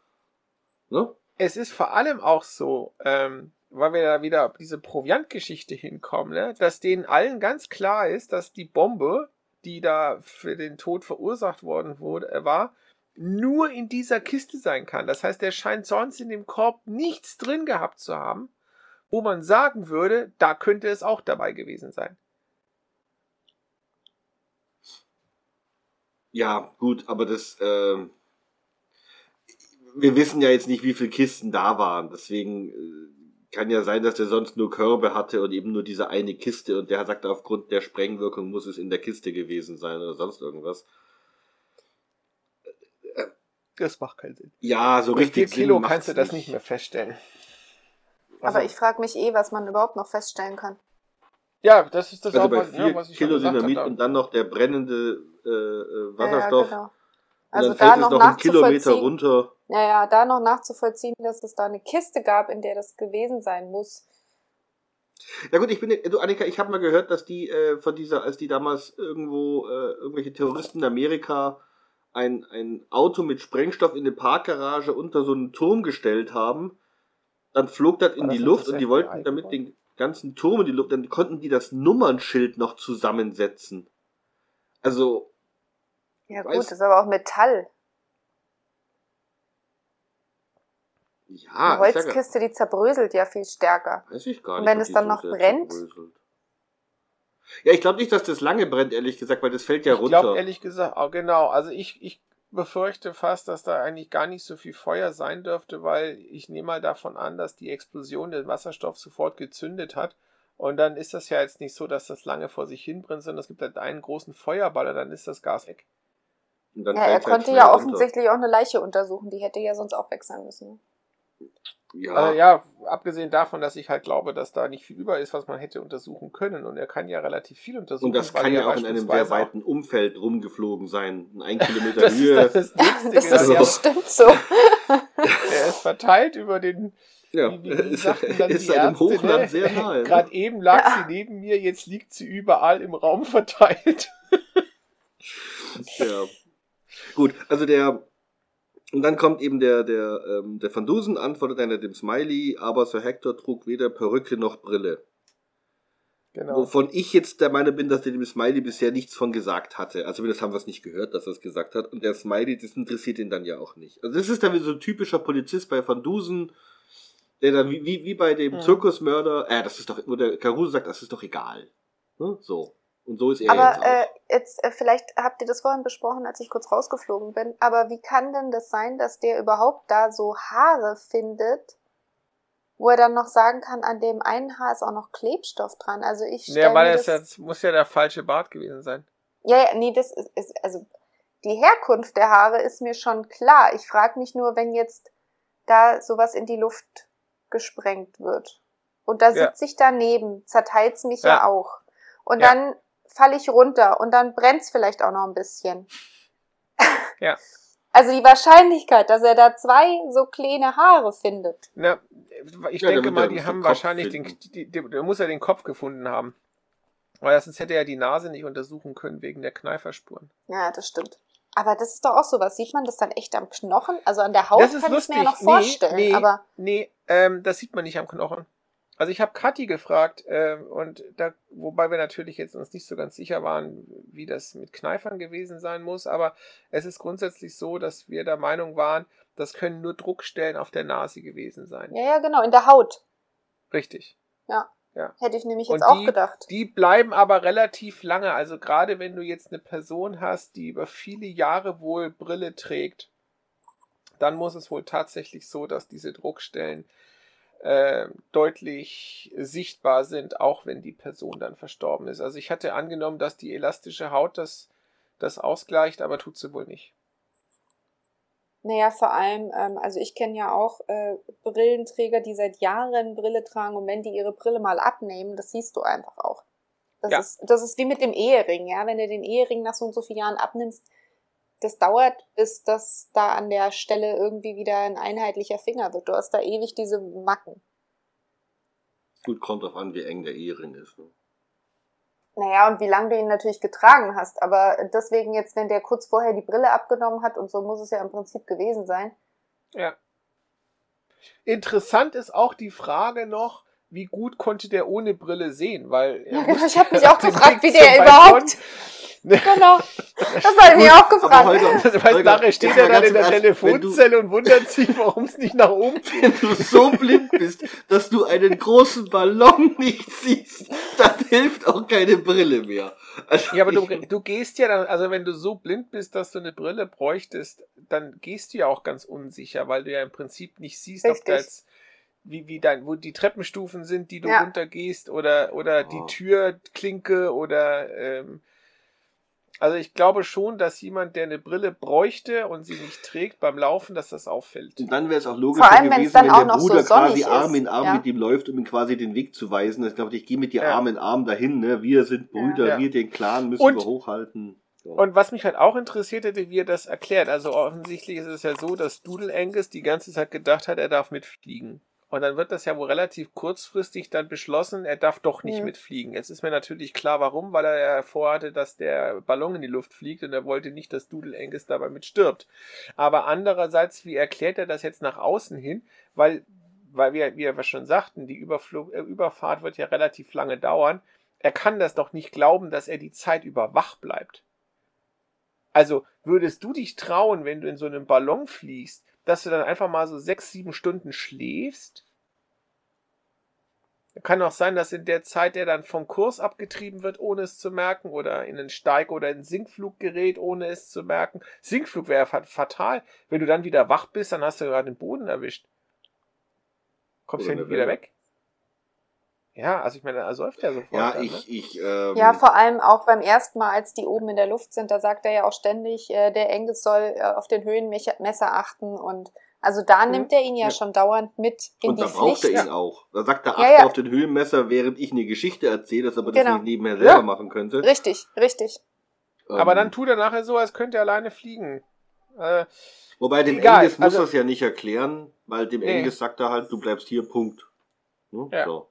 ne? es ist vor allem auch so, ähm, weil wir da wieder diese Proviantgeschichte hinkommen, ne, dass denen allen ganz klar ist, dass die Bombe, die da für den Tod verursacht worden wurde, äh, war, nur in dieser Kiste sein kann. Das heißt, er scheint sonst in dem Korb nichts drin gehabt zu haben, wo man sagen würde, da könnte es auch dabei gewesen sein. Ja, gut, aber das, ähm, wir wissen ja jetzt nicht, wie viele Kisten da waren. Deswegen äh, kann ja sein, dass der sonst nur Körbe hatte und eben nur diese eine Kiste und der sagt, aufgrund der Sprengwirkung muss es in der Kiste gewesen sein oder sonst irgendwas. Das macht keinen Sinn. Ja, so Mit richtig. vier Kilo Sinn kannst du das nicht mehr feststellen. Aber Also, ich frage mich eh, was man überhaupt noch feststellen kann. Ja, das ist das Also auch, bei was, vier ja, was ich Kilo Dynamit und dann noch der brennende äh, äh, Ja, Wasserstoff. Ja, genau. Und Also dann da fällt es noch noch einen Kilometer nachzuvollziehen, runter. ja, ja, da noch nachzuvollziehen, dass es da eine Kiste gab, in der das gewesen sein muss. Ja gut, ich bin, du Annika, ich habe mal gehört, dass die äh, von dieser, als die damals irgendwo äh, irgendwelche Terroristen in Amerika ein, ein Auto mit Sprengstoff in eine Parkgarage unter so einen Turm gestellt haben, dann flog das in die das nicht Luft und die wollten damit den ganzen Turm in die Luft, dann konnten die das Nummernschild noch zusammensetzen. Also, Ja Weiß- gut, das ist aber auch Metall. ja, Eine ja, Holzkiste, die zerbröselt ja viel stärker. weiß ich gar Und nicht. wenn ob es die dann noch brennt? zerbröselt. Ja, ich glaube nicht, dass das lange brennt, ehrlich gesagt, weil das fällt ja Ich runter. glaube ehrlich gesagt, auch genau. Also ich, ich, befürchte fast, dass da eigentlich gar nicht so viel Feuer sein dürfte, weil ich nehme mal davon an, dass die Explosion den Wasserstoff sofort gezündet hat. Und dann ist das ja jetzt nicht so, dass das lange vor sich hinbrennt, sondern es gibt halt einen großen Feuerball und dann ist das Gas weg. ja, er halt konnte ja offensichtlich auch eine Leiche untersuchen, die hätte ja sonst auch weg sein müssen. Ja. Äh, ja, abgesehen davon, dass ich halt glaube, dass da nicht viel über ist, was man hätte untersuchen können. Und er kann ja relativ viel untersuchen. Und das kann ja auch in einem sehr weiten Umfeld rumgeflogen sein. Ein Kilometer das Höhe. Ist das, das, das ist ja stimmt so. er ist verteilt über den. Ja, wie, wie ist, ist einem Hochland ne? sehr nahe. Ne? Gerade eben lag ja. sie neben mir, jetzt liegt sie überall im Raum verteilt. ja. Gut, also der und dann kommt eben der, der, ähm, der Van Dusen, antwortet einer dem Smiley, aber Sir Hector trug weder Perücke noch Brille. Genau. Wovon ich jetzt der Meinung bin, dass er dem Smiley bisher nichts von gesagt hatte. Also das haben wir es nicht gehört, dass er es gesagt hat. Und der Smiley, das interessiert ihn dann ja auch nicht. Also das ist dann wie so ein typischer Polizist bei Van Dusen, der dann wie, wie, wie bei dem ja. Zirkusmörder, äh, das ist doch, wo der Caruso sagt, das ist doch egal. Ne? So. Und so ist er aber, jetzt. Äh, jetzt, äh, vielleicht habt ihr das vorhin besprochen, als ich kurz rausgeflogen bin, aber wie kann denn das sein, dass der überhaupt da so Haare findet, wo er dann noch sagen kann, an dem einen Haar ist auch noch Klebstoff dran? Also ich Ja, weil das, das muss ja der falsche Bart gewesen sein. Ja, ja, nee, das ist, ist also die Herkunft der Haare ist mir schon klar. Ich frage mich nur, wenn jetzt da sowas in die Luft gesprengt wird. Und da sitze ja. ich daneben, zerteilt's mich ja, ja auch. Und ja. dann falle ich runter und dann brennt's vielleicht auch noch ein bisschen. Ja. Also die Wahrscheinlichkeit, dass er da zwei so kleine Haare findet. Na, ich ja, denke mal, die haben wahrscheinlich den, die, die, der muss ja den Kopf gefunden haben. Weil sonst hätte er die Nase nicht untersuchen können wegen der Kneiferspuren. Ja, das stimmt. Aber das ist doch auch so was. Sieht man das dann echt am Knochen? Also an der Haut das ist kann lustig. ich mir ja noch vorstellen. Nee, aber nee ähm, das sieht man nicht am Knochen. Also ich habe Kathi gefragt äh, und da, wobei wir natürlich jetzt uns nicht so ganz sicher waren, wie das mit Kneifern gewesen sein muss, aber es ist grundsätzlich so, dass wir der Meinung waren, das können nur Druckstellen auf der Nase gewesen sein. Ja, ja, genau, in der Haut. Richtig. Ja. Ja. Hätte ich nämlich jetzt und auch gedacht. Die bleiben aber relativ lange. Also gerade wenn du jetzt eine Person hast, die über viele Jahre wohl Brille trägt, dann muss es wohl tatsächlich so, dass diese Druckstellen äh, deutlich sichtbar sind, auch wenn die Person dann verstorben ist. Also ich hatte angenommen, dass die elastische Haut das, das ausgleicht, aber tut sie wohl nicht. Naja, vor allem, ähm, also ich kenne ja auch äh, Brillenträger, die seit Jahren Brille tragen und wenn die ihre Brille mal abnehmen, das siehst du einfach auch. Das, ja. ist, das ist wie mit dem Ehering, ja. Wenn du den Ehering nach so und so vielen Jahren abnimmst, das dauert, bis das da an der Stelle irgendwie wieder ein einheitlicher Finger wird. Du hast da ewig diese Macken. Gut, kommt drauf an, wie eng der Ehering ist. Ne? Naja, und wie lange du ihn natürlich getragen hast. Aber deswegen jetzt, wenn der kurz vorher die Brille abgenommen hat, und so muss es ja im Prinzip gewesen sein. Ja. Interessant ist auch die Frage noch, wie gut konnte der ohne Brille sehen? Weil ja, ich habe mich auch gefragt, wie der überhaupt Genau. Das habe ich mir auch gefragt. Holger, weißt, nachher steht er dann in der Telefonzelle und wundert sich, warum es nicht nach oben geht. Wenn du so blind bist, dass du einen großen Ballon nicht siehst, dann hilft auch keine Brille mehr. Also ja, aber du, du gehst ja dann, also wenn du so blind bist, dass du eine Brille bräuchtest, dann gehst du ja auch ganz unsicher, weil du ja im Prinzip nicht siehst, Richtig. ob da jetzt wie, wie dein, wo die Treppenstufen sind, die du ja. runtergehst, oder, oder oh. die Türklinke oder ähm, also ich glaube schon, dass jemand, der eine Brille bräuchte und sie nicht trägt beim Laufen, dass das auffällt. Und dann wäre es auch logisch gewesen, wenn der Bruder so quasi Arm in Arm ja. mit ihm läuft, um ihm quasi den Weg zu weisen. Also ich glaube, ich gehe mit dir ja. Arm in Arm dahin. Ne? Wir sind Brüder, ja. wir den Clan müssen und, wir hochhalten. So. Und was mich halt auch interessiert hätte, wie er das erklärt. Also offensichtlich ist es ja so, dass Doodle Angus die ganze Zeit gedacht hat, er darf mitfliegen. Und dann wird das ja wohl relativ kurzfristig dann beschlossen, er darf doch nicht mhm. mitfliegen. Jetzt ist mir natürlich klar, warum, weil er ja vorhatte, dass der Ballon in die Luft fliegt und er wollte nicht, dass Doodle Angus dabei mit stirbt. Aber andererseits, wie erklärt er das jetzt nach außen hin? Weil, weil wir, wie wir schon sagten, die Überflug, äh, Überfahrt wird ja relativ lange dauern. Er kann das doch nicht glauben, dass er die Zeit über wach bleibt. Also würdest du dich trauen, wenn du in so einem Ballon fliegst, dass du dann einfach mal so sechs, sieben Stunden schläfst Kann auch sein, dass in der Zeit der dann vom Kurs abgetrieben wird, ohne es zu merken, oder in einen Steig oder in ein Sinkflug gerät, ohne es zu merken. Sinkflug wäre fatal. Wenn du dann wieder wach bist, dann hast du gerade den Boden erwischt. Kommst du ja nicht wieder weg. Ja, also ich meine, er säuft ja sofort. Ja, dann, ich, ne? ich, ähm, Ja, vor allem auch beim ersten Mal, als die oben in der Luft sind, da sagt er ja auch ständig, äh, der Engels soll äh, auf den Höhenmesser achten und also da Mhm. nimmt er ihn ja, Ja. schon dauernd mit in und die da braucht Pflicht. er ihn auch. Da sagt er, Ja, achte ja. auf den Höhenmesser, während ich eine Geschichte erzähle, dass er aber das Genau. nicht nebenher selber Ja. machen könnte. Richtig, richtig. Aber Ähm, dann tut er nachher so, als könnte er alleine fliegen. Äh, Wobei dem Egal, Engels muss also- das ja nicht erklären, weil dem Nee. Engels sagt er halt, du bleibst hier, Punkt. Ne? Ja. So.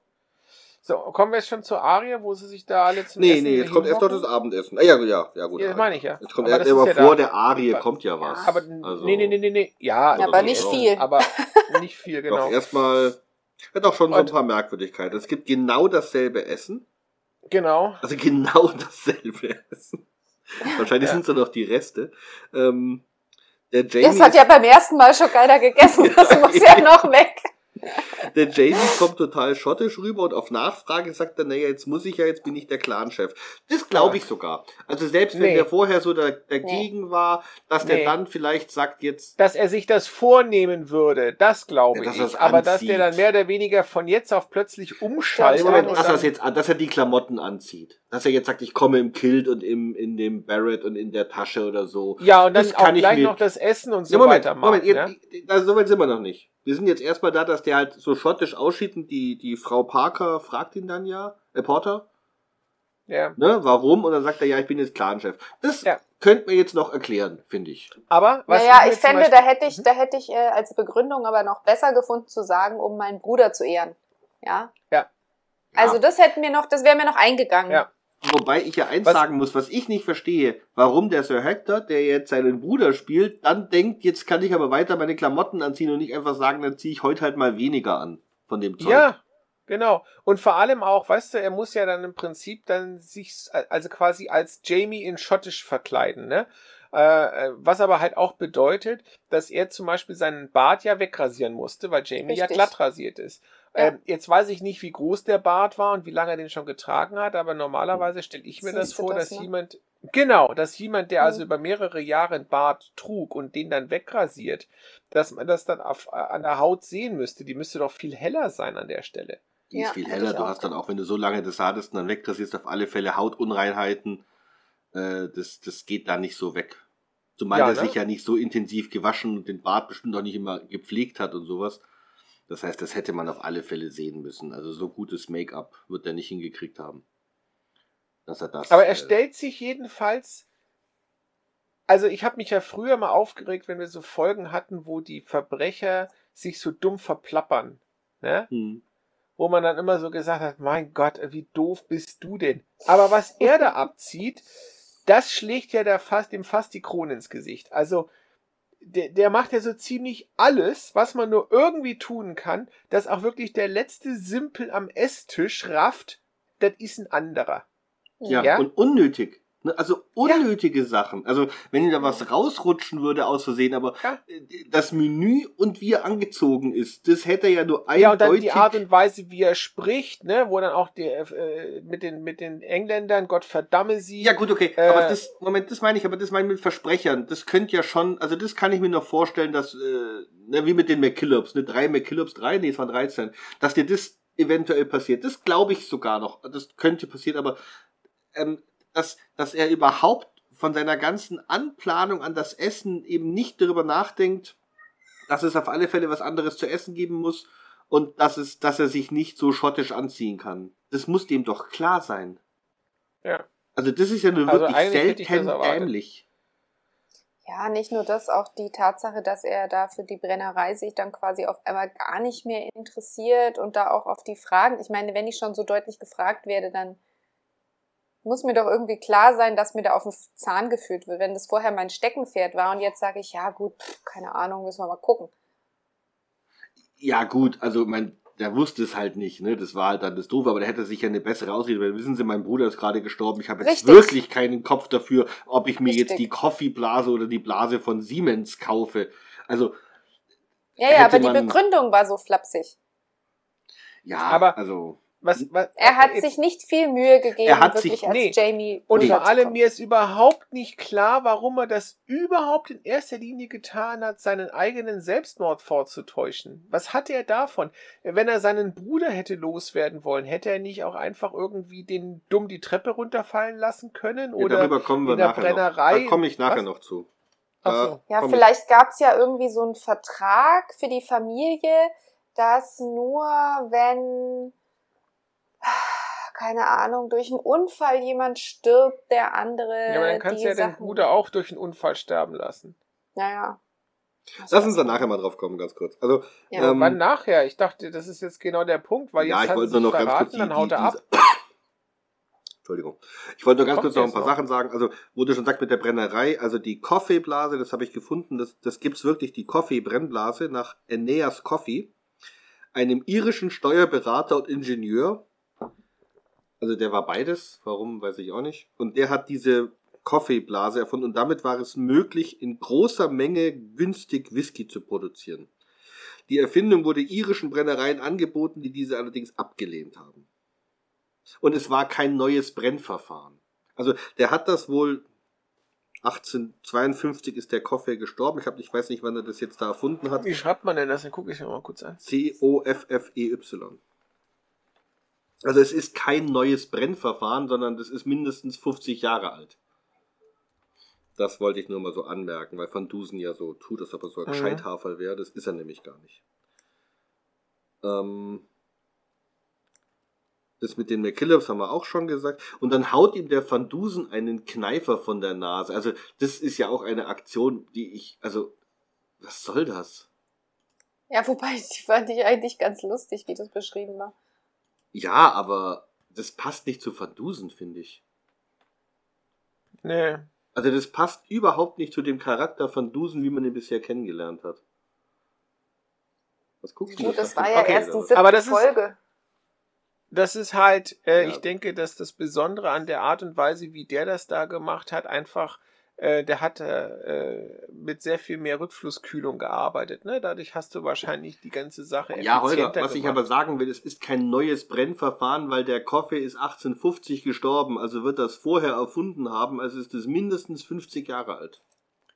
So, kommen wir jetzt schon zur Arie, wo sie sich da alle zum Nee, Essen nee, jetzt kommt erst noch das? Abendessen. Ah, ja, ja, ja, gut. Ja, das meine ich ja. Jetzt kommt Aber erst ist ja vor da. der Arie Aber- kommt ja was. Aber Also- nee, nee, nee, nee, nee. Ja, aber die nicht Essen, viel. Aber nicht viel, Doch, genau. erstmal, hat auch schon so ein Und- paar Merkwürdigkeiten. Es gibt genau dasselbe Essen. Genau. Also genau dasselbe Essen. Wahrscheinlich Ja. sind es dann noch die Reste. Ähm, der Jamie, Das hat ja beim ersten Mal schon keiner gegessen, das muss ja noch weg. Der Jamie kommt total schottisch rüber und auf Nachfrage sagt er, naja, jetzt muss ich ja, jetzt bin ich der Clanchef. Das glaube ich sogar. Also selbst wenn Nee. der vorher so da, dagegen war, dass der Nee. dann vielleicht sagt, jetzt Dass er sich das vornehmen würde, das glaube ich. er's Aber dass der dann mehr oder weniger von jetzt auf plötzlich umschaltet. Ja, dass, jetzt, dass er die Klamotten anzieht. Dass er jetzt sagt, ich komme im Kilt und im, in dem Barrett und in der Tasche oder so. ja, und dann das auch kann ich gleich mir- noch das Essen und so Ja, Moment, weiter Moment, machen. jetzt, also so weit sind wir noch nicht. Wir sind jetzt erstmal da, dass der halt so schottisch aussieht und die, die Frau Parker fragt ihn dann ja, äh, Porter, ja. ja. ne, warum? Und dann sagt er, ja, ich bin jetzt Clanchef. Das Ja. könnte man jetzt noch erklären, finde ich. Aber was naja, mir ich fände, Beispiel- da hätte ich, da hätte ich äh, als Begründung aber noch besser gefunden zu sagen, um meinen Bruder zu ehren. Ja. Ja. Also das hätten wir noch, das wäre mir noch eingegangen. Ja. Wobei ich ja eins Was- sagen muss, was ich nicht verstehe, warum der Sir Hector, der jetzt seinen Bruder spielt, dann denkt, jetzt kann ich aber weiter meine Klamotten anziehen und nicht einfach sagen, dann ziehe ich heute halt mal weniger an von dem Zeug. Ja, genau. Und vor allem auch, weißt du, er muss ja dann im Prinzip dann sich, also quasi als Jamie in Schottisch verkleiden, ne? Äh, was aber halt auch bedeutet, dass er zum Beispiel seinen Bart ja wegrasieren musste, weil Jamie ja Richtig. glatt rasiert ist. Ja. Ähm, jetzt weiß ich nicht, wie groß der Bart war und wie lange er den schon getragen hat, aber normalerweise stelle ich mir das Siehst du vor, das, dass ne? jemand, genau, dass jemand, der Mhm. also über mehrere Jahre einen Bart trug und den dann wegrasiert, dass man das dann auf, an der Haut sehen müsste. Die müsste doch viel heller sein an der Stelle. Die ist Ja, viel hätte heller. Du hast dann auch, wenn du so lange das hattest und dann wegrasierst, auf alle Fälle Hautunreinheiten. Äh, das, das geht da nicht so weg. Zumal Ja, er ne? sich ja nicht so intensiv gewaschen und den Bart bestimmt auch nicht immer gepflegt hat und sowas. Das heißt, das hätte man auf alle Fälle sehen müssen. Also so gutes Make-up wird er nicht hingekriegt haben. Dass er das. Aber er äh, stellt sich jedenfalls. Also ich habe mich ja früher mal aufgeregt, wenn wir so Folgen hatten, wo die Verbrecher sich so dumm verplappern. Ne? hm. Wo man dann immer so gesagt hat, mein Gott, wie doof bist du denn? Aber was er da abzieht, das schlägt ja da fast, dem fast die Krone ins Gesicht. Also der, der macht ja so ziemlich alles, was man nur irgendwie tun kann, dass auch wirklich der letzte Simpel am Esstisch rafft, das ist ein anderer. Ja, Ja? und unnötig. Ne? Also unnötige Sachen. Also wenn da was rausrutschen würde aus Versehen, aber Ja. äh, das Menü und wie er angezogen ist, das hätte er ja nur Ja, und dann eindeutig... die Art und Weise, wie er spricht, ne, wo dann auch die, äh, mit, den, mit den Engländern, Gott verdamme sie. Ja, gut, okay. Äh, aber das, Moment, das meine ich, aber das meine ich mit Versprechern. Das könnte ja schon, also das kann ich mir noch vorstellen, dass, äh, ne, wie mit den McKillops, ne, drei McKillops, drei, nee, es waren 13, dass dir das eventuell passiert. Das glaube ich sogar noch. Das könnte passieren, aber ähm, dass, dass er überhaupt von seiner ganzen Anplanung an das Essen eben nicht darüber nachdenkt, dass es auf alle Fälle was anderes zu essen geben muss und dass es, dass er sich nicht so schottisch anziehen kann. Das muss dem doch klar sein. Ja. Also das ist ja nur Also wirklich selten dämlich. Ja, nicht nur das, auch die Tatsache, dass er da für die Brennerei sich dann quasi auf einmal gar nicht mehr interessiert und da auch auf die Fragen. Ich meine, wenn ich schon so deutlich gefragt werde, dann muss mir doch irgendwie klar sein, dass mir da auf den Zahn gefühlt wird. Wenn das vorher mein Steckenpferd war und jetzt sage ich, ja gut, keine Ahnung, müssen wir mal gucken. Ja gut, also mein, der wusste es halt nicht, ne? Das war halt dann das Doofe, aber der hätte sich ja eine bessere Ausrede, weil wissen Sie, mein Bruder ist gerade gestorben, ich habe jetzt Richtig. wirklich keinen Kopf dafür, ob ich mir jetzt Richtig. die Coffee-Blase oder die Blase von Siemens kaufe. Also, Ja, ja, aber die Begründung war so flapsig. ja, Aber- also. Was, was, Er hat jetzt- sich nicht viel Mühe gegeben, Er hat wirklich sich- als nee. Jamie. Und vor allem, mir ist überhaupt nicht klar, warum er das überhaupt in erster Linie getan hat, seinen eigenen Selbstmord vorzutäuschen. Was hatte er davon? Wenn er seinen Bruder hätte loswerden wollen, hätte er nicht auch einfach irgendwie den dumm die Treppe runterfallen lassen können? Ja, Oder darüber kommen wir in der nachher Brennerei- noch. Da komme ich nachher Was? noch zu. So. Ja, komm ich- vielleicht gab es ja irgendwie so einen Vertrag für die Familie, dass nur wenn, keine Ahnung, durch einen Unfall jemand stirbt, der andere. ja, aber dann kannst du ja den Sachen- Bruder auch durch einen Unfall sterben lassen. Naja. Lass uns da nachher mal drauf kommen, ganz kurz. Also, Ja. ähm, Wann nachher? Ich dachte, das ist jetzt genau der Punkt, weil ja, jetzt ich hat er wollte nur noch ganz kurz verraten, die, dann haut er ab. Entschuldigung. Ich wollte nur ganz Kommt kurz noch ein paar noch. Sachen sagen. Also, wo du schon sagst mit der Brennerei, also die Coffee-Blase, das habe ich gefunden, das, das gibt's wirklich, die Coffee-Brennblase nach Aeneas Coffee, einem irischen Steuerberater und Ingenieur. Also der war beides, warum, weiß ich auch nicht. Und der hat diese Coffee-Blase erfunden und damit war es möglich, in großer Menge günstig Whisky zu produzieren. Die Erfindung wurde irischen Brennereien angeboten, die diese allerdings abgelehnt haben. Und es war kein neues Brennverfahren. Also der hat das wohl 1852 ist der Coffey gestorben. Ich, hab, ich weiß nicht, wann er das jetzt da erfunden hat. Wie schreibt man denn das? Dann gucke ich mir mal kurz an. C-O-F-F-E-Y. Also es ist kein neues Brennverfahren, sondern das ist mindestens 50 Jahre alt. Das wollte ich nur mal so anmerken, weil Van Dusen ja so tut, als ob er so ein Mhm. Gescheithafer wäre. Das ist er nämlich gar nicht. Ähm, das mit den McKillops haben wir auch schon gesagt. Und dann haut ihm der Van Dusen einen Kneifer von der Nase. Also das ist ja auch eine Aktion, die ich, also was soll das? Ja, wobei, die fand ich eigentlich ganz lustig, wie das beschrieben war. Ja, aber das passt nicht zu Van Dusen, finde ich. Nee. Also das passt überhaupt nicht zu dem Charakter Van Dusen, wie man ihn bisher kennengelernt hat. Was guckst du? Gut, das war ja Papa erst die siebte Aber das ist- Folge. Das ist halt, äh, Ja. ich denke, dass das Besondere an der Art und Weise, wie der das da gemacht hat, einfach, äh, der hat äh, mit sehr viel mehr Rückflusskühlung gearbeitet. Ne? Dadurch hast du wahrscheinlich die ganze Sache Ja, Holger, effizienter was ich gemacht. aber sagen will, es ist kein neues Brennverfahren, weil der Coffee ist 1850 gestorben, also wird das vorher erfunden haben, also ist es mindestens 50 Jahre alt.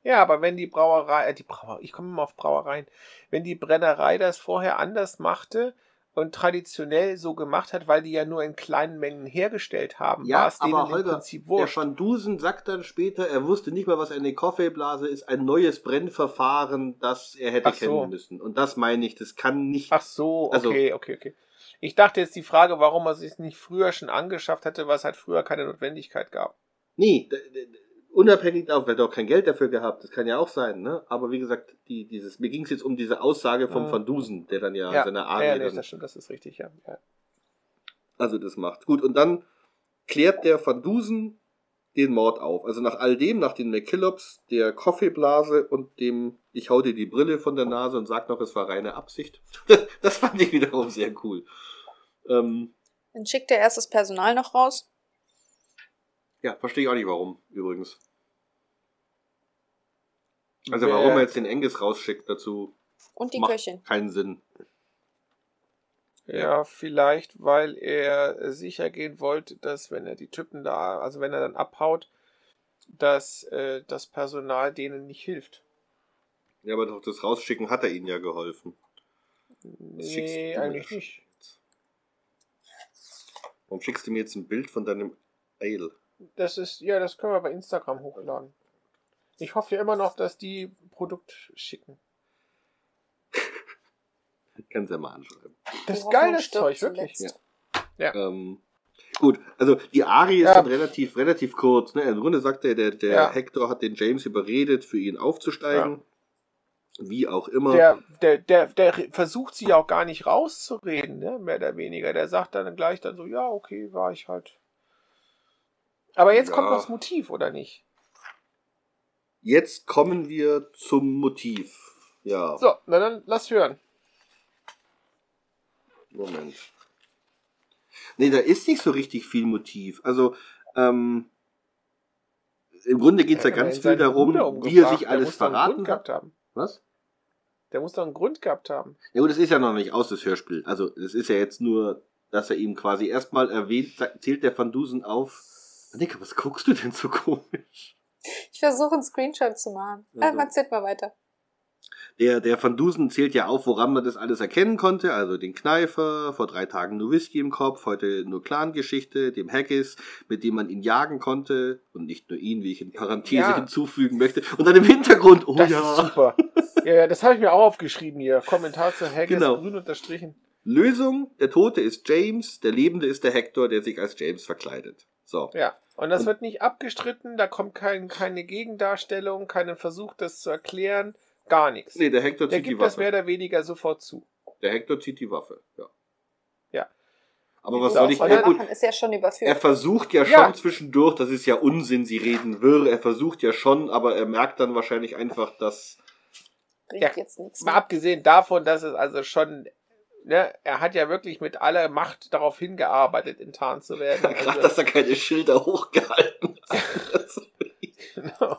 Ja, aber wenn die Brauerei, äh, die Brauerei, ich komme immer auf Brauereien, wenn die Brennerei das vorher anders machte und traditionell so gemacht hat, weil die ja nur in kleinen Mengen hergestellt haben, war es denen aber im Holger, Prinzip der wurscht. Van Dusen sagt dann später, er wusste nicht mal, was eine Kaffeeblase ist, ein neues Brennverfahren, das er hätte Ach so. kennen müssen. Und das meine ich, das kann nicht Ach so, okay, Also- okay, okay. Ich dachte jetzt die Frage, warum er sich nicht früher schon angeschafft hätte, weil es halt früher keine Notwendigkeit gab. Nee, unabhängig davon, er hat auch kein Geld dafür gehabt, das kann ja auch sein, ne? Aber wie gesagt, die, dieses, mir ging es jetzt um diese Aussage vom Mhm. Van Dusen, der dann ja, Ja, seine ja, Arie ja dann, das stimmt, das ist richtig, ja. ja. also das macht. Gut, und dann klärt der Van Dusen den Mord auf. Also nach all dem, nach den McKillops, der Kaffeeblase und dem ich hau dir die Brille von der Nase und sag noch, es war reine Absicht. Das fand ich wiederum sehr cool. Ähm, Dann schickt er erst das Personal noch raus. ja, verstehe ich auch nicht warum, übrigens. Also Wer- warum er jetzt den Engis rausschickt dazu, Und die macht Köchin. keinen Sinn. Ja, vielleicht, weil er sicher gehen wollte, dass wenn er die Typen da, also wenn er dann abhaut, dass äh, das Personal denen nicht hilft. Ja, aber doch das Rausschicken hat er ihnen ja geholfen. Schickst Nee, du eigentlich nicht. Warum schickst du mir jetzt ein Bild von deinem Ale? Das ist, ja, das können wir bei Instagram hochladen. Ich hoffe ja immer noch, dass die Produkt schicken. Kannst ja mal anschreiben. Das ist geil, Hoffnung das stirbt Zeug, wirklich. zuletzt. Ähm, gut, also die Arie ist Ja. dann relativ, relativ kurz. Ne? Im Grunde sagt er, der, der Ja. Hector hat den James überredet, für ihn aufzusteigen. Wie auch immer. Der, der, der, der versucht sich auch gar nicht rauszureden, ne? mehr oder weniger. Der sagt dann gleich dann so, ja, okay, war ich halt. Aber jetzt Ja. kommt das Motiv, oder nicht? Jetzt kommen wir zum Motiv. Ja, So, na dann lass hören. Moment. Nee, da ist nicht so richtig viel Motiv. Also, ähm, im Grunde geht es ja hat ganz viel darum, wie er sich Der alles muss doch einen Grund verraten gehabt hat. haben. Was? Der muss doch einen Grund gehabt haben. Ja gut, das ist ja noch nicht aus, das Hörspiel. Also, es ist ja jetzt nur dass er ihm quasi erstmal erwähnt, zählt der Van Dusen auf. Annika, was guckst du denn so komisch? Ich versuche einen Screenshot zu machen. Ja, Äh, man zählt mal weiter. Der, der Van Dusen zählt ja auf, woran man das alles erkennen konnte. Also den Kneifer, vor drei Tagen nur Whisky im Kopf, heute nur Clan-Geschichte, dem Haggis, mit dem man ihn jagen konnte. Und nicht nur ihn, wie ich in Parenthese Ja. hinzufügen möchte. Und dann im Hintergrund, oh Das ja. ist super. Ja, ja, das habe ich mir auch aufgeschrieben hier. Kommentar zu Haggis, Genau. grün unterstrichen. Lösung, der Tote ist James, der Lebende ist der Hector, der sich als James verkleidet. So. Ja, und das Und- wird nicht abgestritten, da kommt kein, keine Gegendarstellung, kein Versuch, das zu erklären, gar nichts. Nee, der Hector Der zieht die gibt das mehr Waffe. oder weniger sofort zu. Der Hector zieht die Waffe, ja. Ja. Aber was soll ich... Ja, gut, ist ja schon er überführt. versucht ja schon Ja. zwischendurch, das ist ja Unsinn, sie reden wirr, er versucht ja schon, aber er merkt dann wahrscheinlich einfach, dass... Bringt Ja. jetzt nichts. Mal abgesehen davon, dass es also schon, ne, er hat ja wirklich mit aller Macht darauf hingearbeitet, enttarnt zu werden. Gerade, Also, dass er keine Schilder hochgehalten hat. Genau.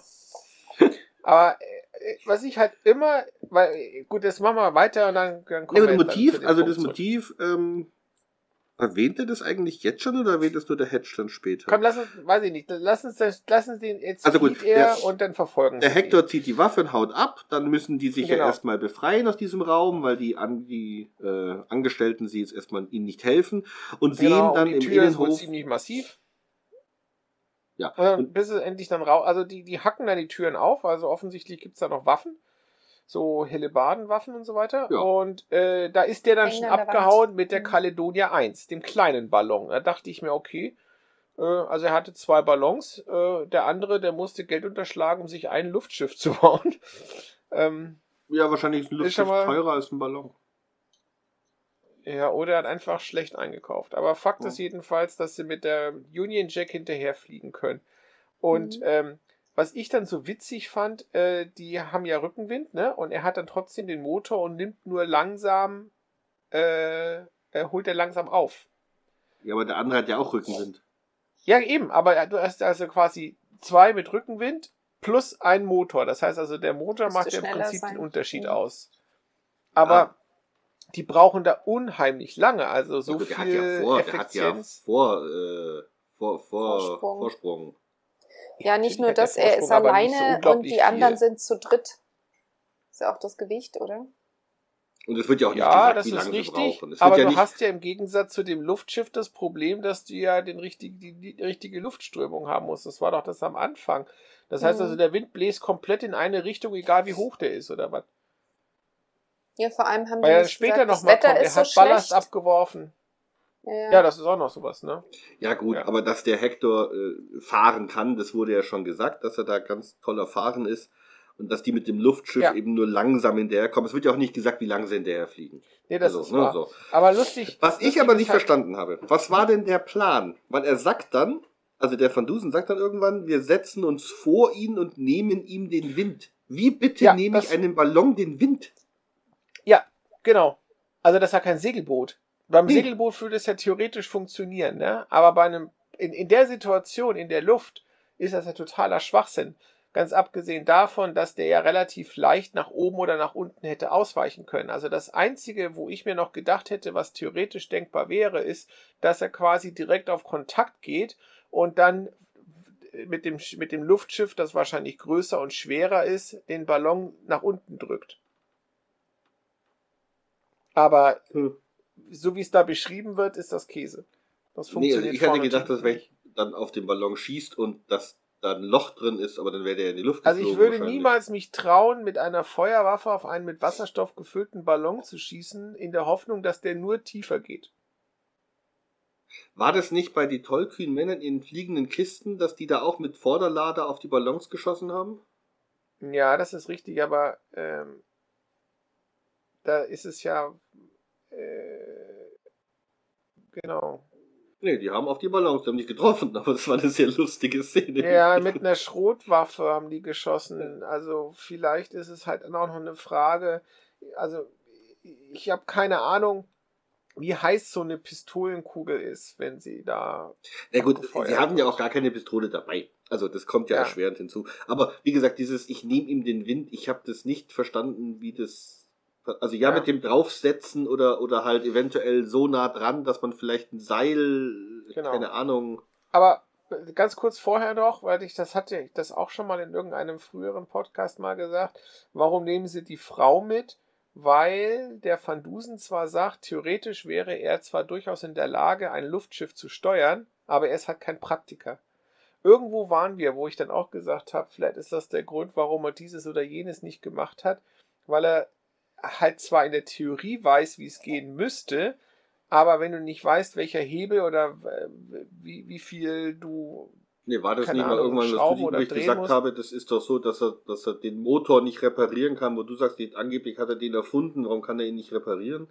Aber äh, was ich halt immer, weil, gut, das machen wir weiter und dann, dann kommen Ja, wir Motiv, zu dem also das zurück. Motiv, ähm, erwähnt er das eigentlich jetzt schon oder erwähnt es nur der Hedge dann später? Komm, lass uns, weiß ich nicht, lass uns, das, lass uns den jetzt Also gut, er der- und dann verfolgen Der Hector zieht die Waffe und haut ab, dann müssen die sich ja Genau. erstmal befreien aus diesem Raum, weil die, an, die äh, Angestellten sie jetzt erstmal ihnen nicht helfen und ihn. sehen Genau, dann und im die Tür ist wohl Innenhof. ziemlich massiv. Ja, Und und, bis es endlich dann raus, also die, die hacken dann die Türen auf, also offensichtlich gibt's da noch Waffen, so Hellebardenwaffen und so weiter. Ja. Und äh, da ist der dann schon abgehauen mit der Mhm. Caledonia 1, dem kleinen Ballon. Da dachte ich mir, okay, äh, also er hatte zwei Ballons, äh, der andere, der musste Geld unterschlagen, um sich ein Luftschiff zu bauen. ähm, ja, wahrscheinlich ist ein Ist Luftschiff mal- teurer als ein Ballon. Ja, oder er hat einfach schlecht eingekauft. Aber Fakt Ja. ist jedenfalls, dass sie mit der Union Jack hinterherfliegen können. Und Mhm. ähm, was ich dann so witzig fand, äh, die haben ja Rückenwind, ne? Und er hat dann trotzdem den Motor und nimmt nur langsam, äh, er holt er langsam auf. Ja, aber der andere hat ja auch Rückenwind. Ja, eben, aber er- du hast also quasi zwei mit Rückenwind plus ein Motor. Das heißt also, der Motor Müsste macht ja im Prinzip sein. den Unterschied Mhm. aus. Aber Ah. die brauchen da unheimlich lange, also so Ja, viel der hat ja vor, der hat ja Effizienz. vor, äh, vor, vor, Vorsprung. Vorsprung. Ja, nicht nur das, er ist so alleine und die anderen viel. sind zu dritt. Ist ja auch das Gewicht, oder? Und es wird ja auch nicht Ja, gesagt, das wie ist lange sie richtig. brauchen. Aber ja du nicht, hast ja im Gegensatz zu dem Luftschiff das Problem, dass du ja den richtig, die, die richtige Luftströmung haben musst. Das war doch das am Anfang. Das heißt Mhm. also, der Wind bläst komplett in eine Richtung, egal wie hoch der ist oder was. Ja, vor allem haben Weil die er später gesagt, das nochmal Wetter kommt. ist Er so hat Ballast schlecht. abgeworfen. Ja, Ja, das ist auch noch sowas, ne? Ja gut, Ja. aber dass der Hector äh, fahren kann, das wurde ja schon gesagt, dass er da ganz toller Fahren ist und dass die mit dem Luftschiff Ja. eben nur langsam hinterherkommen. Es wird ja auch nicht gesagt, wie lang sie hinterher fliegen. Nee, das Also, ist ne, wahr. so. Aber lustig. Was ich lustig aber ist nicht halt- verstanden habe, was war denn der Plan? Weil er sagt dann, also der Van Dusen sagt dann irgendwann, wir setzen uns vor ihn und nehmen ihm den Wind. Wie bitte Ja, nehme ich einem Ballon den Wind? Ja, genau. Also das ist ja kein Segelboot. Beim Nee. Segelboot würde es ja theoretisch funktionieren, ne? Aber bei einem, in, in der Situation, in der Luft, ist das ja totaler Schwachsinn. Ganz abgesehen davon, dass der ja relativ leicht nach oben oder nach unten hätte ausweichen können. Also das Einzige, wo ich mir noch gedacht hätte, was theoretisch denkbar wäre, ist, dass er quasi direkt auf Kontakt geht und dann mit dem, mit dem Luftschiff, das wahrscheinlich größer und schwerer ist, den Ballon nach unten drückt. Aber Hm. So wie es da beschrieben wird, ist das Käse. Das Nee, also funktioniert ich hätte gedacht, dass wenn ich dann auf den Ballon schießt und dass da ein Loch drin ist, aber dann wäre der in die Luft Also ich geflogen würde niemals mich trauen, mit einer Feuerwaffe auf einen mit Wasserstoff gefüllten Ballon zu schießen, in der Hoffnung, dass der nur tiefer geht. War das nicht bei die tollkühnen Männern in den fliegenden Kisten, dass die da auch mit Vorderlader auf die Ballons geschossen haben? Ja, das ist richtig, aber ähm, da ist es ja äh, genau. Nee, die haben auf die Ballons, die haben nicht getroffen, aber das war eine sehr lustige Szene. Ja, mit einer Schrotwaffe haben die geschossen. Also vielleicht ist es halt auch noch eine Frage. Also ich habe keine Ahnung, wie heiß so eine Pistolenkugel ist, wenn sie da. Na gut, sie haben ja auch gar keine Pistole dabei. Also das kommt ja, Ja. erschwerend hinzu. Aber wie gesagt, dieses Ich nehme ihm den Wind, ich habe das nicht verstanden, wie das Also ja, Ja. mit dem draufsetzen oder, oder halt eventuell so nah dran, dass man vielleicht ein Seil, Genau. keine Ahnung. Aber äh, ganz kurz vorher noch, weil ich das hatte ich das auch schon mal in irgendeinem früheren Podcast mal gesagt. Warum nehmen sie die Frau mit? Weil der Van Dusen zwar sagt, theoretisch wäre er zwar durchaus in der Lage, ein Luftschiff zu steuern, aber er ist halt kein Praktiker. Irgendwo waren wir, wo ich dann auch gesagt habe, vielleicht ist das der Grund, warum er dieses oder jenes nicht gemacht hat, weil er halt zwar in der Theorie weiß, wie es gehen müsste, aber wenn du nicht weißt, welcher Hebel oder äh, wie, wie viel du. Nee, war das nicht mal irgendwann, dass du drehen gesagt musst? habe, das ist doch so, dass er, dass er den Motor nicht reparieren kann, wo du sagst, angeblich hat er den erfunden, warum kann er ihn nicht reparieren?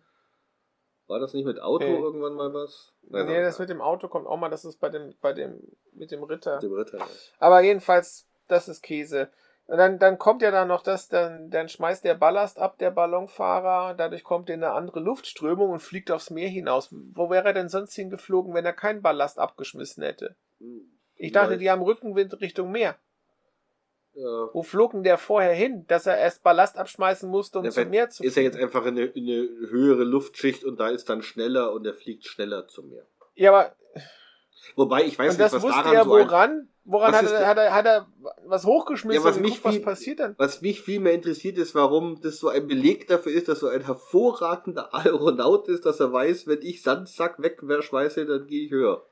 War das nicht mit Auto Nee. irgendwann mal was? Nein, nee, das mit dem Auto kommt auch mal, das ist bei dem, bei dem, mit dem Ritter. mit dem Ritter. ja. Aber jedenfalls, das ist Käse. Und dann, dann kommt ja dann noch das, dann, dann schmeißt der Ballast ab, der Ballonfahrer, dadurch kommt er in eine andere Luftströmung und fliegt aufs Meer hinaus. Wo wäre er denn sonst hingeflogen, wenn er keinen Ballast abgeschmissen hätte? Ich dachte, die haben Rückenwind Richtung Meer. Ja. Wo flog denn der vorher hin, dass er erst Ballast abschmeißen musste, um Ja, zum Meer zu ist er fliegen? jetzt einfach in eine, in eine höhere Luftschicht und da ist dann schneller und er fliegt schneller zum Meer. Ja, aber Wobei, ich weiß und das nicht, was wusste daran er so woran? Woran Was hat er, hat, er, hat er was hochgeschmissen Ja, was und mich geguckt, was viel- passiert dann? Was mich viel mehr interessiert ist, warum das so ein Beleg dafür ist, dass so ein hervorragender Aeronaut ist, dass er weiß, wenn ich Sandsack wegschmeiße, dann gehe ich höher.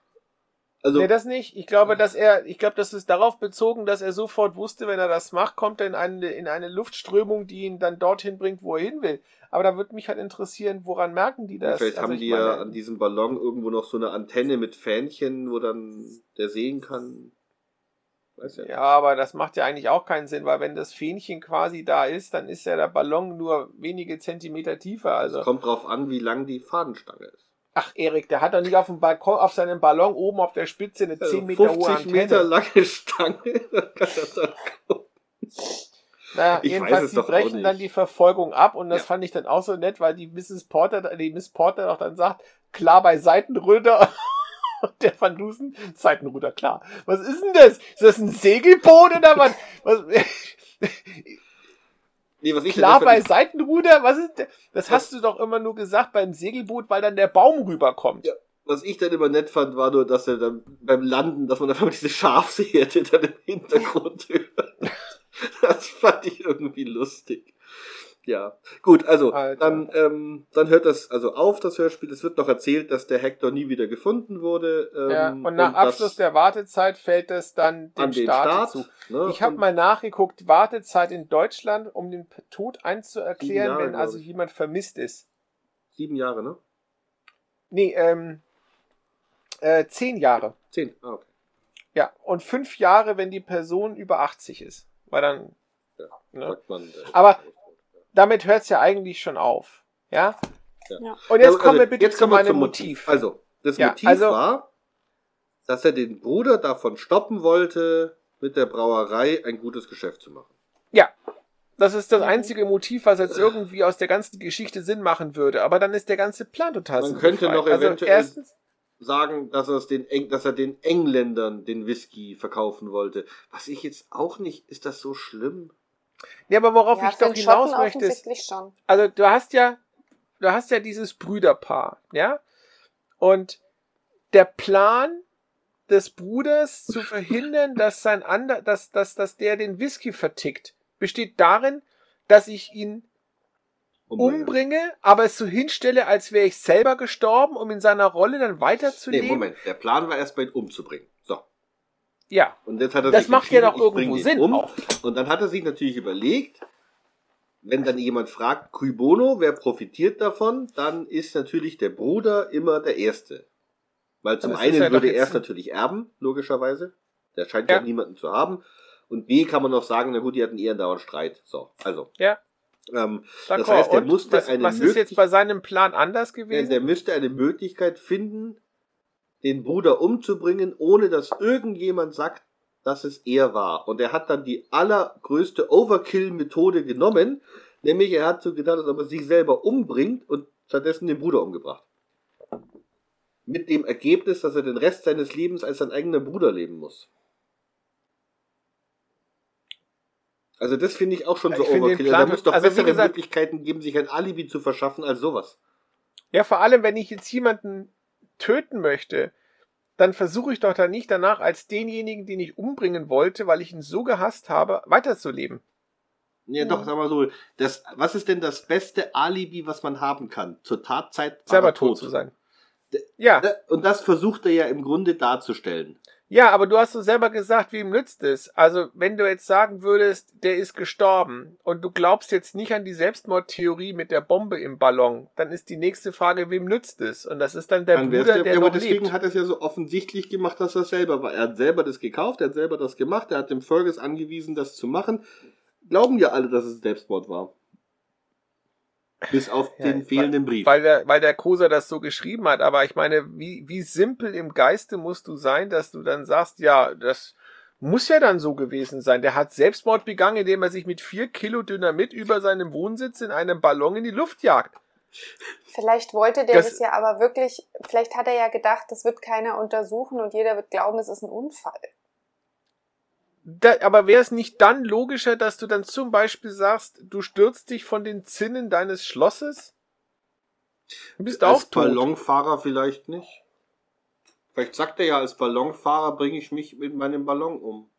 Also, nee, das nicht. Ich glaube, dass er, ich glaube, das ist darauf bezogen, dass er sofort wusste, wenn er das macht, kommt er in eine, in eine Luftströmung, die ihn dann dorthin bringt, wo er hin will. Aber da würde mich halt interessieren, woran merken die das? vielleicht Also haben die meine, ja an diesem Ballon irgendwo noch so eine Antenne mit Fähnchen, wo dann der sehen kann. Weiß ja. Ja, aber das macht ja eigentlich auch keinen Sinn, weil wenn das Fähnchen quasi da ist, dann ist ja der Ballon nur wenige Zentimeter tiefer. Also, Es kommt drauf an, wie lang die Fahnenstange ist. Ach Erik, der hat doch nicht auf dem Balkon, auf seinem Ballon oben auf der Spitze eine 10 Meter hohe 50 Antenne. Meter lange Stange. Naja, Ich weiß jedenfalls, es die auch brechen dann die Verfolgung ab und das Ja. fand ich dann auch so nett, weil die Mrs. Porter, die Miss Porter doch dann sagt, klar bei Seitenröder. Und der Van Dusen, Seitenruder, klar. Was ist denn das? Ist das ein Segelboot oder was? was Nee, was ich klar bei Seitenruder? Was ist das? Das hast du doch immer nur gesagt beim Segelboot, weil dann der Baum rüberkommt. Ja. Was ich dann immer nett fand, war nur, dass er dann beim Landen, dass man einfach diese Schafsherde dann im Hintergrund hört. Das fand ich irgendwie lustig. Ja, gut, also Alter. dann, ähm, dann hört das also auf, das Hörspiel. Es wird noch erzählt, dass der Hector nie wieder gefunden wurde. Ähm, Ja, und nach das Abschluss der Wartezeit fällt es dann dem Staat, Staat. zu. Ne? Ich habe Und mal nachgeguckt, Wartezeit in Deutschland, um den Tod einzuerklären, Jahre, wenn also jemand vermisst ist. Sieben Jahre, ne? Nee, ähm, äh, zehn Jahre. Zehn. Ah, okay. Ja, und fünf Jahre, wenn die Person über 80 ist. Weil dann, Ja, ne? man, äh, Aber- damit hört es ja eigentlich schon auf. Ja? Ja. Und jetzt Also, kommen wir bitte jetzt zu kommen wir meinem zum Motiv. Also, das Ja, Motiv also- war, dass er den Bruder davon stoppen wollte, mit der Brauerei ein gutes Geschäft zu machen. Ja. Das ist das einzige Motiv, was jetzt irgendwie aus der ganzen Geschichte Sinn machen würde. Aber dann ist der ganze Plan total Man könnte noch also eventuell- erstens, Sagen, dass er es den, Eng dass er den Engländern den Whisky verkaufen wollte. Was ich jetzt auch nicht, ist das so schlimm? Ja, aber worauf Ja, ich doch hinaus Schotten möchte, ist, also du hast ja, du hast ja dieses Brüderpaar, ja? Und der Plan des Bruders zu verhindern, dass sein ander, dass, dass, dass der den Whisky vertickt, besteht darin, dass ich ihn umbringe, aber es so hinstelle, als wäre ich selber gestorben, um in seiner Rolle dann Nee, weiterzuleben. Moment. Der Plan war erstmal ihn umzubringen. Ja, Und jetzt hat er das sich macht ja doch irgendwo Sinn um. auch. Und dann hat er sich natürlich überlegt, wenn dann jemand fragt, cui bono, wer profitiert davon, dann ist natürlich der Bruder immer der Erste. Weil zum einen ja würde er es natürlich erben, logischerweise. Der scheint ja. Ja. niemanden zu haben. Und B kann man noch sagen, na gut, die hatten eher einen dauernden Streit. So, also. Ja. Ähm. Das heißt, er musste was, eine was ist jetzt bei seinem Plan anders der, gewesen? der müsste eine Möglichkeit finden, den Bruder umzubringen, ohne dass irgendjemand sagt, dass es er war. Und er hat dann die allergrößte Overkill-Methode genommen, nämlich er hat so getan, ob er sich selber umbringt und stattdessen den Bruder umgebracht. Mit dem Ergebnis, dass er den Rest seines Lebens als sein eigener Bruder leben muss. Also das finde ich auch schon Ja, so Overkill. Da muss doch also bessere gesagt- Möglichkeiten geben, sich ein Alibi zu verschaffen als sowas. Ja, vor allem, wenn ich jetzt jemanden töten möchte, dann versuche ich doch dann nicht danach als denjenigen, den ich umbringen wollte, weil ich ihn so gehasst habe, weiterzuleben. Ja, doch, sag mal so, das, was ist denn das beste Alibi, was man haben kann? Zur Tatzeit Selber er tot zu sein. D- Ja, Da- Und das versucht er ja im Grunde darzustellen. Ja, aber du hast so selber gesagt, wem nützt es? Also, wenn du jetzt sagen würdest, der ist gestorben und du glaubst jetzt nicht an die Selbstmordtheorie mit der Bombe im Ballon, dann ist die nächste Frage, wem nützt es? Und das ist dann der Dann Bruder, der ja, aber noch deswegen lebt. hat er es ja so offensichtlich gemacht, dass er selber war. Er hat selber das gekauft, er hat selber das gemacht, er hat dem Fergus angewiesen, das zu machen. Glauben ja alle, dass es Selbstmord war. Bis auf Ja, den fehlenden Brief. Weil der, weil der Koser das so geschrieben hat. Aber ich meine, wie, wie simpel im Geiste musst du sein, dass du dann sagst, ja, das muss ja dann so gewesen sein. Der hat Selbstmord begangen, indem er sich mit vier Kilo Dynamit über seinem Wohnsitz in einem Ballon in die Luft jagt. Vielleicht wollte der Das- das, ja aber wirklich, vielleicht hat er ja gedacht, das wird keiner untersuchen und jeder wird glauben, es ist ein Unfall. Da, aber wäre es nicht dann logischer, dass du dann zum Beispiel sagst, du stürzt dich von den Zinnen deines Schlosses? Du bist auch als tot. Ballonfahrer vielleicht nicht. Vielleicht sagt er ja, als Ballonfahrer bringe ich mich mit meinem Ballon um.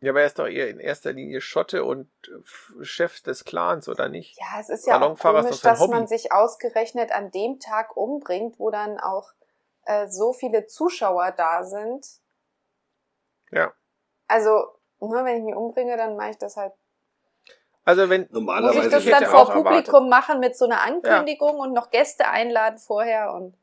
Ja, aber er ist doch eher in erster Linie Schotte und äh, Chef des Clans, oder nicht? Ja, es ist ja auch komisch, dass Hobby. man sich ausgerechnet an dem Tag umbringt, wo dann auch äh, so viele Zuschauer da sind. Ja. Also, ne, wenn ich mich umbringe, dann mache ich das halt. Also wenn Muss Normalerweise ich das dann vor auch erwartet. Publikum machen mit so einer Ankündigung und noch Gäste einladen vorher und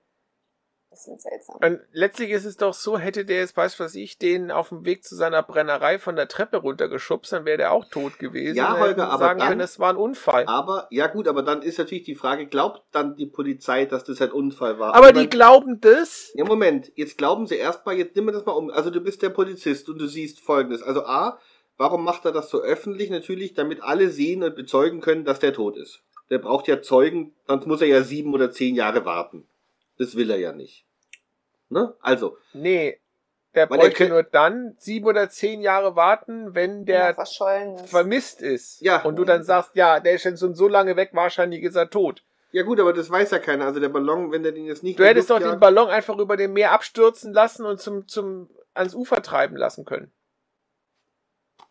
das ist seltsam. Und letztlich ist es doch so, hätte der jetzt, weiß was ich, den auf dem Weg zu seiner Brennerei von der Treppe runtergeschubst, dann wäre der auch tot gewesen. Ja, Dann Holger, aber sagen dann- können, das war ein Unfall. Aber, ja gut, aber dann ist natürlich die Frage, glaubt dann die Polizei, dass das ein Unfall war? aber Ich die mein- glauben das. Ja, Moment, jetzt glauben sie erstmal, jetzt nimm mir das mal um. Also du bist der Polizist und du siehst folgendes. Also A, warum macht er das so öffentlich? Natürlich, damit alle sehen und bezeugen können, dass der tot ist. Der braucht ja Zeugen, sonst muss er ja sieben oder zehn Jahre warten. Das will er ja nicht. Ne? Also, Nee, der er bräuchte nur dann sieben oder zehn Jahre warten, wenn Der verschollen ist. vermisst ist. Ja. Und du dann sagst, ja, der ist schon so so lange weg, wahrscheinlich ist er tot. ja gut, aber das weiß ja keiner. Also der Ballon, wenn der den jetzt nicht Du hättest doch den Ballon einfach über dem Meer abstürzen lassen und zum, zum, ans Ufer treiben lassen können.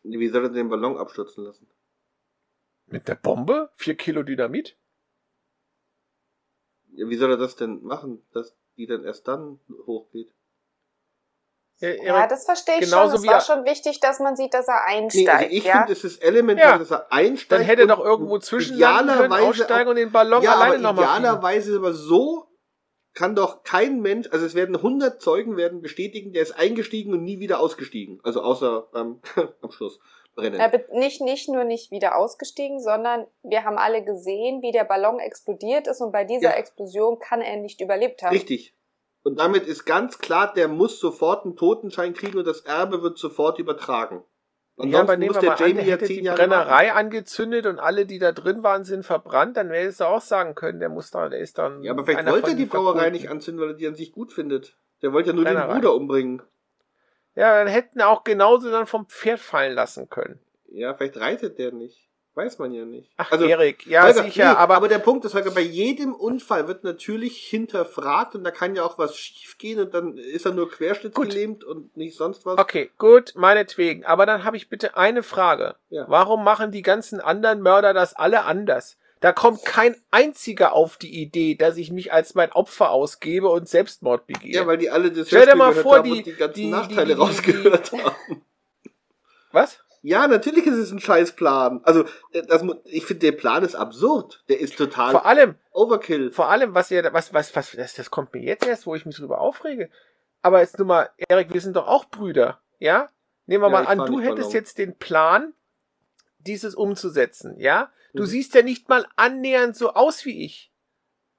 Wie soll er den Ballon abstürzen lassen? Mit der Bombe? Vier Kilo Dynamit? Ja, wie soll er das denn machen, dass die dann erst dann hochgeht? Ja, ja, das verstehe ich genauso schon. Es wie war er- schon wichtig, dass man sieht, dass er Nee, einsteigt. also ich ja? finde, es ist elementar, Ja. dass er einsteigt. Dann hätte er doch irgendwo zwischenlanden können, aussteigen auch- und den Ballon ja, alleine aber nochmal idealerweise ist aber so, kann doch kein Mensch, also es werden 100 Zeugen werden bestätigen, der ist eingestiegen und nie wieder ausgestiegen. Also außer ähm, am Schluss brennen. Er be- nicht, nicht nur nicht wieder ausgestiegen, sondern wir haben alle gesehen, wie der Ballon explodiert ist und bei dieser Ja. Explosion kann er nicht überlebt haben. Richtig. Und damit ist ganz klar, der muss sofort einen Totenschein kriegen und das Erbe wird sofort übertragen. Ja, aber Ansonsten nehmen muss wir der mal an, Jamie der ja hätte zehn die Jahre Brennerei angezündet und alle, die da drin waren, sind verbrannt, dann hättest du auch sagen können, der muss da, der ist dann. Ja, aber vielleicht wollte er die den Brauerei nicht anzünden, weil er die an sich gut findet. Der wollte ja nur den Brennerei. Bruder umbringen. Ja, dann hätten auch genauso dann vom Pferd fallen lassen können. Ja, vielleicht reitet der nicht. Weiß man ja nicht. Ach, Also, Erik, ja, Holger, sicher, nee, aber, aber der Punkt ist, Holger, bei jedem Unfall wird natürlich hinterfragt und da kann ja auch was schief gehen und dann ist er nur querschnittsgelähmt und nicht sonst was. okay, gut, meinetwegen. Aber dann habe ich bitte eine Frage. Ja. Warum machen die ganzen anderen Mörder das alle anders? Da kommt kein einziger auf die Idee, dass ich mich als mein Opfer ausgebe und Selbstmord begehe. Ja, weil die alle das Stell dir mal vor, die- die ganzen die- Nachteile die- die- rausgehört haben. Was? Ja, natürlich ist es ein Scheißplan. Also, äh, das, ich finde, der Plan ist absurd. Der ist total Vor allem, Overkill. vor allem, was ihr, was, was, was, das, das kommt mir jetzt erst, wo ich mich drüber aufrege. Aber jetzt nur mal, Erik, wir sind doch auch Brüder, ja? Nehmen wir Ja, mal an, du hättest Ballon. jetzt den Plan, dieses umzusetzen, ja? Du Mhm. siehst ja nicht mal annähernd so aus wie ich.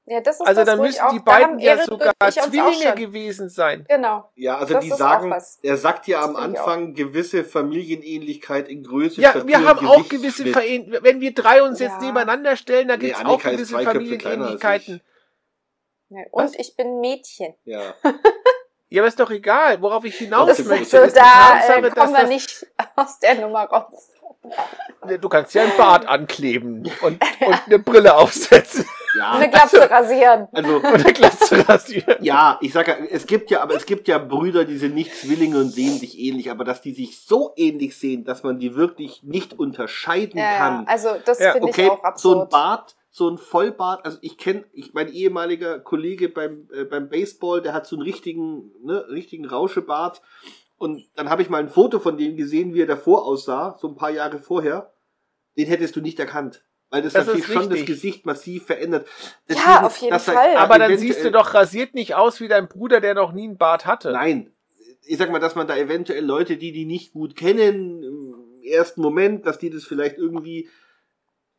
Ja, das ist Also das, dann müssen auch, die beiden ja Erik sogar Zwillinge gewesen sein. Genau. Ja, also Das die sagen, er sagt ja am Das Anfang gewisse Familienähnlichkeit in Größe. Ja, Statur wir haben auch gewisse. Verähnlichkeiten. Wenn wir drei uns jetzt Ja. nebeneinander stellen, da Nee, gibt's Annika auch gewisse Familienähnlichkeiten. Was? Und ich bin Mädchen. Ja. Ja, aber ist doch egal, worauf ich hinaus Das Das möchte. ist so, da Tatsache, äh, dass kommen wir das- nicht aus der Nummer raus. Du kannst ja ein Bart ankleben und, und eine Brille aufsetzen Ja, Eine Glatze rasieren. also eine Glatze rasieren. Ja, ich sag ja, es gibt ja, aber es gibt ja Brüder, die sind nicht Zwillinge und sehen sich ähnlich, aber dass die sich so ähnlich sehen, dass man die wirklich nicht unterscheiden Ja, ja. kann. Also das Ja, finde Okay, ich auch so ein absurd. Bart, so ein Vollbart, also ich kenne, ich, mein ehemaliger Kollege beim, äh, beim Baseball, der hat so einen richtigen, ne, richtigen Rauschebart. Und dann habe ich mal ein Foto von dem gesehen, wie er davor aussah, so ein paar Jahre vorher. Den hättest du nicht erkannt. Weil das, Das natürlich schon das. Gesicht massiv verändert. Ja, auf jeden dass Fall. Aber dann siehst du doch rasiert nicht aus wie dein Bruder, der noch nie einen Bart hatte. Nein. Ich sag mal, dass man da eventuell Leute, die die nicht gut kennen, im ersten Moment, dass die das vielleicht irgendwie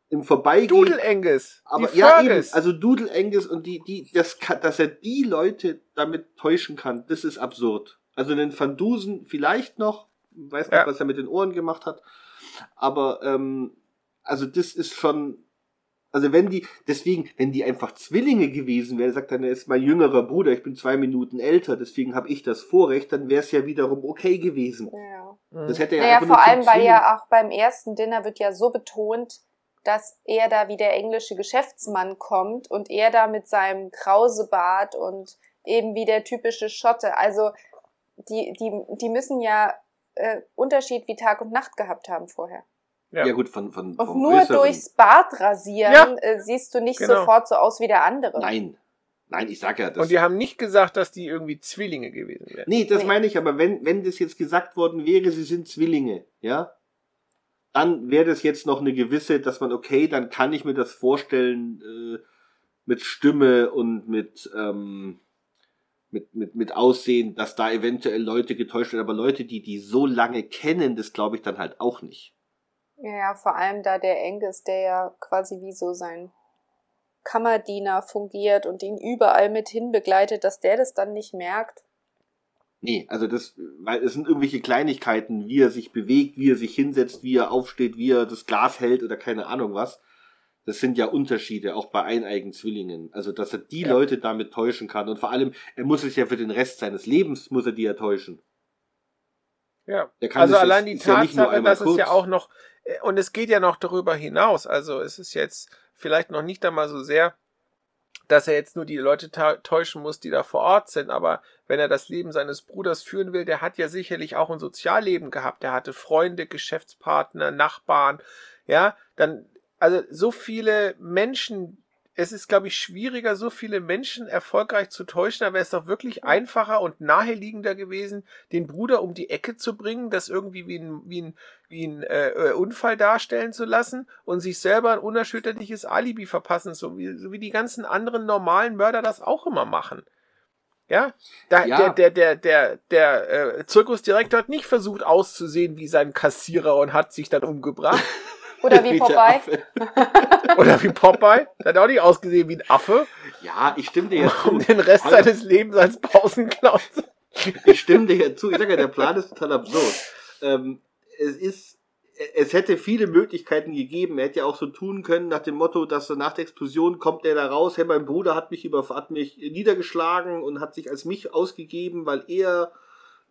im Vorbeigehen. Doodle Angus. aber die ja, eben, also Doodle Angus und die, die, das kann, dass er die Leute damit täuschen kann, das ist absurd. Also den Van Dusen vielleicht noch, weiß nicht, Ja. was er mit den Ohren gemacht hat, aber ähm, also das ist schon, also wenn die, deswegen, wenn die einfach Zwillinge gewesen wären, sagt dann, er ist mein jüngerer Bruder, ich bin zwei Minuten älter, deswegen habe ich das Vorrecht, dann wäre es ja wiederum okay gewesen. Ja. Mhm. Das hätte ja Naja, vor allem, weil ja auch beim ersten Dinner wird ja so betont, dass er da wie der englische Geschäftsmann kommt und er da mit seinem Krausebart und eben wie der typische Schotte. Also die, die, die müssen ja äh, Unterschied wie Tag und Nacht gehabt haben vorher. Ja. Ja. gut, von, von Und vom nur Äußeren. durchs Bart rasieren Ja. äh, siehst du nicht Genau. sofort so aus wie der andere. Nein. Nein, ich sag ja, das. Und die haben nicht gesagt, dass die irgendwie Zwillinge gewesen wären. Nee, das Nee. meine ich, aber wenn, wenn das jetzt gesagt worden wäre, sie sind Zwillinge, ja, dann wäre das jetzt noch eine gewisse, dass man, okay, dann kann ich mir das vorstellen, äh, mit Stimme und mit, ähm, mit, mit, mit Aussehen, dass da eventuell Leute getäuscht werden, aber Leute, die die so lange kennen, das glaube ich dann halt auch nicht. Ja, vor allem da der Angus, der ja quasi wie so sein Kammerdiener fungiert und ihn überall mit hin begleitet, dass der das dann nicht merkt. Nee, also das, weil es sind irgendwelche Kleinigkeiten, wie er sich bewegt, wie er sich hinsetzt, wie er aufsteht, wie er das Glas hält oder keine Ahnung was. Das sind ja Unterschiede, auch bei eineigen Zwillingen. Also, dass er die Ja. Leute damit täuschen kann. Und vor allem, er muss es ja für den Rest seines Lebens, muss er die ja täuschen. Ja. Also allein jetzt- die ja Tatsache, einmal dass es ja kurz. auch noch, äh, und es geht ja noch darüber hinaus. Also es ist jetzt vielleicht noch nicht einmal so sehr, dass er jetzt nur die Leute täuschen muss, die da vor Ort sind, aber wenn er das Leben seines Bruders führen will, der hat ja sicherlich auch ein Sozialleben gehabt. Der hatte Freunde, Geschäftspartner, Nachbarn, ja, dann, also so viele Menschen, es ist, glaube ich, schwieriger, so viele Menschen erfolgreich zu täuschen, da wäre es doch wirklich einfacher und naheliegender gewesen, den Bruder um die Ecke zu bringen, das irgendwie wie ein, wie ein, wie ein äh, äh, Unfall darstellen zu lassen und sich selber ein unerschütterliches Alibi verpassen, so wie, so wie die ganzen anderen normalen Mörder das auch immer machen. Ja, da, Ja. der, der, der, der, der äh, Zirkusdirektor hat nicht versucht auszusehen wie sein Kassierer und hat sich dann umgebracht. Oder wie Wie Popeye. Oder wie Popeye. Der hat auch nicht ausgesehen wie ein Affe, Ja, ich stimme dir jetzt um zu. den Rest Hallo. seines Lebens als Pausenclown zu Ich stimme dir jetzt zu. Ich sage ja, der Plan ist total absurd. Ähm, es ist, es hätte viele Möglichkeiten gegeben. Er hätte ja auch so tun können, nach dem Motto, dass nach der Explosion kommt er da raus. Hey, mein Bruder hat mich über, hat mich niedergeschlagen und hat sich als mich ausgegeben, weil er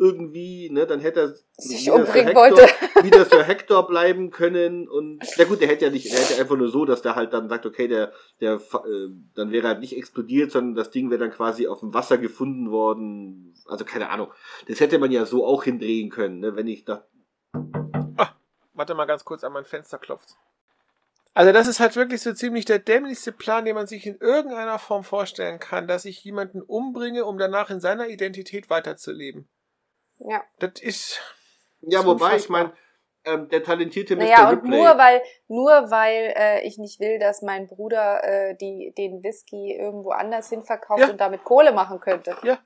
irgendwie, ne, dann hätte er Sich wieder umbringen Hector, wollte. wieder Sir Hector bleiben können und ja gut, der hätte ja nicht, er hätte einfach nur so, dass der halt dann sagt, okay, der, der, äh, dann wäre er halt nicht explodiert, sondern das Ding wäre dann quasi auf dem Wasser gefunden worden. Also keine Ahnung. Das hätte man ja so auch hindrehen können, ne, wenn ich da, Warte mal ganz kurz an mein Fenster klopft. Also das ist halt wirklich so ziemlich der dämlichste Plan, den man sich in irgendeiner Form vorstellen kann, dass ich jemanden umbringe, um danach in seiner Identität weiterzuleben. Ja. Das ist... ja, wobei, ich meine, ähm, der talentierte Mr. Naja, und Ripley. nur weil, nur weil äh, ich nicht will, dass mein Bruder äh, die, den Whisky irgendwo anders hin verkauft Ja. und damit Kohle machen könnte. Ja.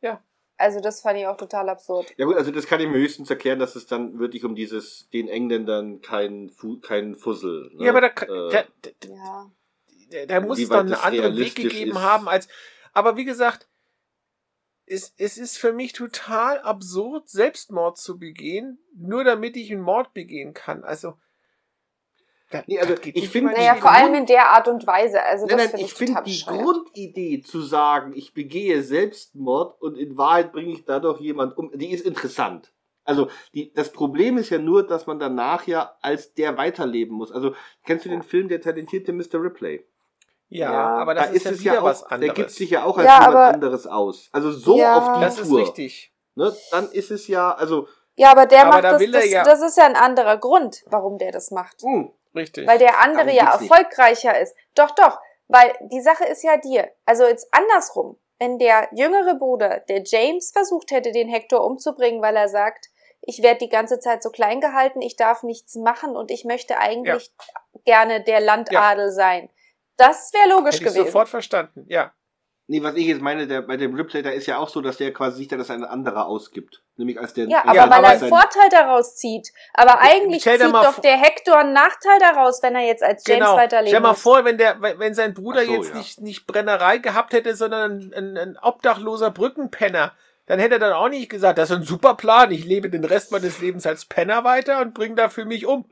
Ja. Also das fand ich auch total absurd. Ja gut, also das kann ich mir höchstens erklären, dass es dann wirklich um dieses, den Engländern kein, Fu kein Fussel. Ne? Ja, aber da, kann- äh, der, der, Ja. der, der muss es weit einen anderen Weg gegeben ist. haben als. Aber wie gesagt, es, es ist für mich total absurd, Selbstmord zu begehen, nur damit ich einen Mord begehen kann. Also, Das- Nee, also ich finde Naja, vor allem in der Art und Weise. Also Nein, das nein, finde ich ich finde die bescheuert. Grundidee zu sagen, ich begehe Selbstmord und in Wahrheit bringe ich dadurch jemand um, die ist interessant. Also die, das Problem ist ja nur, dass man danach ja als der weiterleben muss. Also kennst du den Film Der talentierte Mr. Ripley? Ja, Ja. aber das da ist, ist ja wieder ja auch, was der anderes. gibt sich ja auch als Ja, jemand anderes aus. Also so Ja. auf die das ist Tour. richtig. Ne? Dann ist es ja, also Ja, aber der Aber macht da das, will er das, ja- das ist ja ein anderer Grund, warum der das macht. mh, Richtig. Weil der andere Darum ja geht's nicht. erfolgreicher ist. Doch, doch. Weil die Sache ist ja dir. Also jetzt andersrum. Wenn der jüngere Bruder, der James, versucht hätte, den Hector umzubringen, weil er sagt, ich werde die ganze Zeit so klein gehalten, ich darf nichts machen und ich möchte eigentlich gerne der Landadel sein. Das wäre logisch Hätte ich gewesen. sofort verstanden, ja. nee, was ich jetzt meine, der, bei dem Ripley, da ist ja auch so, dass der quasi sich dann als ein anderer ausgibt. Nämlich als der. Ja, als aber Ja, weil er einen Vorteil daraus zieht. Aber eigentlich zieht doch der Hector einen Nachteil daraus, wenn er jetzt als James genau. weiterleben Stell mal vor, wenn der, wenn sein Bruder so, jetzt ja. nicht, nicht Brennerei gehabt hätte, sondern ein, ein, ein obdachloser Brückenpenner, dann hätte er dann auch nicht gesagt, das ist ein super Plan, ich lebe den Rest meines Lebens als Penner weiter und bringe dafür mich um.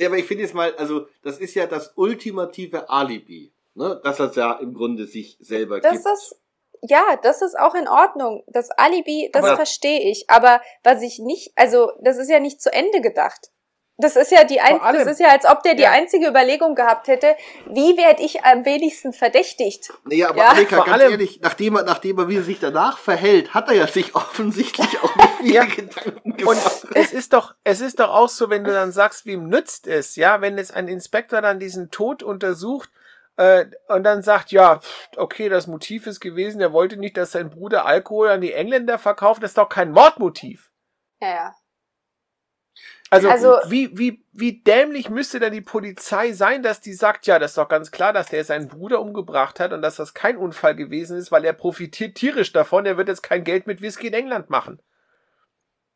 Ja, aber ich finde jetzt mal, also das ist ja das ultimative Alibi, ne? dass er ja im Grunde sich selber Das gibt. ist, ja, das ist auch in Ordnung. Das Alibi, das Aber- verstehe ich. Aber was ich nicht, also, das ist ja nicht zu Ende gedacht. Das ist ja die ein, das ist ja, als ob der die Ja. einzige Überlegung gehabt hätte, wie werde ich am wenigsten verdächtigt? Naja, aber Ja. Annika, Vor ganz allem- ehrlich, nachdem er, nachdem er wie er sich danach verhält, hat er ja sich offensichtlich auch nicht viele Ja. Gedanken Und gemacht. es ist doch, es ist doch auch so, wenn du dann sagst, wem nützt es, ja, wenn jetzt ein Inspektor dann diesen Tod untersucht äh, und dann sagt, ja, pff, okay, das Motiv ist gewesen, er wollte nicht, dass sein Bruder Alkohol an die Engländer verkauft, das ist doch kein Mordmotiv. Ja, ja. Also, Also- wie, wie, wie dämlich müsste denn die Polizei sein, dass die sagt, ja, das ist doch ganz klar, dass der seinen Bruder umgebracht hat und dass das kein Unfall gewesen ist, weil er profitiert tierisch davon, er wird jetzt kein Geld mit Whisky in England machen.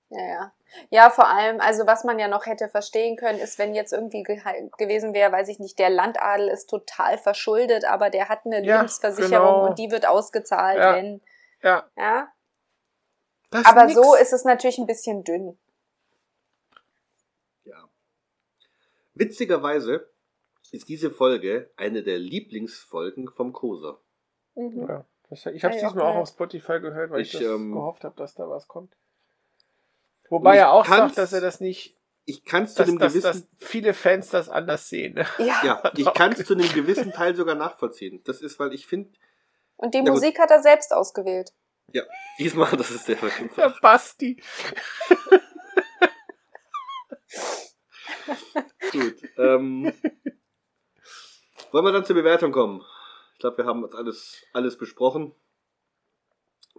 Ja, ja. Ja, vor allem, also was man ja noch hätte verstehen können, ist, wenn jetzt irgendwie ge gewesen wäre, weiß ich nicht, der Landadel ist total verschuldet, aber der hat eine Ja, Lebensversicherung genau. und die wird ausgezahlt, Ja. wenn, Ja. ja. Das Aber nix. so ist es natürlich ein bisschen dünn. Witzigerweise ist diese Folge eine der Lieblingsfolgen vom Koser. Mhm. Ja, ich habe es diesmal auch auf Spotify gehört, weil ich, Ich, das ähm, gehofft habe, dass da was kommt. Wobei ich er auch sagt, dass er das nicht, Ich kann es zu einem gewissen, dass viele Fans das anders sehen. ne? Ja. ja, ich kann es zu einem gewissen Teil sogar nachvollziehen. Das ist, weil ich finde, Und die Ja, gut. Musik hat er selbst ausgewählt. ja, diesmal, das ist der Der Basti. Gut. Ähm, wollen wir dann zur Bewertung kommen? Ich glaube, wir haben jetzt alles, alles besprochen.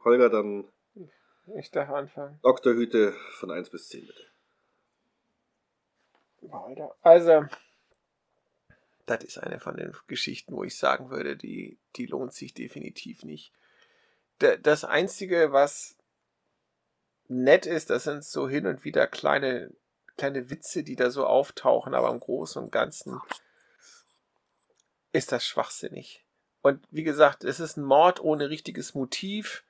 Holger, dann Ich darf anfangen. Doktorhüte von 1 bis 10, bitte. Alter. Also, das ist eine von den Geschichten, wo ich sagen würde, die, die lohnt sich definitiv nicht. Da- Das Einzige, was nett ist, das sind so hin und wieder kleine, kleine Witze, die da so auftauchen, aber im Großen und Ganzen ist das schwachsinnig. Und wie gesagt, es ist ein Mord ohne richtiges Motiv.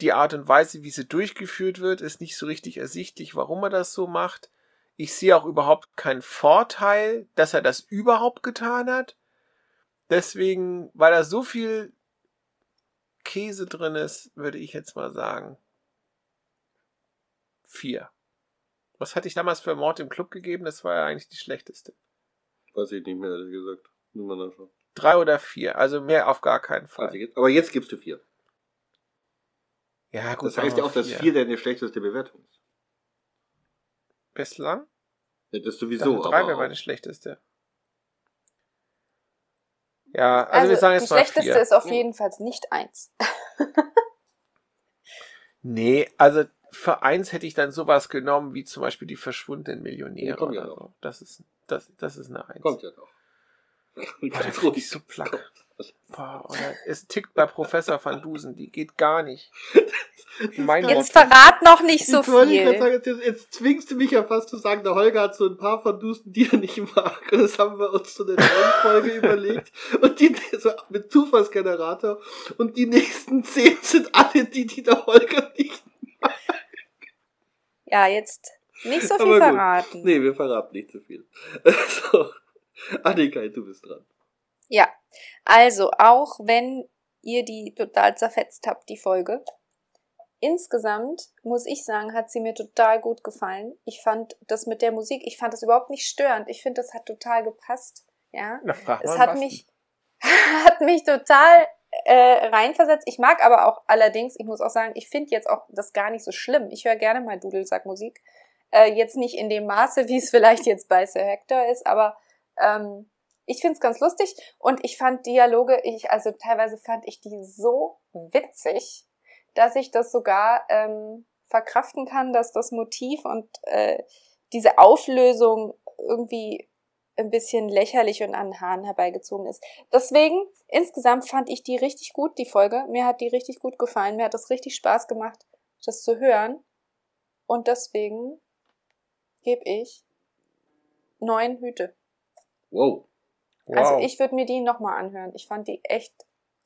Die Art und Weise, wie sie durchgeführt wird, ist nicht so richtig ersichtlich, warum er das so macht. Ich sehe auch überhaupt keinen Vorteil, dass er das überhaupt getan hat. Deswegen, weil da so viel Käse drin ist, würde ich jetzt mal sagen. Vier. Was hatte ich damals für Mord im Club gegeben? Das war ja eigentlich die schlechteste. Weiß ich nicht mehr, ehrlich gesagt. Nur mal nachschauen. Drei oder vier. Also mehr auf gar keinen Also Fall. jetzt, aber jetzt gibst du 4. Ja, gut. Das heißt ja auch, dass vier. 4 deine schlechteste Bewertung ist. Bislang? Ja, das sowieso. dachte, drei wäre meine schlechteste. Ja, also, Also, wir sagen die jetzt mal schlechteste vier. ist auf jeden Fall nicht eins. Nee, also für eins hätte ich dann sowas genommen, wie zum Beispiel die verschwundenen Millionäre. Die ja so. Das ist, das, das ist eine Eins. Kommt ja noch. Boah, Ganz das ruhig. ist so plack. Boah, oder es tickt bei Professor Van Dusen, die geht gar nicht. Mein Jetzt verrat noch nicht so viel. sagen, jetzt, jetzt zwingst du mich ja fast zu sagen, der Holger hat so ein paar Verdusten, die er nicht mag. Und das haben wir uns zu der neuen Folge überlegt. Und die so mit Zufallsgenerator. Und die nächsten zehn sind alle die, die der Holger nicht. Ja, jetzt Nicht so viel Aber gut. verraten. Nee, wir verraten nicht zu viel. so. Annika, du bist dran. Ja, also auch wenn ihr die total zerfetzt habt, die Folge. Insgesamt muss ich sagen, hat sie mir total gut gefallen. Ich fand das mit der Musik, ich fand das überhaupt nicht störend. Ich finde, das hat total gepasst. Ja, Na, frag es hat mich, hat mich total äh, reinversetzt. Ich mag aber auch allerdings, ich muss auch sagen, ich finde jetzt auch das gar nicht so schlimm. Ich höre gerne mal Dudelsackmusik. Äh, jetzt nicht in dem Maße, wie es vielleicht jetzt bei Sir Hector ist, aber ähm, ich finde es ganz lustig und ich fand Dialoge, ich, also teilweise fand ich die so witzig, dass ich das sogar ähm, verkraften kann, dass das Motiv und äh, diese Auflösung irgendwie ein bisschen lächerlich und an den Haaren herbeigezogen ist. Deswegen, insgesamt fand ich die richtig gut, die Folge. Mir hat die richtig gut gefallen. Mir hat das richtig Spaß gemacht, das zu hören. Und deswegen gebe ich neun Hüte. Wow. Wow. Also ich würde mir die nochmal anhören. Ich fand die echt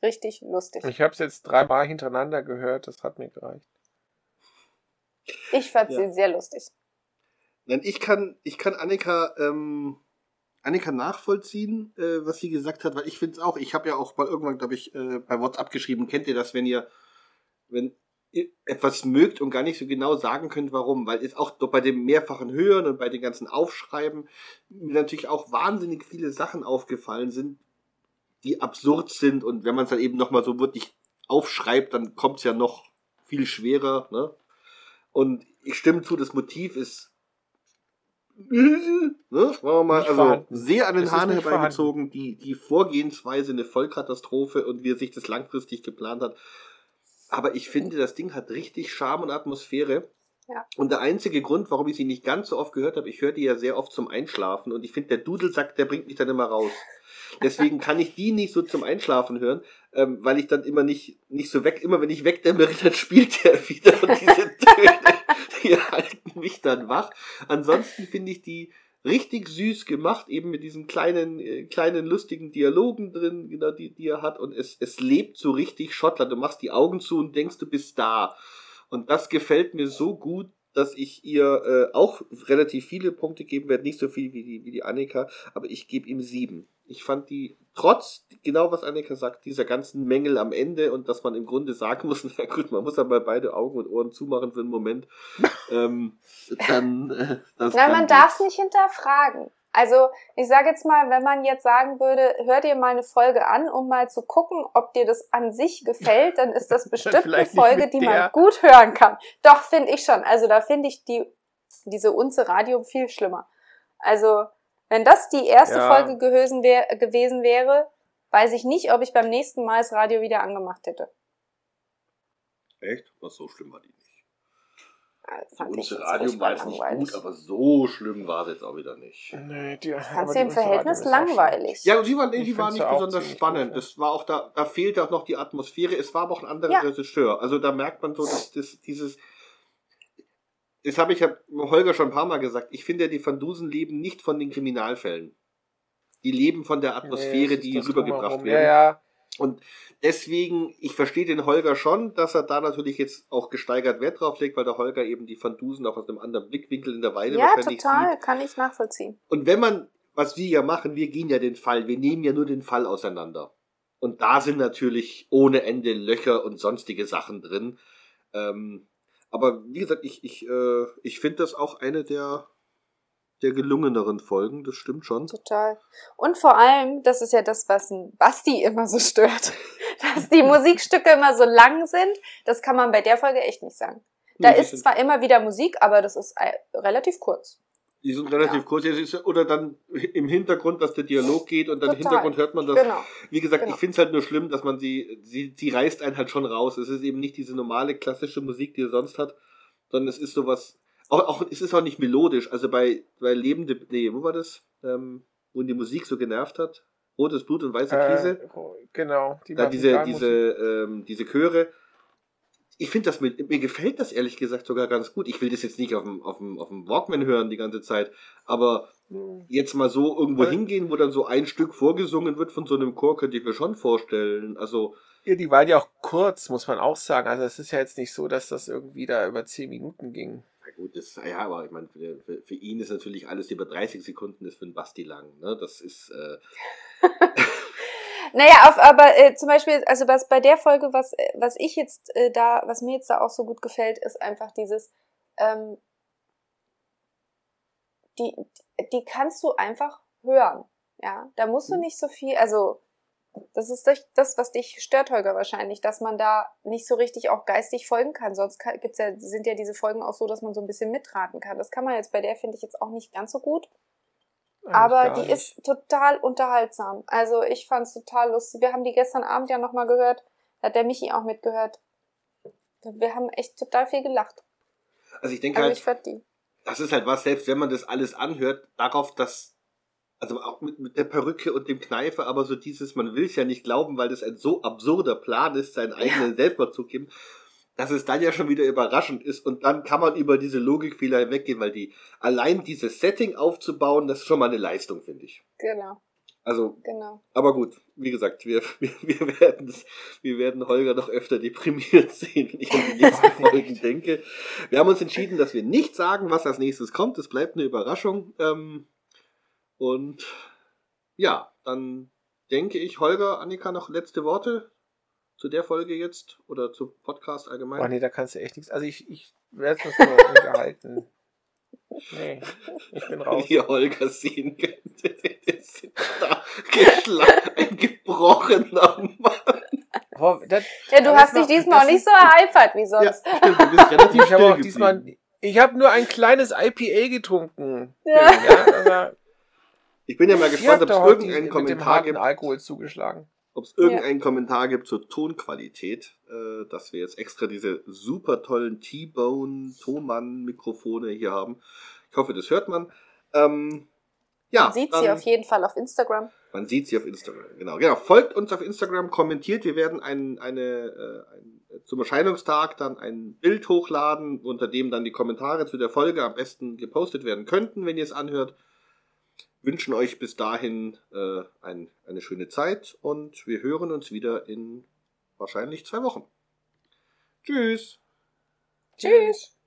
richtig lustig. ich habe es jetzt dreimal hintereinander gehört, das hat mir gereicht. Ich fand Ja. sie sehr lustig. Nein, ich kann, ich kann Annika, ähm, Annika nachvollziehen, äh, was sie gesagt hat, weil ich finde es auch, ich habe ja auch mal irgendwann, glaube ich, äh, bei WhatsApp geschrieben, kennt ihr das, wenn ihr, wenn ihr etwas mögt und gar nicht so genau sagen könnt, warum, weil es auch bei dem mehrfachen Hören und bei den ganzen Aufschreiben mir natürlich auch wahnsinnig viele Sachen aufgefallen sind, die absurd sind und wenn man es dann eben nochmal so wirklich aufschreibt, dann kommt es ja noch viel schwerer, ne? Und ich stimme zu, das Motiv ist ne? Wir mal, Nicht also vorhanden. sehr an den Haaren herbeigezogen, die, die Vorgehensweise eine Vollkatastrophe und wie er sich das langfristig geplant hat. Aber ich finde, das Ding hat richtig Charme und Atmosphäre. Ja. Und der einzige Grund, warum ich sie nicht ganz so oft gehört habe, ich höre die ja sehr oft zum Einschlafen und ich finde, der Dudelsack, der bringt mich dann immer raus. Deswegen kann ich die nicht so zum Einschlafen hören, ähm, weil ich dann immer nicht, nicht so weg, immer wenn ich wegdämmere, dann spielt der wieder und diese Töne, die halten mich dann wach. Ansonsten finde ich die richtig süß gemacht, eben mit diesen kleinen, äh, kleinen lustigen Dialogen drin, genau, die, die er hat und es, es lebt so richtig Schottland. Du machst die Augen zu und denkst, du bist da. Und das gefällt mir so gut, dass ich ihr äh, auch relativ viele Punkte geben werde. Nicht so viel wie die, wie die Annika, aber ich gebe ihm sieben. Ich fand die, trotz, genau was Annika sagt, dieser ganzen Mängel am Ende und dass man im Grunde sagen muss, na gut, man muss aber beide Augen und Ohren zumachen für einen Moment, ähm, dann, äh, das Nein, man darf es nicht hinterfragen. Also, ich sage jetzt mal, wenn man jetzt sagen würde, hör dir mal eine Folge an, um mal zu gucken, ob dir das an sich gefällt, dann ist das bestimmt eine Folge, die man gut hören kann. Doch, finde ich schon. Also, da finde ich die, diese Unze Radio viel schlimmer. Also, wenn das die erste Ja. Folge gewesen, wär, gewesen wäre, weiß ich nicht, ob ich beim nächsten Mal das Radio wieder angemacht hätte. Echt? Was so schlimm war die nicht. Also, fand ich Unser jetzt Radio war jetzt nicht langweilig. gut, aber so schlimm war es jetzt auch wieder nicht. Nee, die, Ich fand sie im Verhältnis langweilig. Ja, und sie war, nee, Ich die war nicht ja besonders spannend. gut, Das war auch da, da fehlte auch noch die Atmosphäre. Es war aber auch ein anderer Ja. Regisseur. Also da merkt man so, dass das, dieses, das habe ich ja Holger schon ein paar Mal gesagt. Ich finde, die Van Dusen leben nicht von den Kriminalfällen. Die leben von der Atmosphäre, die rübergebracht Ja, wird. ja. Und deswegen, ich verstehe den Holger schon, dass er da natürlich jetzt auch gesteigert Wert drauf legt, weil der Holger eben die Van Dusen auch aus einem anderen Blickwinkel in der Weide Ja, wahrscheinlich total, sieht. kann ich nachvollziehen. Und wenn man, was wir ja machen, wir gehen ja den Fall, wir nehmen ja nur den Fall auseinander. Und da sind natürlich ohne Ende Löcher und sonstige Sachen drin. Ähm, aber wie gesagt, ich, ich, äh, ich finde das auch eine der, der gelungeneren Folgen, das stimmt schon. Total. Und vor allem, das ist ja das, was Basti immer so stört, dass die Musikstücke immer so lang sind. Das kann man bei der Folge echt nicht sagen. Da Nee, ist zwar immer wieder Musik, aber das ist äh, relativ kurz. Die sind relativ Ja. kurz. Oder dann im Hintergrund, dass der Dialog geht und dann im Total. Hintergrund hört man das. Genau. Wie gesagt, Genau. ich finde es halt nur schlimm, dass man sie, sie, sie reißt einen halt schon raus. Es ist eben nicht diese normale klassische Musik, die er sonst hat, sondern es ist sowas, auch, auch es ist auch nicht melodisch. Also bei, bei Lebende, nee, wo war das? Ähm, wo die Musik so genervt hat? Rotes Blut und weiße Käse. Äh, genau. Die Da machen diese, diese, ähm, diese Chöre. Ich finde das mit, mir gefällt das ehrlich gesagt sogar ganz gut. Ich will das jetzt nicht auf dem, auf dem, auf dem Walkman hören die ganze Zeit, aber Hm. jetzt mal so irgendwo Äh. hingehen, wo dann so ein Stück vorgesungen wird von so einem Chor, könnte ich mir schon vorstellen. Also, Ja, die waren ja auch kurz, muss man auch sagen. Also es ist ja jetzt nicht so, dass das irgendwie da über zehn Minuten ging. Ja gut, das, ja, aber ich meine, für, für, für ihn ist natürlich alles über 30 Sekunden ist für einen Basti lang. Ne? Das ist. Äh, Naja, auf, aber äh, zum Beispiel, also was bei der Folge, was, äh, was ich jetzt äh, da, was mir jetzt da auch so gut gefällt, ist einfach dieses, ähm, die, die kannst du einfach hören. Ja, da musst du Mhm. nicht so viel, also das ist das- das, was dich stört, Holger, wahrscheinlich, dass man da nicht so richtig auch geistig folgen kann. Sonst gibt's ja, sind ja diese Folgen auch so, dass man so ein bisschen mitraten kann. Das kann man jetzt bei der, finde ich, jetzt auch nicht ganz so gut. Eigentlich Aber die nicht. ist total unterhaltsam. Also ich fand's total lustig. Wir haben die gestern Abend ja nochmal gehört. Da hat der Michi auch mitgehört. Wir haben echt total viel gelacht. also ich denke Also halt, ich das ist halt was, selbst wenn man das alles anhört, darauf, dass, also auch mit, mit der Perücke und dem Kneifer, aber so dieses, man will es ja nicht glauben, weil das ein so absurder Plan ist, seinen eigenen Selbstmord zu geben, dass es dann ja schon wieder überraschend ist und dann kann man über diese Logikfehler hinweggehen, weil die, allein dieses Setting aufzubauen, das ist schon mal eine Leistung, finde ich. Genau, Also, genau. aber gut, wie gesagt, wir, wir, wir, werden, wir werden Holger noch öfter deprimiert sehen, wenn ich an die nächsten Folgen denke. Wir haben uns entschieden, dass wir nicht sagen, was als nächstes kommt. Es bleibt eine Überraschung. Ähm, und ja, dann denke ich, Holger, Annika, noch letzte Worte zu der Folge jetzt oder zu Podcast allgemein. Oh nee, da kannst du echt nichts. Also ich, ich werde es nur unterhalten. Nee, ich bin raus. Wie ihr Holger sehen könnt. Der ist da geschlagen, ein gebrochener Mann. Boah, das, Ja, du hast dich diesmal auch nicht so ereifert wie Ja, sonst. stimmt, du bist relativ ich habe auch diesmal. geblieben. Ich habe nur ein kleines IPA getrunken. Ja. Ja, also, Ich bin ja mal gespannt, ob es irgendeinen Kommentar gibt, Alkohol zugeschlagen. ob es irgendeinen Kommentar gibt zur Tonqualität, äh, dass wir jetzt extra diese super tollen T-Bone Thomann Mikrofone hier haben. Ich hoffe, das hört man. Ähm, ja, Man sieht dann- sie auf jeden Fall auf Instagram. Man sieht sie auf Instagram, genau. Genau. Folgt uns auf Instagram, kommentiert. Wir werden ein, eine, äh, ein, zum Erscheinungstag dann ein Bild hochladen, unter dem dann die Kommentare zu der Folge am besten gepostet werden könnten, wenn ihr es anhört. Wünschen euch bis dahin äh, ein, eine schöne Zeit und wir hören uns wieder in wahrscheinlich zwei Wochen. Tschüss. Tschüss.